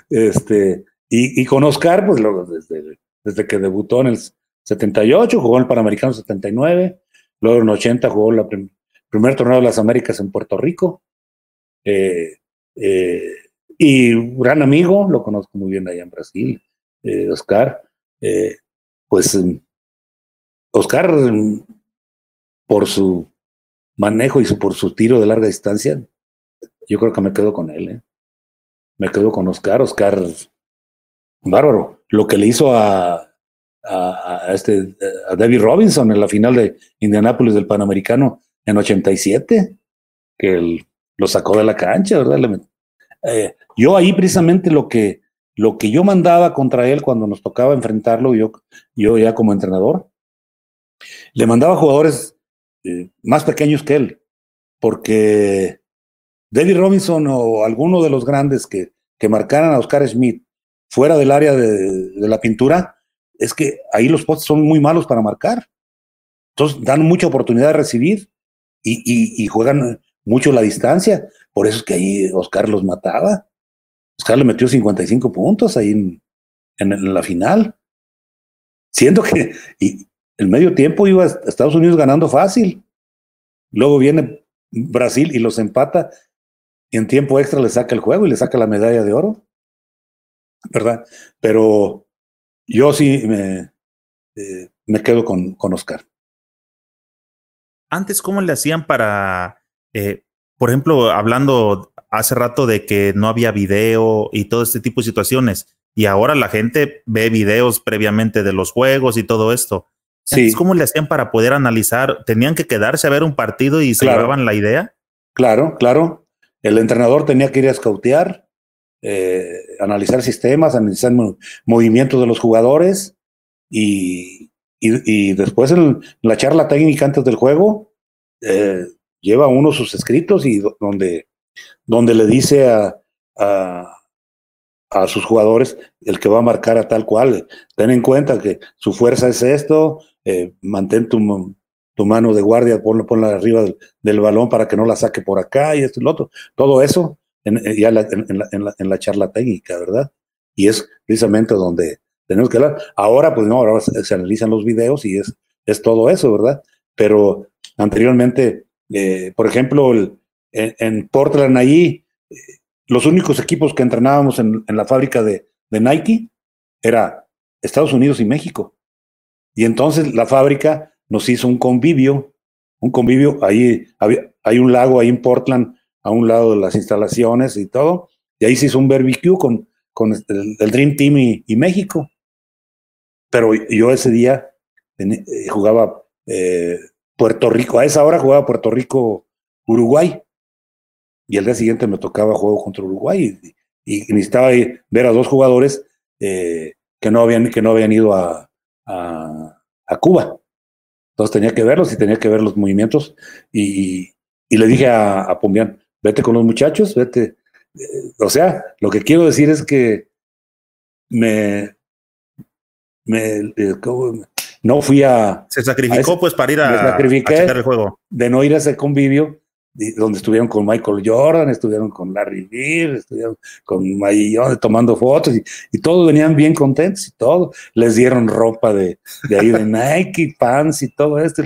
Este, y, y con Oscar, pues luego, desde, desde que debutó en el 78, jugó en el Panamericano 79, luego en 80 jugó el primer torneo de las Américas en Puerto Rico. Eh, eh, y un gran amigo, lo conozco muy bien allá en Brasil, eh, Oscar. pues Oscar, por su manejo y su, por su tiro de larga distancia, yo creo que me quedo con él. ¿eh? Me quedo con Oscar. Oscar, bárbaro. Lo que le hizo a, este, a David Robinson en la final de Indianápolis del Panamericano en 87, que lo sacó de la cancha, ¿verdad? Eh, yo ahí precisamente lo que, lo que yo mandaba contra él cuando nos tocaba enfrentarlo, yo, yo ya como entrenador, le mandaba jugadores eh, más pequeños que él, porque David Robinson o alguno de los grandes que, que marcaran a Oscar Smith fuera del área de, la pintura, es que ahí los postes son muy malos para marcar. Entonces dan mucha oportunidad de recibir y, juegan mucho la distancia. Por eso es que ahí Oscar los mataba. Oscar le metió 55 puntos ahí en, en, la final. Siento que, y, el medio tiempo iba a Estados Unidos ganando fácil. Luego viene Brasil y los empata. Y en tiempo extra le saca el juego y le saca la medalla de oro. ¿Verdad? Pero yo sí me, eh, me quedo con, con Oscar. Antes, ¿cómo le hacían para, eh, por ejemplo, hablando hace rato de que no había video y todo este tipo de situaciones? Y ahora la gente ve videos previamente de los juegos y todo esto. Sí. ¿Cómo le hacían para poder analizar? ¿Tenían que quedarse a ver un partido y se llevaban la idea? Claro, claro. El entrenador tenía que ir a scoutear, eh, analizar sistemas, analizar movimientos de los jugadores y, y, después en la charla técnica antes del juego eh, lleva uno sus escritos y donde, donde le dice a, a, a sus jugadores el que va a marcar a tal cual. Ten en cuenta que su fuerza es esto, eh, mantén tu, tu, mano de guardia, ponla, ponla arriba del, balón para que no la saque por acá y esto y lo otro. Todo eso en, eh, ya en, la, charla técnica, ¿verdad? Y es precisamente donde tenemos que hablar. Ahora, pues no, ahora se, analizan los videos y es, es todo eso, ¿verdad? Pero anteriormente, eh, por ejemplo, en, Portland, allí, los únicos equipos que entrenábamos en, la fábrica de, Nike era Estados Unidos y México. Y entonces la fábrica nos hizo un convivio, un convivio, ahí hay un lago ahí en Portland, a un lado de las instalaciones y todo, y ahí se hizo un barbecue con, con el, Dream Team y, México. Pero yo ese día eh, jugaba eh, Puerto Rico, a esa hora jugaba Puerto Rico, Uruguay, y el día siguiente me tocaba juego contra Uruguay, y, necesitaba ver a dos jugadores eh, que, no habían, que no habían ido a, a, Cuba. Entonces tenía que verlos y tenía que ver los movimientos. Y, le dije a, a Pombián, vete con los muchachos, vete. Eh, o sea, lo que quiero decir es que me, me eh, no fui a. Se sacrificó pues para ir a, a, el juego. De no ir a ese convivio donde estuvieron con Michael Jordan, estuvieron con Larry Bird, estuvieron con Mayillón tomando fotos y, todos venían bien contentos y todo. Les dieron ropa de, de ahí de Nike, pants y todo esto.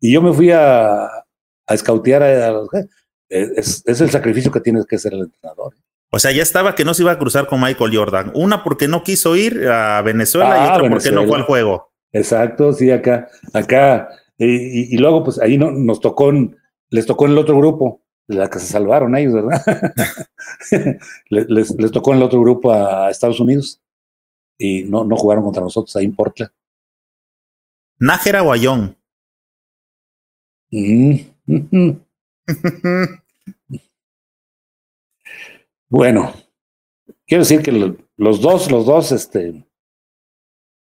y yo me fui a, a escautear a, los es, es, el sacrificio que tiene que hacer el entrenador. O sea, ya estaba que no se iba a cruzar con Michael Jordan. Una porque no quiso ir a Venezuela y ah, otra porque no fue al juego. Exacto, sí, acá, acá. Y, y, luego, pues ahí no, nos tocó, les tocó en el otro grupo, la que se salvaron ellos, ¿verdad? les, les, tocó en el otro grupo a Estados Unidos y no, no jugaron contra nosotros ahí en Portland. Nájera Guayón. Mm, bueno, quiero decir que los dos, los dos, este,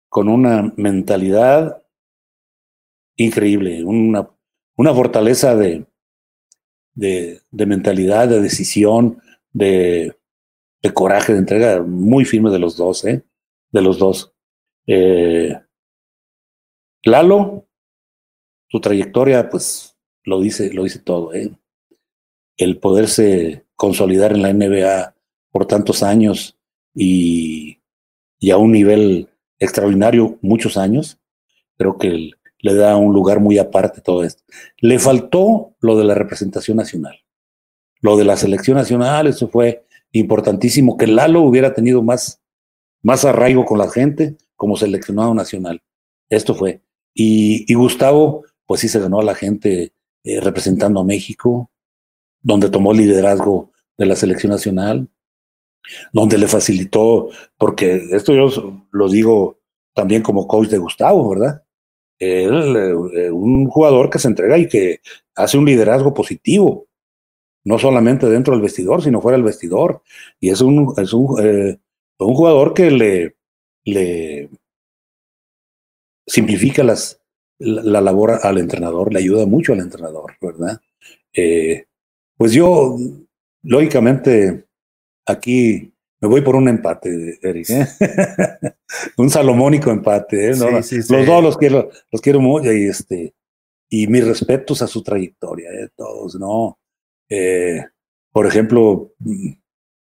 con una mentalidad increíble, una, una fortaleza de, de, de, mentalidad, de decisión, de, de, coraje, de entrega muy firme de los dos, ¿eh? De los dos. Eh, Lalo, su trayectoria, pues lo dice, lo dice todo, ¿eh? El poderse consolidar en la NBA por tantos años y, y a un nivel extraordinario muchos años, creo que le da un lugar muy aparte todo esto. Le faltó lo de la representación nacional. Lo de la selección nacional, eso fue importantísimo, que Lalo hubiera tenido más, más arraigo con la gente como seleccionado nacional. Esto fue. Y, Gustavo, pues sí se ganó a la gente eh, representando a México, donde tomó liderazgo de la selección nacional, donde le facilitó, porque esto yo lo digo también como coach de Gustavo, ¿verdad? Eh, un jugador que se entrega y que hace un liderazgo positivo, no solamente dentro del vestidor, sino fuera del vestidor. Y es un, es un, eh, un jugador que le, le simplifica las, la, labor al entrenador, le ayuda mucho al entrenador, ¿verdad? Eh, pues yo, lógicamente, aquí me voy por un empate, Eric. ¿eh? un salomónico empate. ¿eh? los dos los quiero, los quiero mucho y este y mis respetos a su trayectoria, ¿eh? todos, ¿no? Eh, por ejemplo,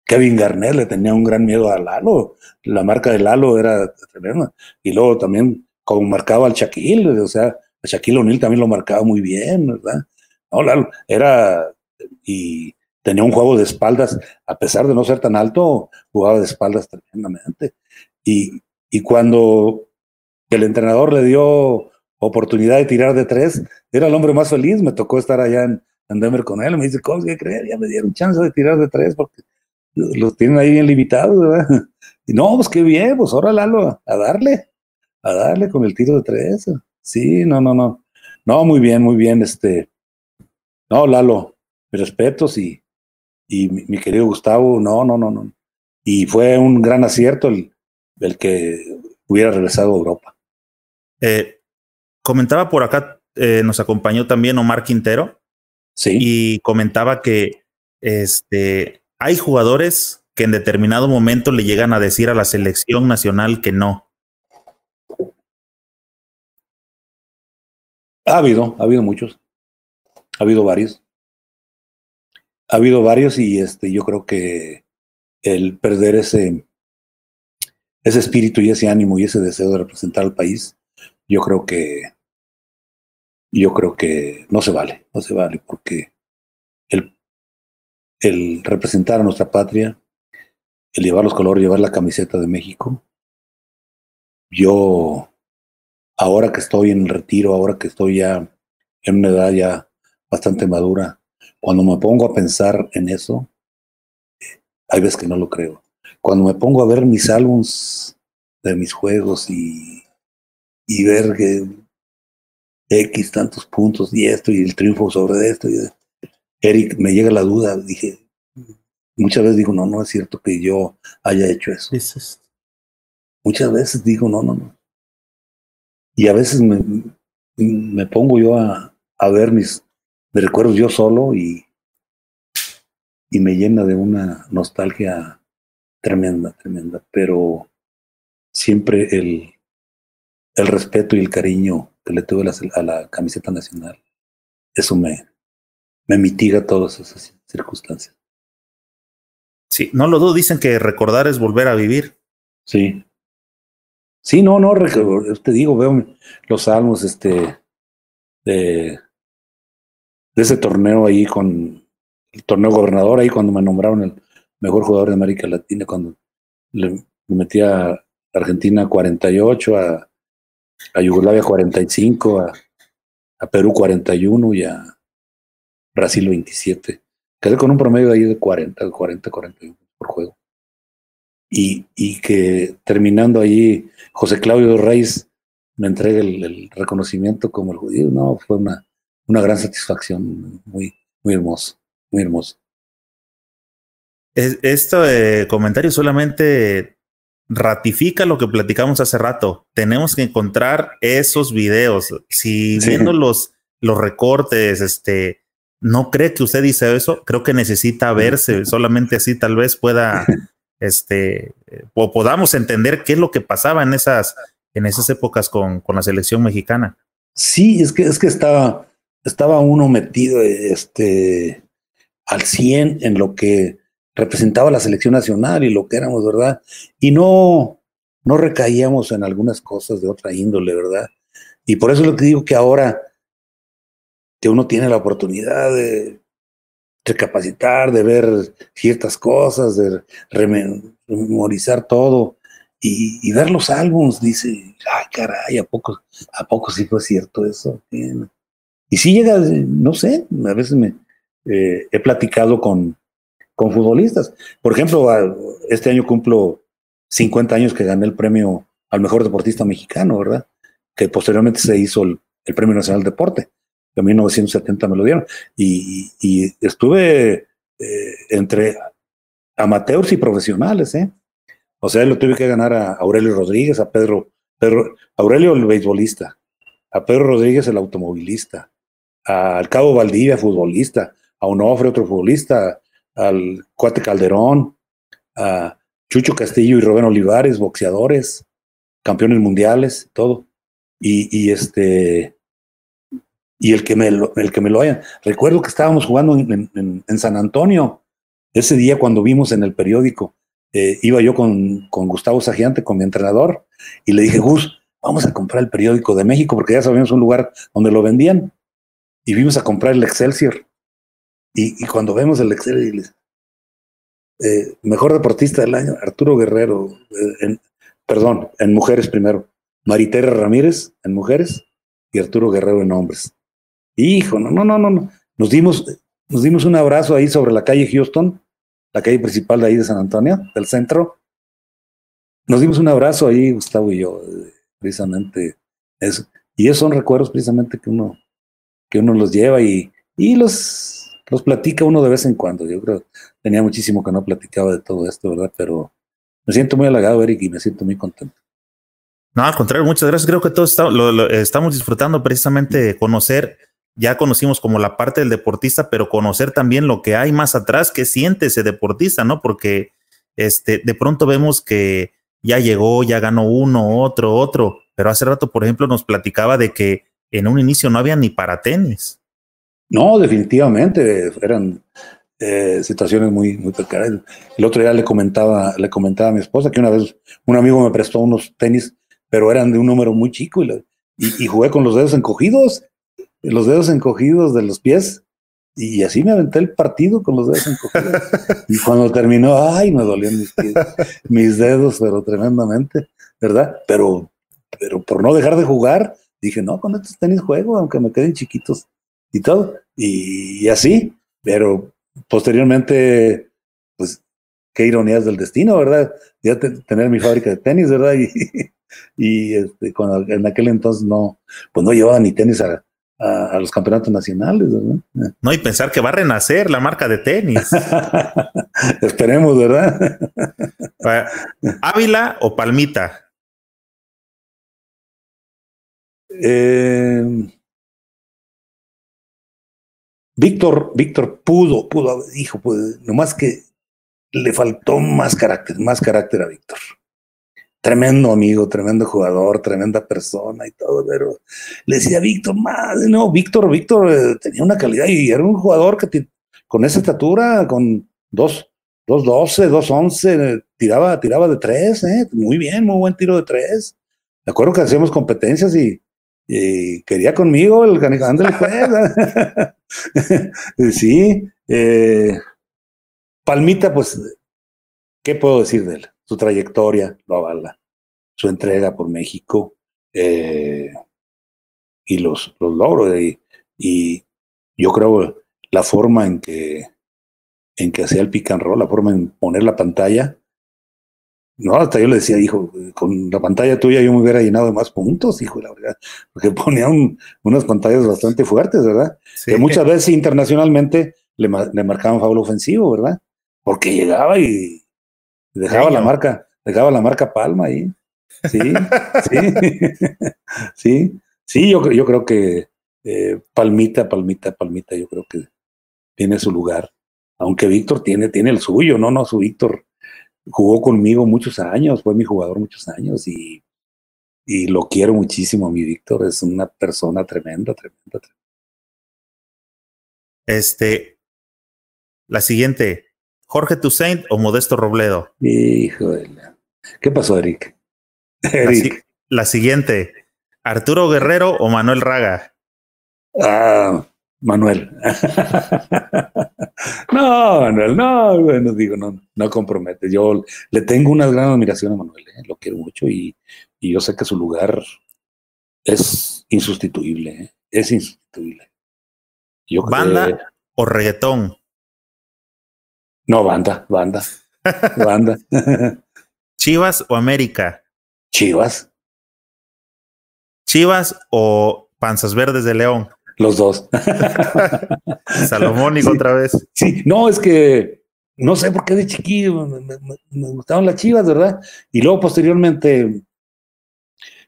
Kevin Garnett le tenía un gran miedo a Lalo. La marca de Lalo era tremenda. Y luego también como marcaba al Shaquille, o sea, a Shaquille O'Neal también lo marcaba muy bien, ¿verdad? No, Lalo era, y tenía un juego de espaldas, a pesar de no ser tan alto, jugaba de espaldas tremendamente. Y, y cuando el entrenador le dio oportunidad de tirar de tres, era el hombre más feliz, me tocó estar allá en, Denver con él, me dice, ¿cómo que creer? Ya me dieron chance de tirar de tres porque los tienen ahí bien limitados, ¿verdad? Y no, pues qué bien, pues ahora Lalo, a darle a darle con el tiro de tres. Sí, no, no, no. No, muy bien, muy bien. Este, no, Lalo, respetos y, y mi, querido Gustavo, no, no, no, no. Y fue un gran acierto el, el que hubiera regresado a Europa. Eh, comentaba por acá, eh, nos acompañó también Omar Quintero. Sí. Y comentaba que este, hay jugadores que en determinado momento le llegan a decir a la selección nacional que no, Ha habido, ha habido muchos. Ha habido varios. Ha habido varios y este, yo creo que el perder ese, ese espíritu y ese ánimo y ese deseo de representar al país, yo creo que yo creo que no se vale, no se vale, porque el, el representar a nuestra patria, el llevar los colores, llevar la camiseta de México, yo ahora que estoy en el retiro, ahora que estoy ya en una edad ya bastante madura, cuando me pongo a pensar en eso, hay veces que no lo creo. Cuando me pongo a ver mis álbums de mis juegos y, y ver que X tantos puntos y esto y el triunfo sobre esto, y Eric, me llega la duda, dije, muchas veces digo, no, no es cierto que yo haya hecho eso. Muchas veces digo, no, no, no. Y a veces me, me pongo yo a, a ver mis, recuerdos yo solo y, y me llena de una nostalgia tremenda, tremenda. Pero siempre el, el respeto y el cariño que le tuve a la, camiseta nacional, eso me, me mitiga todas esas circunstancias. Sí, no lo dudo, dicen que recordar es volver a vivir. Sí, Sí, no, no, te digo, veo los salmos, este, de, ese torneo ahí con el torneo gobernador, ahí cuando me nombraron el mejor jugador de América Latina, cuando le, metí a Argentina 48, a, a Yugoslavia 45, a, a Perú 41 y a Brasil 27. Quedé con un promedio ahí de 40, 40, 41 por juego. Y, y que terminando ahí, José Claudio Reyes me entrega el, reconocimiento como el judío. No, fue una, una gran satisfacción, muy, muy hermoso, muy hermoso. Este comentario solamente ratifica lo que platicamos hace rato. Tenemos que encontrar esos videos. Si viendo los, los recortes, este, no cree que usted dice eso, creo que necesita verse, solamente así tal vez pueda, este, o podamos entender qué es lo que pasaba en esas, en esas épocas con, con la selección mexicana. Sí, es que, es que estaba, estaba uno metido este, al 100 en lo que representaba la selección nacional y lo que éramos, ¿verdad? Y no, no recaíamos en algunas cosas de otra índole, ¿verdad? Y por eso es lo que digo que ahora que uno tiene la oportunidad de recapacitar, de ver ciertas cosas, de memorizar todo y, ver los álbums, dice, ay caray, ¿a poco, ¿a poco sí fue cierto eso? Y si llega, no sé, a veces me eh, he platicado con, con futbolistas. Por ejemplo, este año cumplo 50 años que gané el premio al mejor deportista mexicano, ¿verdad? Que posteriormente se hizo el, Premio Nacional de Deporte en 1970 me lo dieron. Y, estuve eh, entre amateurs y profesionales, ¿eh? O sea, lo tuve que ganar a Aurelio Rodríguez, a Pedro, Pedro Aurelio el beisbolista, a Pedro Rodríguez el automovilista, al Cabo Valdivia, futbolista, a Onofre, otro futbolista, al Cuate Calderón, a Chucho Castillo y Rubén Olivares, boxeadores, campeones mundiales, todo. Y, este, y el que me lo, el que me lo hayan. Recuerdo que estábamos jugando en, San Antonio. Ese día cuando vimos en el periódico, eh, iba yo con, con Gustavo Sagiante, con mi entrenador, y le dije, Gus, vamos a comprar el periódico de México, porque ya sabíamos un lugar donde lo vendían. Y vimos a comprar el Excelsior. Y, cuando vemos el Excelsior, eh, mejor deportista del año, Arturo Guerrero, eh, en, perdón, en mujeres primero, Maritera Ramírez en mujeres y Arturo Guerrero en hombres. Hijo, no, no, no, no. Nos dimos, nos dimos un abrazo ahí sobre la calle Houston, la calle principal de ahí de San Antonio, del centro. Nos dimos un abrazo ahí, Gustavo y yo, eh, precisamente. Eso. Y esos son recuerdos precisamente que uno, que uno los lleva y, y los, los platica uno de vez en cuando. Yo creo tenía muchísimo que no platicaba de todo esto, ¿verdad? Pero me siento muy halagado, Eric, y me siento muy contento. No, al contrario, muchas gracias. Creo que todos estamos disfrutando precisamente de conocer ya conocimos como la parte del deportista, pero conocer también lo que hay más atrás, qué siente ese deportista, ¿no? Porque este, de pronto vemos que ya llegó, ya ganó uno, otro, otro, pero hace rato, por ejemplo, nos platicaba de que en un inicio no había ni para tenis. No, definitivamente, eran eh, situaciones muy, muy precarias. El otro día le comentaba, le comentaba a mi esposa que una vez un amigo me prestó unos tenis, pero eran de un número muy chico y, y jugué con los dedos encogidos los dedos encogidos de los pies. Y así me aventé el partido con los dedos encogidos. y cuando terminó, ay, me dolían mis pies, mis dedos, pero tremendamente, ¿verdad? Pero, pero por no dejar de jugar, dije, no, con estos tenis juego, aunque me queden chiquitos y todo. Y, así, pero posteriormente, pues, qué ironías del destino, ¿verdad? Ya tener mi fábrica de tenis, ¿verdad? Y, y este, cuando en aquel entonces no, pues no llevaba ni tenis a, a, los campeonatos nacionales. ¿no? y pensar que va a renacer la marca de tenis. Esperemos, ¿verdad? ¿Ávila o Palmita? Eh, Víctor, Víctor pudo, pudo, dijo, pues, nomás que le faltó más carácter, más carácter a Víctor tremendo amigo, tremendo jugador, tremenda persona y todo, pero le decía Víctor, madre, no, Víctor, Víctor eh, tenía una calidad y era un jugador que con esa estatura, con dos, dos doce, dos once, tiraba, tiraba de tres, eh, muy bien, muy buen tiro de tres. Me acuerdo que hacíamos competencias y, y quería conmigo el ándale pues. sí, eh, Palmita, pues, ¿qué puedo decir de él? Su trayectoria lo avala, su entrega por México eh, y los, los logros. Y, y yo creo la forma en que en que hacía el pick and roll, la forma en poner la pantalla. No, hasta yo le decía, hijo, con la pantalla tuya yo me hubiera llenado de más puntos, hijo, la verdad, porque ponía unas pantallas bastante fuertes, ¿verdad? Que muchas veces internacionalmente le, le marcaban favor ofensivo, ¿verdad? Porque llegaba y dejaba la marca, dejaba la marca palma ahí. Sí, sí, sí, sí, yo, yo creo que eh, palmita, palmita, palmita, yo creo que tiene su lugar aunque Víctor tiene, tiene el suyo, no, no, su Víctor jugó conmigo muchos años, fue mi jugador muchos años y, y lo quiero muchísimo a mi Víctor, es una persona tremenda, tremenda, tremenda. Este, la siguiente, Jorge Toussaint o Modesto Robledo. Híjole, ¿qué pasó, Eric? Eric. La, la siguiente, Arturo Guerrero o Manuel Raga. Ah, Manuel. no, Manuel, no, bueno, digo, no, no compromete. Yo le tengo una gran admiración a Manuel, ¿eh? lo quiero mucho y, y, yo sé que su lugar es insustituible, ¿eh? es insustituible. ¿Banda o reggaetón? No, banda, banda, banda. ¿Chivas o América? Chivas. ¿Chivas o Panzas Verdes de León? Los dos. Salomónico otra vez. Sí, no, es que no sé por qué de chiquillo me, gustaban las chivas, ¿verdad? Y luego posteriormente,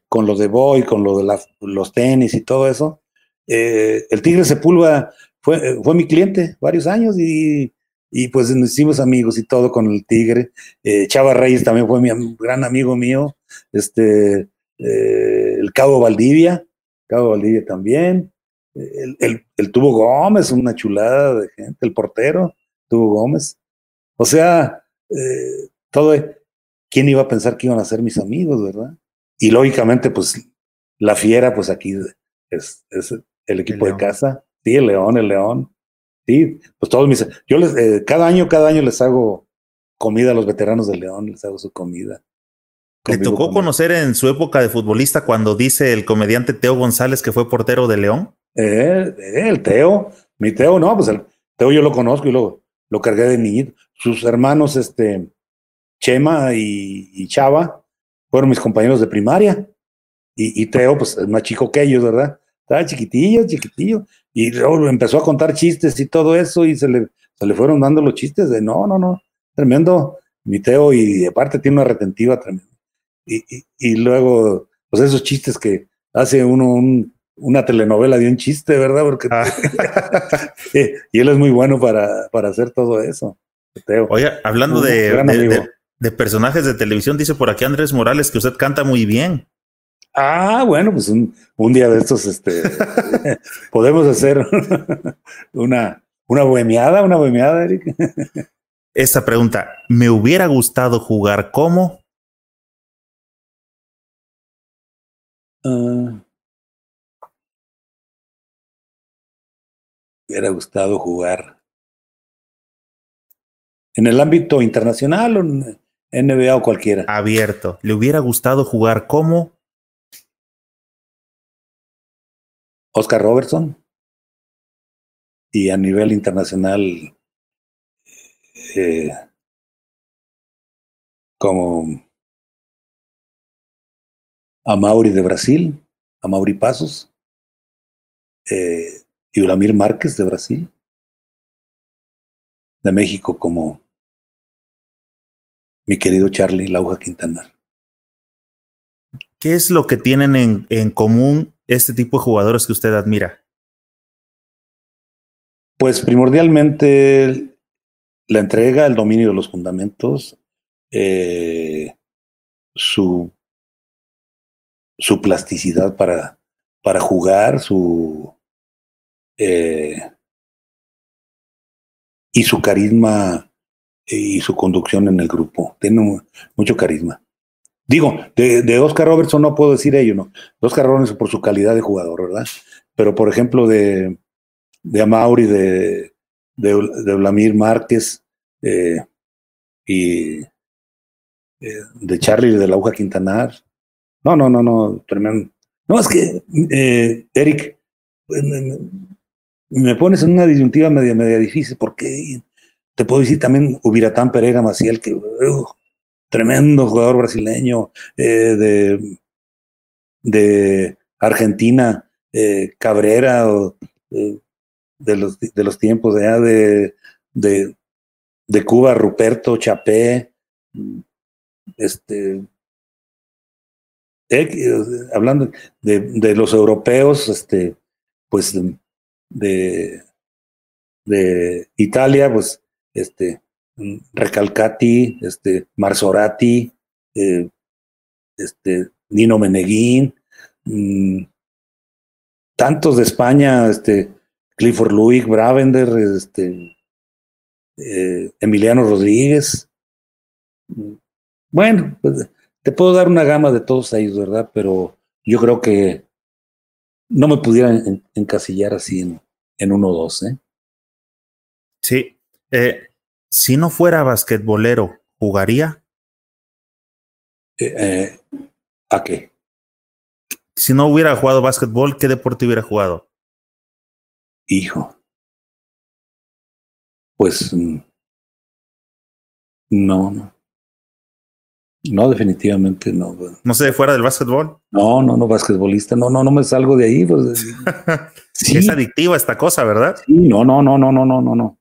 con lo de Boy, con lo de los tenis y todo eso, eh, el Tigre Sepulva fue, fue mi cliente varios años y, y pues nos hicimos amigos y todo con el Tigre. Eh, Chava Reyes también fue mi gran amigo mío. Este, eh, el Cabo Valdivia, Cabo Valdivia también el, el, Tubo Gómez, una chulada de gente, el portero, Tubo Gómez. O sea, eh, todo, ¿quién iba a pensar que iban a ser mis amigos, verdad? Y lógicamente, pues, la fiera, pues aquí es, es el equipo de casa. Sí, el León, el León. Sí, pues todos mis, yo les, eh, cada año, cada año les hago comida a los veteranos del León, les hago su comida. ¿Le tocó conocer en su época de futbolista cuando dice el comediante Teo González que fue portero de León? Eh, el Teo, mi Teo, no, pues el Teo yo lo conozco y lo, lo cargué de niñito. Sus hermanos, este, Chema y, Chava, fueron mis compañeros de primaria. Y, Teo, pues es más chico que ellos, ¿verdad? Estaba chiquitillo, chiquitillo. Y luego empezó a contar chistes y todo eso y se le, se le fueron dando los chistes de no, no, no, tremendo. Mi Teo y aparte tiene una retentiva tremenda. Y, y, y luego, pues esos chistes que hace uno un, una telenovela de un chiste, ¿verdad? Porque ah. y él es muy bueno para, para hacer todo eso. Oye, hablando de, de, personajes de televisión, dice por aquí Andrés Morales que usted canta muy bien. Ah, bueno, pues un, un día de estos, este, podemos hacer una, una bohemiada, una bohemiada, Eric. Esta pregunta, ¿me hubiera gustado jugar como? Uh, hubiera gustado jugar en el ámbito internacional o en NBA o cualquiera. Abierto. ¿Le hubiera gustado jugar como? Oscar Robertson. Y a nivel internacional, eh, como a Mauri de Brasil, a Mauri Pasos. Eh, y Ulamir Márquez de Brasil, de México como mi querido Charlie Lauja Quintanar. ¿Qué es lo que tienen en, en común este tipo de jugadores que usted admira? Pues primordialmente la entrega, el dominio de los fundamentos, eh, su, su plasticidad para, para jugar, su, eh, y su carisma y su conducción en el grupo. Tiene mucho carisma. Digo, de, Oscar Robertson no puedo decir ello, ¿no? Oscar Robertson por su calidad de jugador, ¿verdad? Pero por ejemplo, de, de Amauri, de, de, Vladimir Márquez eh, y eh, de Charlie de la Aguja Quintanar. No, no, no, no, tremendo. No, es que, eh, Eric, me, pones en una disyuntiva media, media difícil porque te puedo decir también Ubiratán Pereira Maciel, que uh, tremendo jugador brasileño de, de Argentina, Cabrera, de los, de los tiempos de, de, de Cuba, Ruperto, Chapé, este, hablando de, de, los europeos, este, pues de, de Italia, pues este, Recalcati, este, Marzorati, eh, este, Nino Meneguín, mm, tantos de España, este, Clifford Luick, Bravender, este, eh, Emiliano Rodríguez. Bueno, pues, te puedo dar una gama de todos ellos, ¿verdad? Pero yo creo que no me pudiera encasillar así en, en uno o dos, ¿eh? Sí. Eh, si no fuera basquetbolero, ¿jugaría? Eh, ¿A qué? Si no hubiera jugado básquetbol, ¿qué deporte hubiera jugado? Hijo. Pues mm, no, no. No, definitivamente no. ¿No sé, fuera del básquetbol? No, no, no, basquetbolista. No, no, no me salgo de ahí. Pues, sí. Es adictiva esta cosa, ¿verdad? Sí, no, no, no, no, no, no, no, no.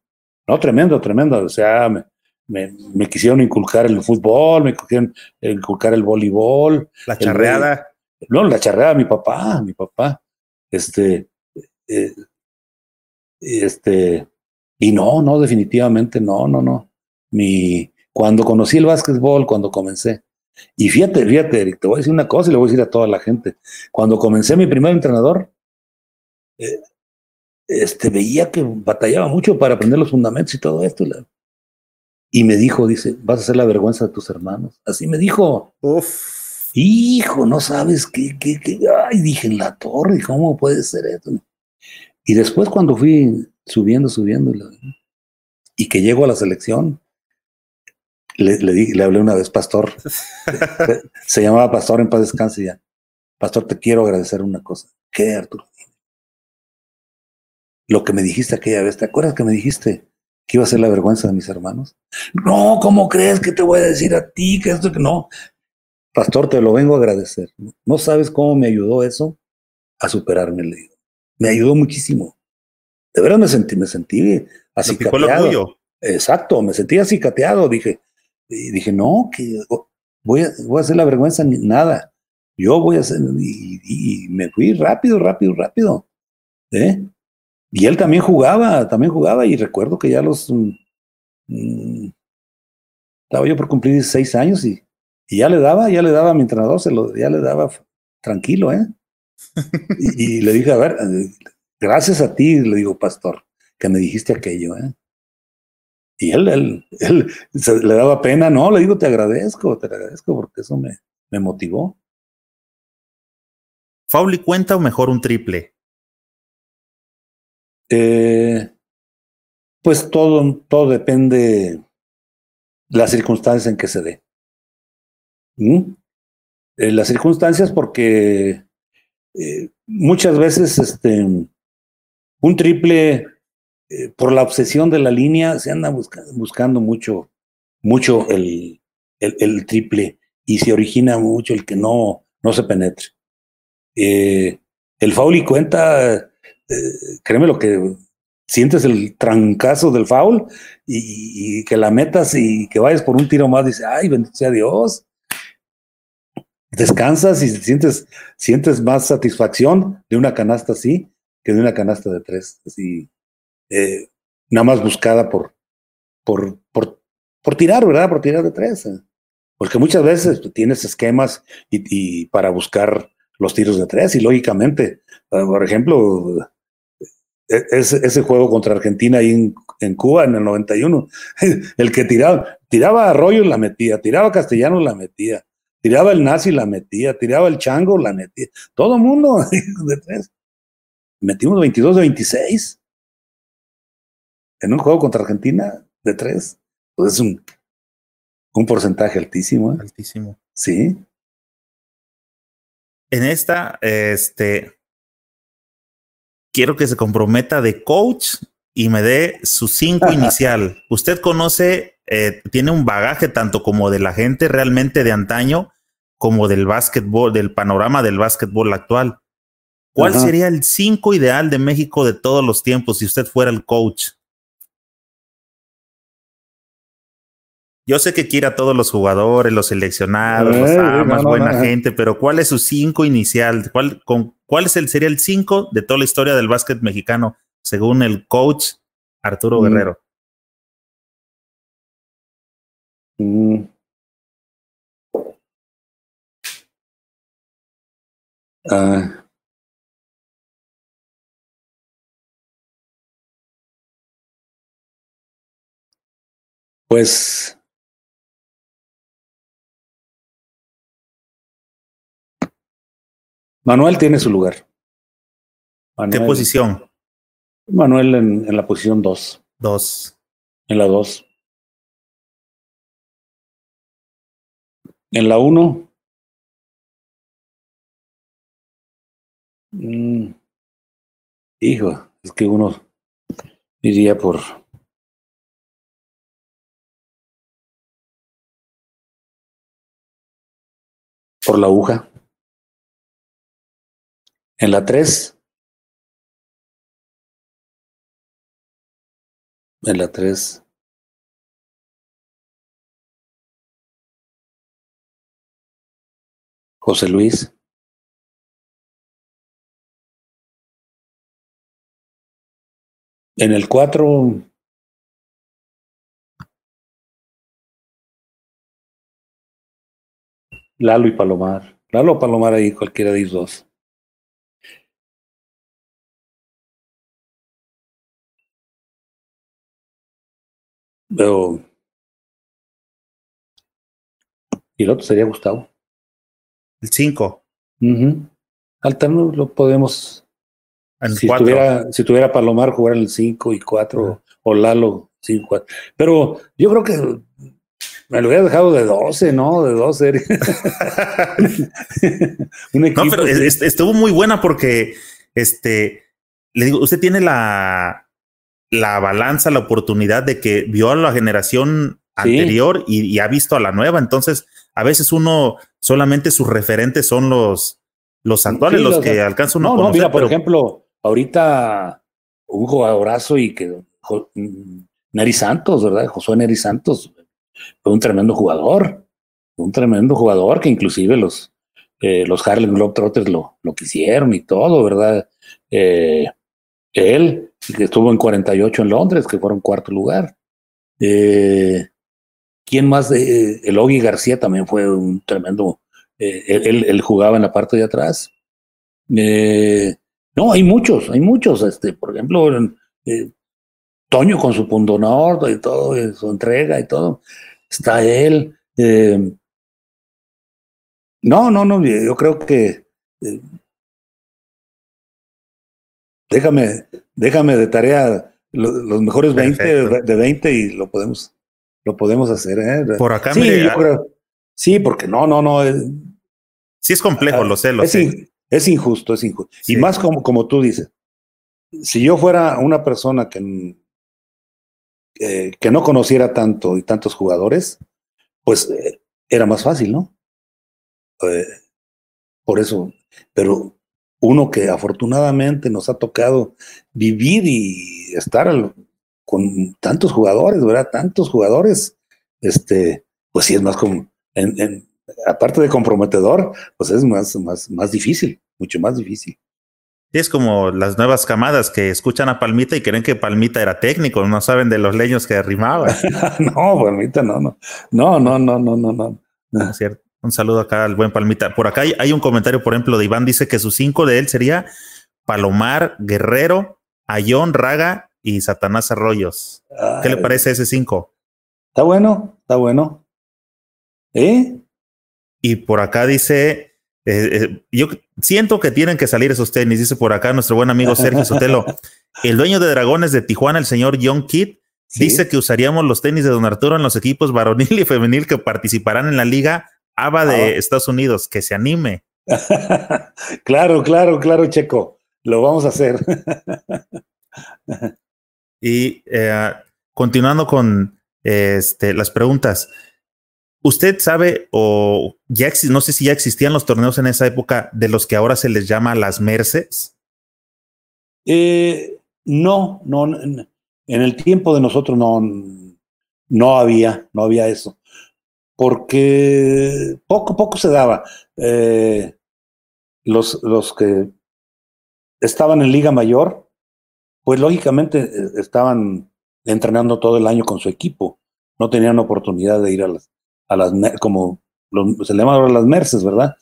No, tremendo, tremendo. O sea, me, me, me quisieron inculcar el fútbol, me quisieron inculcar el voleibol. La charreada. no, la charreada, mi papá, mi papá. Este, eh, este, y no, no, definitivamente no, no, no. Mi, cuando conocí el básquetbol, cuando comencé, y fíjate, fíjate, Eric, te voy a decir una cosa y le voy a decir a toda la gente. Cuando comencé mi primer entrenador, eh, este, veía que batallaba mucho para aprender los fundamentos y todo esto. Y me dijo, dice, vas a hacer la vergüenza de tus hermanos. Así me dijo. Uf. Hijo, no sabes qué, qué, qué. Ay, dije en la torre, ¿cómo puede ser esto? Y después cuando fui subiendo, subiendo, y que llego a la selección, le, le, le hablé una vez, pastor, se, llamaba pastor en paz descanse ya. Pastor, te quiero agradecer una cosa. ¿Qué, Arturo? Lo que me dijiste aquella vez, ¿te acuerdas que me dijiste que iba a ser la vergüenza de mis hermanos? No, ¿cómo crees que te voy a decir a ti que esto que no? Pastor, te lo vengo a agradecer. No sabes cómo me ayudó eso a superarme, le digo me ayudó muchísimo. De verdad me sentí, me sentí acicateado. Exacto, me sentí acicateado. Dije, y dije, no, que voy a, voy a hacer la vergüenza, nada. Yo voy a hacer, y, me fui rápido, rápido, rápido. ¿eh? Y él también jugaba, también jugaba, y recuerdo que ya los. Mm, mm, estaba yo por cumplir 16 años y, y, ya le daba, ya le daba a mi entrenador, se lo, ya le daba tranquilo, ¿eh? y, le dije, a ver, gracias a ti, le digo, pastor, que me dijiste aquello, ¿eh? Y él, él, él le daba pena, no, le digo, te agradezco, te agradezco porque eso me, me motivó. ¿Fauli cuenta o mejor un triple? Eh, pues todo, todo depende de las circunstancias en que se dé. ¿Mm? Eh, las circunstancias porque eh, muchas veces este, un triple, eh, por la obsesión de la línea, se anda buscando mucho, mucho el, triple y se origina mucho el que no, no se penetre. Eh, el foul y cuenta, créeme lo que sientes el trancazo del foul y, y, que la metas y que vayas por un tiro más, dice, ay, bendito sea Dios descansas y sientes, sientes más satisfacción de una canasta así que de una canasta de tres, así, eh, nada más buscada por, por, por, por, tirar, ¿verdad? Por tirar de tres. Eh. Porque muchas veces tienes esquemas y, para buscar los tiros de tres y lógicamente, por ejemplo, e, ese, ese juego contra Argentina ahí en, en, Cuba en el 91, el que tiraba, tiraba a Arroyo la metía, tiraba a Castellano la metía, tiraba el nazi, la metía, tiraba el chango, la metía. Todo el mundo de tres. Metimos 22 de 26 en un juego contra Argentina de tres. Pues es un, un porcentaje altísimo. ¿eh? Altísimo. Sí. En esta, este, quiero que se comprometa de coach y me dé su cinco inicial. Usted conoce, eh, tiene un bagaje tanto como de la gente realmente de antaño, como del básquetbol, del panorama del básquetbol actual. ¿Cuál sería el cinco ideal de México de todos los tiempos si usted fuera el coach? Yo sé que quiere a todos los jugadores, los seleccionados, los amas, buena gente, pero ¿cuál es su cinco inicial? ¿Cuál, con, cuál es el, sería el cinco de toda la historia del básquet mexicano, según el coach Arturo mm. Guerrero? Mm. Ah. Pues Manuel tiene su lugar. ¿Qué posición? Manuel en, la posición 2. 2. En la 2. En la 1. Mm, hijo, es que uno iría por por la aguja. En la 3. En la 3. José Luis. En el 4. Lalo y Palomar. Lalo Palomar ahí, cualquiera de ellos dos. Pero. Y el otro sería Gustavo. El 5. Alterno lo podemos. si, tuviera, si tuviera Palomar, jugar en el 5 y 4, o Lalo 5 4. Pero yo creo que me lo hubiera dejado de 12, ¿no? De 12. no, pero estuvo muy buena porque, este, le digo, usted tiene la, la balanza, la oportunidad de que vio a la generación anterior y, ha visto a la nueva. Entonces, a veces uno solamente sus referentes son los, los actuales, los, que alcanzan uno. No, no, mira, por ejemplo, ahorita un jugadorazo y que mm, Neri Santos, ¿verdad? Josué Neri Santos fue un tremendo jugador, un tremendo jugador que inclusive los, eh, los Harlem Globetrotters lo, lo quisieron y todo, ¿verdad? Eh, él, que estuvo en 48 en Londres, que fueron cuarto lugar. Eh, ¿Quién más? Eh, el Ogi García también fue un tremendo. Eh, él, jugaba en la parte de atrás. Eh, no, hay muchos, hay muchos. Este, por ejemplo, Toño con su punto norte y todo, su entrega y todo. Está él. no, no, no, yo creo que déjame, déjame de tarea los mejores 20 de 20 y lo podemos, lo podemos hacer. ¿eh? Por acá, sí, sí, porque no, no, no. sí es complejo, lo sé, lo es sé. es injusto, es injusto. Y más como, como tú dices, si yo fuera una persona que, que no conociera tanto y tantos jugadores, pues eh, era más fácil, ¿no? Eh, por eso, pero uno que afortunadamente nos ha tocado vivir y estar con tantos jugadores, ¿verdad? Tantos jugadores, este, pues sí es más como, en, aparte de comprometedor, pues es más, más, más difícil, mucho más difícil. Es como las nuevas camadas que escuchan a Palmita y creen que Palmita era técnico, no saben de los leños que derrimaba. no, Palmita no, no, no, no, no, no, no, no. no. Es cierto. Un saludo acá al buen Palmita. Por acá hay, un comentario, por ejemplo, de Iván, dice que su cinco de él sería Palomar, Guerrero, Ayón, Raga y Satanás Arroyos. ¿Qué le parece ese cinco? Está bueno, está bueno. ¿Eh? Y por acá dice, eh, eh, yo siento que tienen que salir esos tenis, dice por acá nuestro buen amigo Sergio Sotelo. El dueño de Dragones de Tijuana, el señor John Kidd, dice que usaríamos los tenis de Don Arturo en los equipos varonil y femenil que participarán en la liga ABA de ah. Estados Unidos. Que se anime. claro, claro, claro, Checo. Lo vamos a hacer. y eh, continuando con este, las preguntas. ¿Usted sabe o ya no sé si ya existían los torneos en esa época de los que ahora se les llama las Merces? Eh, no, no, en el tiempo de nosotros no, no había, no había eso, porque poco poco se daba. Eh, los, los que estaban en Liga Mayor, pues lógicamente eh, estaban entrenando todo el año con su equipo, no tenían oportunidad de ir a las a las, como se le llama ahora las merces, ¿verdad?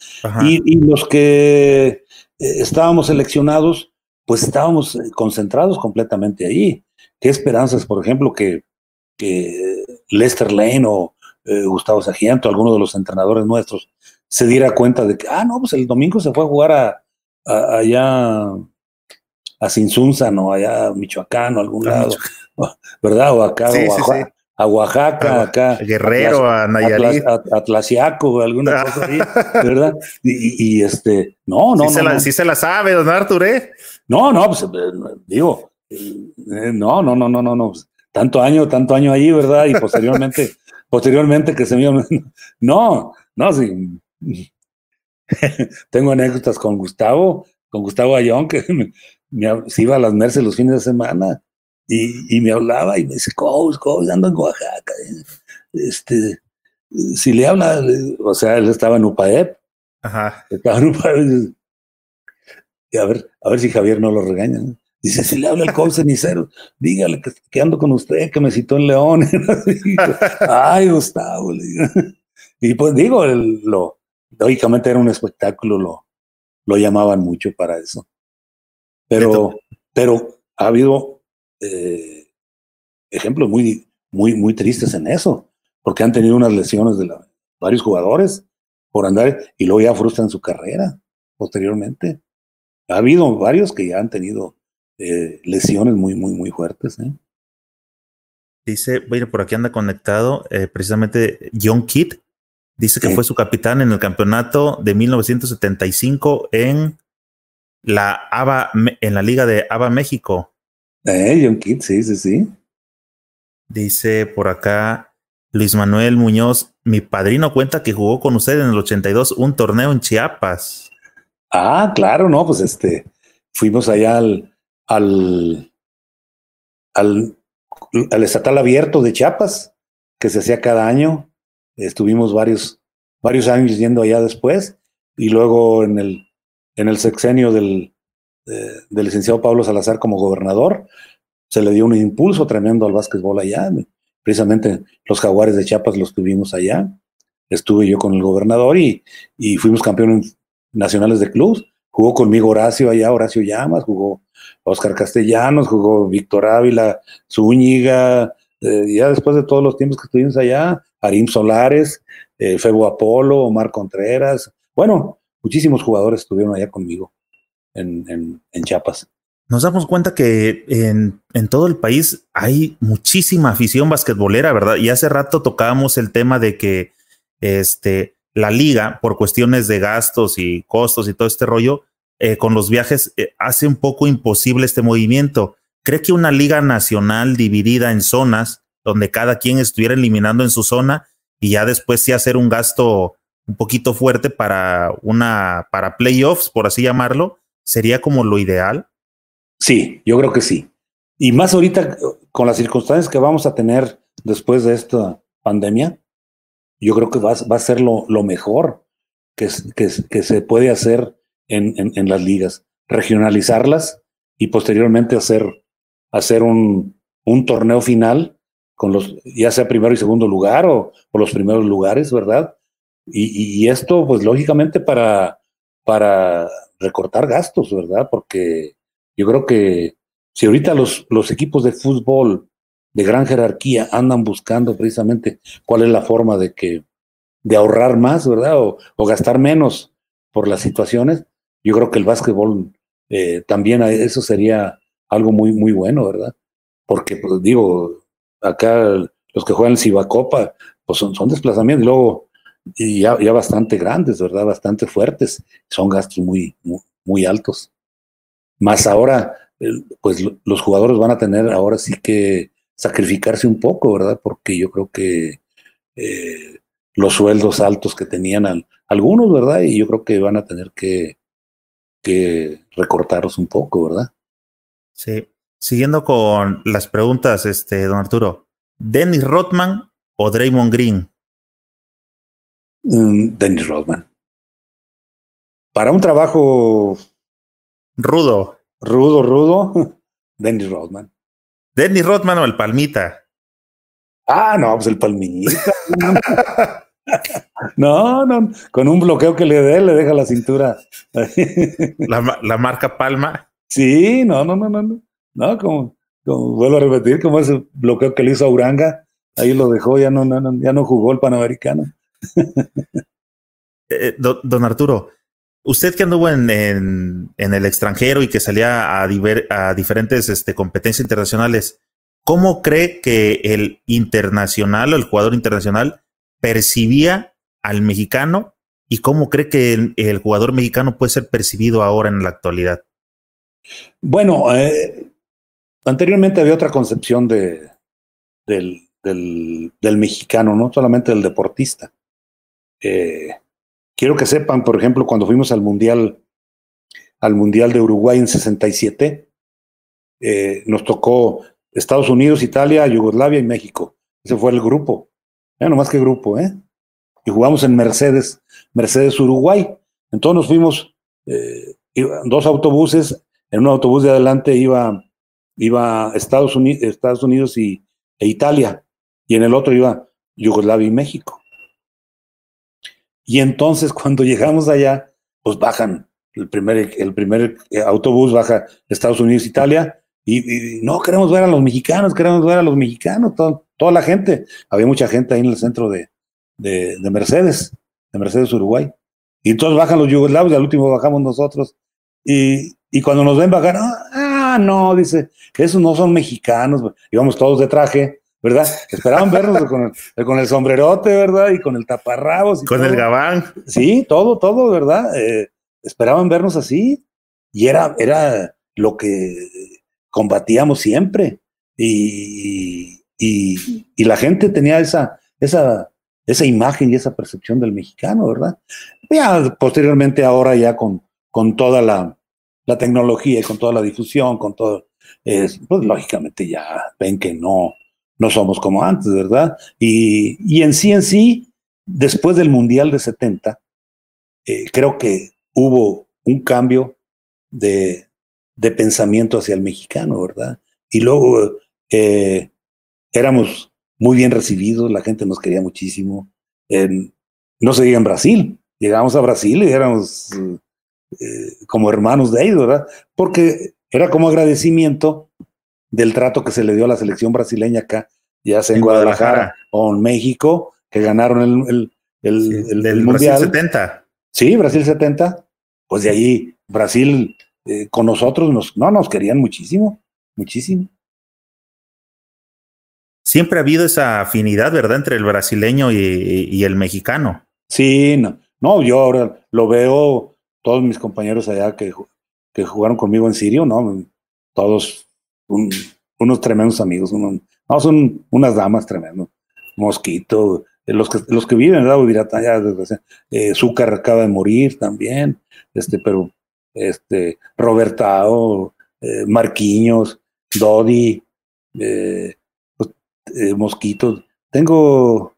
Y, los que eh, estábamos seleccionados, pues estábamos concentrados completamente ahí. ¿Qué esperanzas, por ejemplo, que, que Lester Lane o eh, Gustavo Sagiento, alguno de los entrenadores nuestros, se diera cuenta de que, ah, no, pues el domingo se fue a jugar a, allá a Sinsunza, ¿no? Allá a Michoacán o algún lado, ¿verdad? O acá, o a Oaxaca, acá. Guerrero, a, Nayarit. Atlasiaco, alguna cosa así, ¿verdad? Y, este, no, no, no. Se la, Sí se la sabe, don Artur, ¿eh? No, no, pues digo, no, no, no, no, no, no. Tanto año, tanto año ahí, ¿verdad? Y posteriormente, posteriormente que se me. No, no, sí. Tengo anécdotas con Gustavo, con Gustavo Ayón, que me, se iba a las Merces los fines de semana y, me hablaba y me dice, coach, coach, ando en Oaxaca. Este, si le habla, o sea, él estaba en UPAEP. Ajá. Estaba en UPAEP. Y a ver, a ver si Javier no lo regaña. Dice, si le habla el coach cenicero, dígale que, ando con usted, que me citó en León. Ay, Gustavo. Y pues digo, lo, lógicamente era un espectáculo, lo, lo llamaban mucho para eso. Pero, pero ha habido eh, ejemplos muy, muy, muy tristes en eso, porque han tenido unas lesiones de varios jugadores por andar y luego ya frustran su carrera posteriormente. Ha habido varios que ya han tenido eh, lesiones muy, muy, muy fuertes. ¿eh? Dice, bueno, por aquí anda conectado eh, precisamente John Kidd. Dice que fue su capitán en el campeonato de 1975 en la ABA, en la Liga de ABA México. Eh, John Kidd, sí, sí, sí. Dice por acá Luis Manuel Muñoz, mi padrino cuenta que jugó con usted en el 82 un torneo en Chiapas. Ah, claro, no, pues este, fuimos allá al, al, al, al estatal abierto de Chiapas, que se hacía cada año. Estuvimos varios, varios años yendo allá después, y luego en el, en el sexenio del, del licenciado Pablo Salazar como gobernador, se le dio un impulso tremendo al básquetbol allá. Precisamente los jaguares de Chiapas los tuvimos allá. Estuve yo con el gobernador y, y fuimos campeones nacionales de clubs. Jugó conmigo Horacio allá, Horacio Llamas, jugó Oscar Castellanos, jugó Víctor Ávila, Zúñiga, eh, ya después de todos los tiempos que estuvimos allá, Arim Solares, eh, Febo Apolo, Omar Contreras, bueno, muchísimos jugadores estuvieron allá conmigo en, en, Chiapas. Nos damos cuenta que en, en, todo el país hay muchísima afición basquetbolera, ¿verdad? Y hace rato tocábamos el tema de que este, la liga, por cuestiones de gastos y costos y todo este rollo, eh, con los viajes eh, hace un poco imposible este movimiento. ¿Cree que una liga nacional dividida en zonas, donde cada quien estuviera eliminando en su zona y ya después sí hacer un gasto un poquito fuerte para una, para playoffs, por así llamarlo, ¿Sería como lo ideal? Sí, yo creo que sí. Y más ahorita con las circunstancias que vamos a tener después de esta pandemia, yo creo que va, va a ser lo, lo mejor que, que, que, se puede hacer en, en, las ligas, regionalizarlas y posteriormente hacer, hacer un, un torneo final con los, ya sea primero y segundo lugar o, los primeros lugares, ¿verdad? Y, esto, pues lógicamente para, para recortar gastos, ¿verdad? Porque yo creo que si ahorita los, los equipos de fútbol de gran jerarquía andan buscando precisamente cuál es la forma de que, de ahorrar más, ¿verdad? O, gastar menos por las situaciones. Yo creo que el básquetbol eh, también eso sería algo muy, muy bueno, ¿verdad? Porque, pues, digo, acá los que juegan en Cibacopa, pues son, son desplazamientos y luego y ya, ya, bastante grandes, ¿verdad? Bastante fuertes. Son gastos muy, muy, muy altos. Más ahora, pues los jugadores van a tener ahora sí que sacrificarse un poco, ¿verdad? Porque yo creo que eh, los sueldos altos que tenían algunos, ¿verdad? Y yo creo que van a tener que, que recortarlos un poco, ¿verdad? Sí. Siguiendo con las preguntas, este, don Arturo. ¿Dennis Rodman o Draymond Green? Mm, Dennis Rodman. Para un trabajo rudo. Rudo, rudo. Dennis Rodman. Dennis Rodman o el Palmita. Ah, no, pues el Palmita. no, no, con un bloqueo que le dé, le deja la cintura. la, la, marca Palma. Sí, no, no, no, no. No, como, como, vuelvo a repetir, como ese bloqueo que le hizo a Uranga, ahí lo dejó, ya no, no, ya no jugó el Panamericano. Eh, don, Arturo, usted que anduvo en, en, el extranjero y que salía a, a diferentes este, competencias internacionales, ¿cómo cree que el internacional o el jugador internacional percibía al mexicano y cómo cree que el, jugador mexicano puede ser percibido ahora en la actualidad? Bueno, eh, anteriormente había otra concepción de, del, del, mexicano, no solamente del deportista. Eh, quiero que sepan, por ejemplo, cuando fuimos al Mundial, al Mundial de Uruguay en 67, eh, nos tocó Estados Unidos, Italia, Yugoslavia y México. Ese fue el grupo. Ya no más que grupo, ¿eh? Y jugamos en Mercedes, Mercedes Uruguay. Entonces nos fuimos eh, dos autobuses. En un autobús de adelante iba, iba Estados, Unidos, y, e Italia. Y en el otro iba Yugoslavia y México. Y entonces cuando llegamos allá, pues bajan el primer, el primer autobús, baja Estados Unidos, Italia, y, no queremos ver a los mexicanos, queremos ver a los mexicanos, toda la gente. Había mucha gente ahí en el centro de, de, Mercedes, de Mercedes Uruguay. Y entonces bajan los yugoslavos y al último bajamos nosotros. Y, y cuando nos ven bajar, ah, no, dice, esos no son mexicanos. Íbamos todos de traje, ¿verdad? Esperaban vernos con, el, con el sombrerote, ¿verdad? Y con el taparrabos. Y con el gabán. Sí, todo, todo, ¿verdad? Eh, esperaban vernos así. Y era, era lo que combatíamos siempre. Y, y, la gente tenía esa, esa, esa imagen y esa percepción del mexicano, ¿verdad? Ya posteriormente ahora ya con, con toda la, la tecnología y con toda la difusión, con todo, pues lógicamente ya ven que no, no somos como antes, ¿verdad? Y, y en sí, en sí, después del Mundial de 70, eh, creo que hubo un cambio de, de pensamiento hacia el mexicano, ¿verdad? Y luego eh, éramos muy bien recibidos, la gente nos quería muchísimo. no se diga en Brasil, llegamos a Brasil y éramos eh, como hermanos de ellos, ¿verdad? Porque era como agradecimiento del trato que se le dio a la selección brasileña acá, ya sea en, Guadalajara, o en México, que ganaron el, el, el, Mundial. Brasil 70. Sí, Brasil 70. Pues de ahí Brasil eh, con nosotros nos, no nos querían muchísimo, muchísimo. Siempre ha habido esa afinidad, ¿verdad?, entre el brasileño y, el mexicano. Sí, no, no, yo ahora lo veo, todos mis compañeros allá que, que jugaron conmigo en Sirio, ¿no? Todos unos tremendos amigos, no, son unas damas tremendas. Mosquito, los que, los que viven, ¿verdad? ya, eh, Zúcar acaba de morir también, este, pero este, Robertao, eh, Marquiños, Dodi, eh, eh, Mosquitos. Tengo,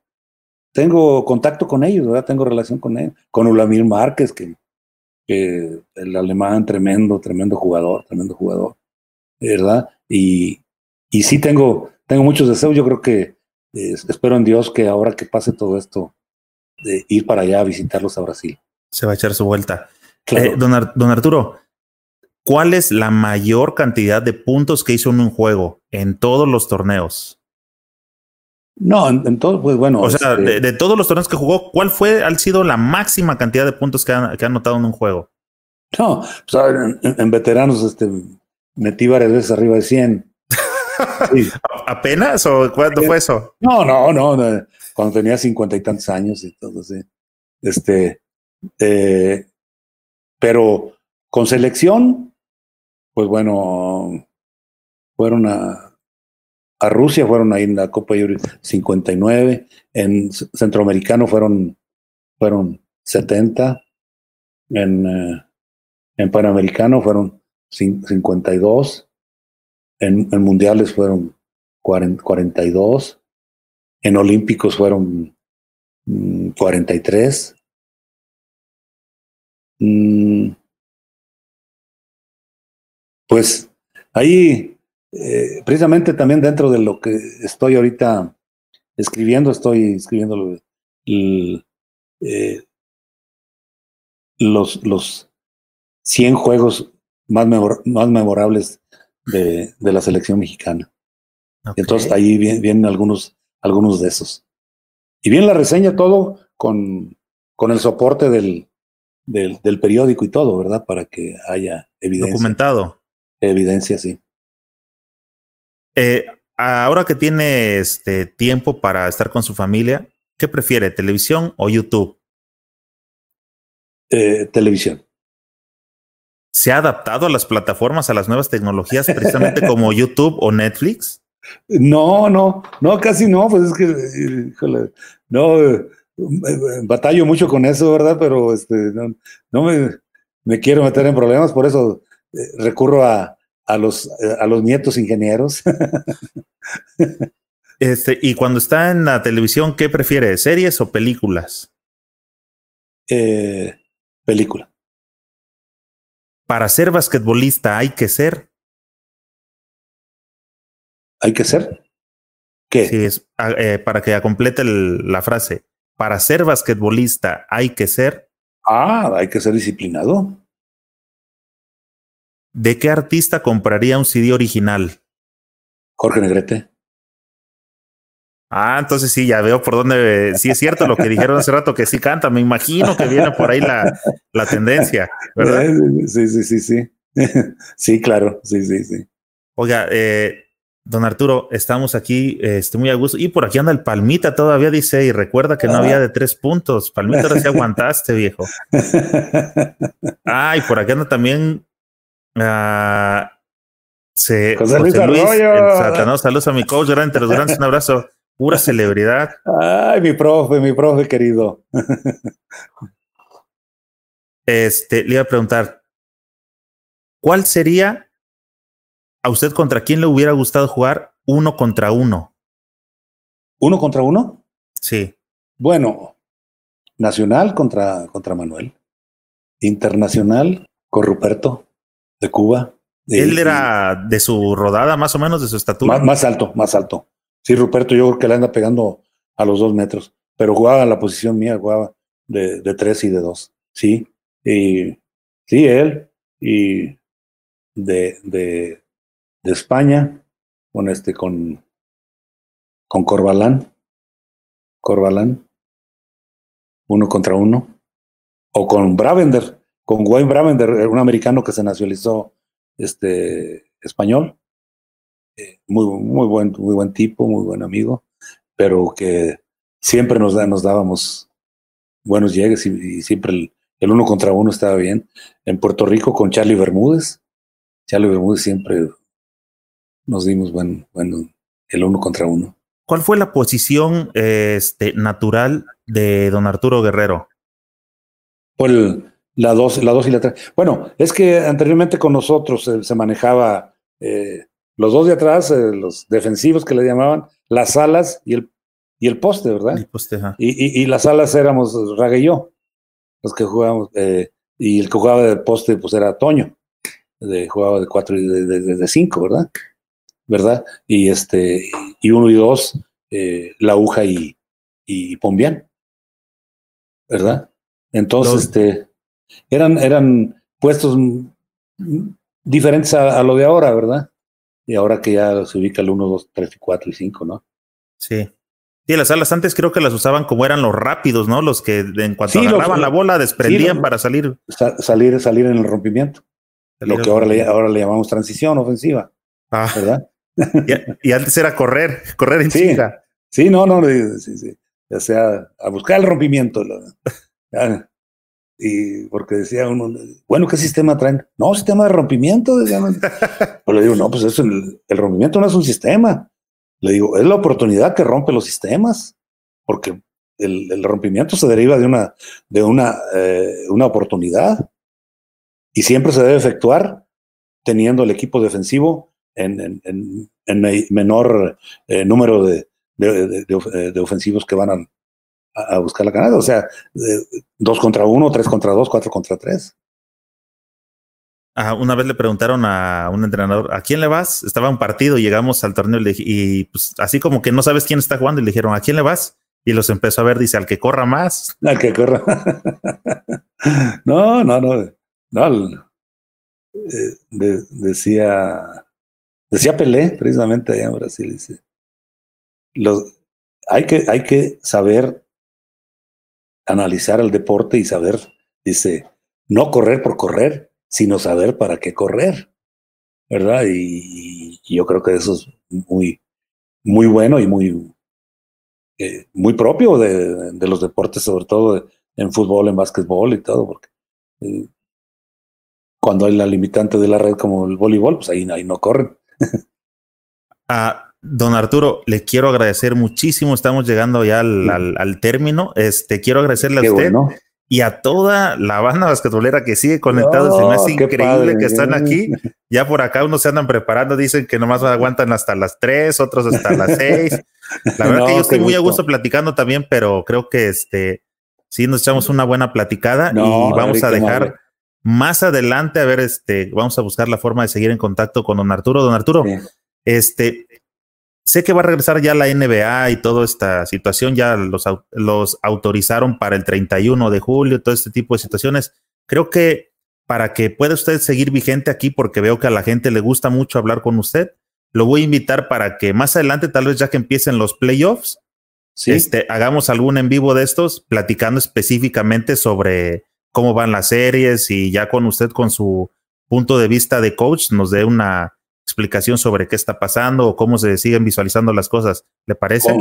tengo contacto con ellos, ¿verdad? Tengo relación con ellos. Con Ulamir Márquez, que, el alemán, tremendo, tremendo jugador, tremendo jugador, ¿verdad? Y, y sí tengo, tengo muchos deseos. Yo creo que espero en Dios que ahora que pase todo esto, de ir para allá a visitarlos a Brasil. Se va a echar su vuelta. Eh, don, Arturo, ¿cuál es la mayor cantidad de puntos que hizo en un juego en todos los torneos? No, en, todo, pues bueno. O sea, este de, todos los torneos que jugó, ¿cuál fue, ha sido la máxima cantidad de puntos que ha, que anotado en un juego? No, pues, en, veteranos, este, metí varias veces arriba de 100. ¿Apenas o cuándo fue eso? No, no, no, cuando tenía cincuenta y tantos años y todo así. Este, eh, pero con selección, pues bueno, fueron a, a Rusia, fueron ahí en la Copa Euro 59, en Centroamericano fueron, fueron 70, en, eh, en Panamericano fueron 52, en, en Mundiales fueron 42, en Olímpicos fueron 43. Mm, mm, pues ahí, eh, precisamente también dentro de lo que estoy ahorita escribiendo, estoy escribiendo eh, los, los 100 juegos más, más memorables de, de, la selección mexicana. Entonces ahí vienen, algunos, algunos de esos. Y bien la reseña todo con, con el soporte del, del, del, periódico y todo, ¿verdad? Para que haya evidencia. Documentado. Evidencia, sí. Eh, ahora que tiene este tiempo para estar con su familia, ¿qué prefiere, televisión o YouTube? Eh, televisión. ¿Se ha adaptado a las plataformas, a las nuevas tecnologías, precisamente como YouTube o Netflix? No, no, no, casi no, pues es que, híjole, no, eh, batallo mucho con eso, ¿verdad? Pero este, no, no me, me, quiero meter en problemas, por eso recurro a, a los, eh, a los nietos ingenieros. este, y cuando está en la televisión, ¿qué prefiere? ¿Series o películas? Eh, película. Para ser basquetbolista hay que ser. ¿Hay que ser? ¿Qué? Sí, es, ah, eh, para que complete la frase. Para ser basquetbolista hay que ser. Ah, hay que ser disciplinado. ¿De qué artista compraría un CD original? Jorge Negrete. Ah, entonces sí, ya veo por dónde. Sí, es cierto lo que dijeron hace rato, que sí canta. Me imagino que viene por ahí la, la tendencia, ¿verdad? Sí, sí, sí, sí. Sí, claro, sí, sí, sí. Oiga, eh, don Arturo, estamos aquí este, muy a gusto. Y por aquí anda el Palmita todavía, dice, y recuerda que no había de tres puntos. Palmita, ahora sí aguantaste, viejo. Ah, y por aquí anda también Uh, se, José, Luis, saludos a mi coach, los grandes, un abrazo, pura celebridad. Ay, mi profe, mi profe querido. Este, le iba a preguntar, ¿cuál sería a usted contra quién le hubiera gustado jugar uno contra uno? ¿Uno contra uno? Sí. Bueno, nacional contra, contra Manuel, internacional con Ruperto, de Cuba. Él era de su rodada, más o menos, de su estatura. Más, alto, más alto. Sí, Ruperto, yo creo que le anda pegando a los dos metros, pero jugaba en la posición mía, jugaba de, de tres y de dos. Sí, y sí, él y de, de, de España, con este, con, con Corbalán, Corbalán, uno contra uno, o con Bravender, con Wayne Bravender, un americano que se nacionalizó este, español. Eh, muy, muy, buen, muy buen tipo, muy buen amigo, pero que siempre nos, da, nos dábamos buenos llegues y, siempre el, uno contra uno estaba bien. En Puerto Rico con Charlie Bermúdez. Charlie Bermúdez siempre nos dimos buen, bueno, el uno contra uno. ¿Cuál fue la posición este, natural de don Arturo Guerrero? Pues la dos, la dos y la tres. Bueno, es que anteriormente con nosotros eh, se manejaba eh, los dos de atrás, eh, los defensivos que le llamaban, las alas y el, y el poste, ¿verdad? El poste, y, y, las alas éramos Raga y yo, los que jugábamos, y el que jugaba de poste pues era Toño, de, jugaba de cuatro y de, de, cinco, ¿verdad? ¿Verdad? Y este, y uno y dos, La Aguja y, y Pombián, ¿verdad? Entonces, este eran, eran puestos diferentes a, lo de ahora, ¿verdad? Y ahora que ya se ubica el 1, 2, 3, 4 y 5, ¿no? Sí. Sí, las alas antes creo que las usaban como eran los rápidos, ¿no? Los que en cuanto agarraban la bola desprendían para salir. salir, salir en el rompimiento. lo que ahora le, ahora le llamamos transición ofensiva. Ah. ¿Verdad? y, antes era correr, correr en sí, Sí, no, no, sí, sí. O sea, a buscar el rompimiento. Y porque decía uno, bueno, ¿qué sistema traen? No, sistema de rompimiento. pues le digo, no, pues eso, el, el rompimiento no es un sistema. Le digo, es la oportunidad que rompe los sistemas, porque el, rompimiento se deriva de una, de una, eh, una oportunidad y siempre se debe efectuar teniendo el equipo defensivo en, menor eh, número de, de, ofensivos que van a, buscar la canada. O sea, dos contra uno, tres contra dos, cuatro contra tres una vez le preguntaron a un entrenador, ¿a quién le vas? Estaba un partido, llegamos al torneo y, pues así como que no sabes quién está jugando y le dijeron, ¿a quién le vas? Y los empezó a ver, dice, al que corra más. Al que corra. no, no, no. no eh, decía, decía Pelé, precisamente allá en Brasil, dice, los, hay, que, hay que saber analizar el deporte y saber, dice, no correr por correr, sino saber para qué correr, ¿verdad? Y, yo creo que eso es muy, muy bueno y muy, eh, muy propio de, los deportes, sobre todo en fútbol, en básquetbol y todo, porque eh, cuando hay la limitante de la red como el voleibol, pues ahí, ahí no corren. ah, don Arturo, le quiero agradecer muchísimo. Estamos llegando ya al, al, término. Este, quiero agradecerle a usted y a toda la banda basquetbolera que sigue conectada. se me hace increíble que están aquí. Ya por acá unos se andan preparando, dicen que nomás aguantan hasta las 3, otros hasta las 6. La verdad que yo estoy muy a gusto platicando también, pero creo que este sí nos echamos una buena platicada y vamos a dejar más adelante a ver este vamos a buscar la forma de seguir en contacto con don Arturo. Don Arturo, este Sé que va a regresar ya la NBA y toda esta situación, ya los, los autorizaron para el 31 de julio, todo este tipo de situaciones. Creo que para que pueda usted seguir vigente aquí, porque veo que a la gente le gusta mucho hablar con usted, lo voy a invitar para que más adelante, tal vez ya que empiecen los playoffs, este, hagamos algún en vivo de estos, platicando específicamente sobre cómo van las series y ya con usted, con su punto de vista de coach, nos dé una, explicación sobre qué está pasando o cómo se siguen visualizando las cosas. ¿Le parece?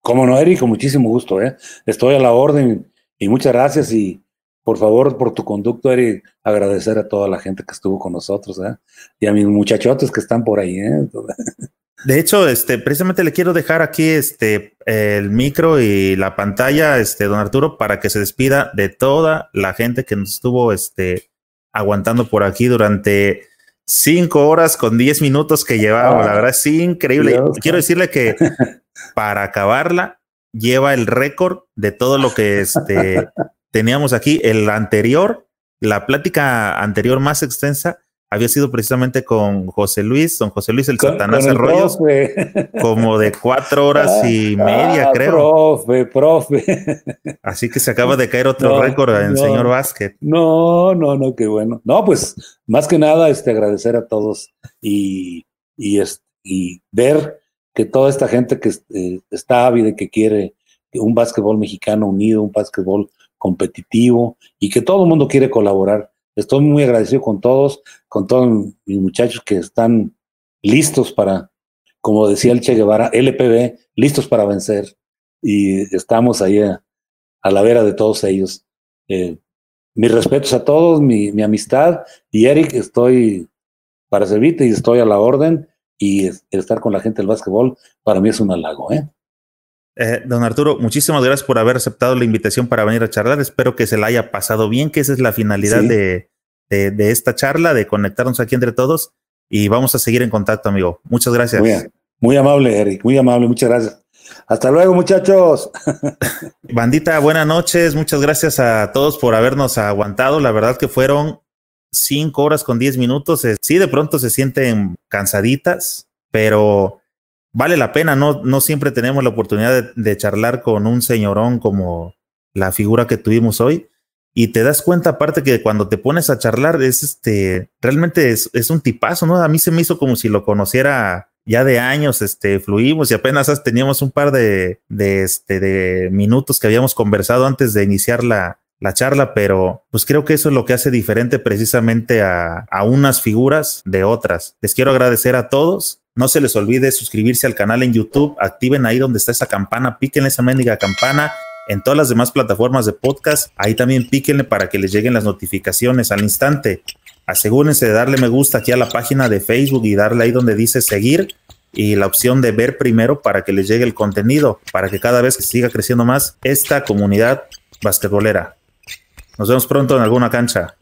¿Cómo, no, Eric? Con muchísimo gusto. ¿eh? Estoy a la orden y muchas gracias y por favor, por tu conducto, Eric, agradecer a toda la gente que estuvo con nosotros ¿eh? y a mis muchachotes que están por ahí. ¿eh? De hecho, este, precisamente le quiero dejar aquí este, el micro y la pantalla, este, don Arturo, para que se despida de toda la gente que nos estuvo este, aguantando por aquí durante Cinco horas con diez minutos que llevaba, la ah, verdad es increíble. Quiero decirle que para acabarla lleva el récord de todo lo que este, teníamos aquí. El anterior, la plática anterior más extensa, había sido precisamente con José Luis, don José Luis el Satanás Arroyos, como de cuatro horas y ah, media, creo. Profe, profe. Así que se acaba de caer otro récord en señor Vázquez. No, no, no, qué bueno. No, pues más que nada, este, agradecer a todos y, y, y ver que toda esta gente que eh, está ávida y que quiere un básquetbol mexicano unido, un básquetbol competitivo y que todo el mundo quiere colaborar Estoy muy agradecido con todos, con todos mis muchachos que están listos para, como decía el Che Guevara, LPB, listos para vencer. Y estamos ahí a, la vera de todos ellos. Eh, mis respetos a todos, mi, mi, amistad. Y Eric, estoy para servirte y estoy a la orden. Y estar con la gente del básquetbol para mí es un halago. ¿eh? Eh, don Arturo, muchísimas gracias por haber aceptado la invitación para venir a charlar. Espero que se la haya pasado bien, que esa es la finalidad de, de, esta charla, de conectarnos aquí entre todos y vamos a seguir en contacto, amigo. Muchas gracias. Muy, amable, Eric, muy amable, muchas gracias. Hasta luego, muchachos. Bandita, buenas noches. Muchas gracias a todos por habernos aguantado. La verdad que fueron cinco horas con diez minutos. Eh, sí, de pronto se sienten cansaditas, pero vale la pena, no, no siempre tenemos la oportunidad de, charlar con un señorón como la figura que tuvimos hoy. Y te das cuenta, aparte, que cuando te pones a charlar, es este, realmente es, es un tipazo, ¿no? A mí se me hizo como si lo conociera ya de años este, fluimos y apenas teníamos un par de, de, este, de minutos que habíamos conversado antes de iniciar la, la charla, pero pues creo que eso es lo que hace diferente precisamente a, a, unas figuras de otras. Les quiero agradecer a todos. No se les olvide suscribirse al canal en YouTube, activen ahí donde está esa campana, píquenle esa mendiga campana. En todas las demás plataformas de podcast, ahí también píquenle para que les lleguen las notificaciones al instante. Asegúrense de darle me gusta aquí a la página de Facebook y darle ahí donde dice seguir y la opción de ver primero para que les llegue el contenido, para que cada vez que siga creciendo más esta comunidad basquetbolera. Nos vemos pronto en alguna cancha.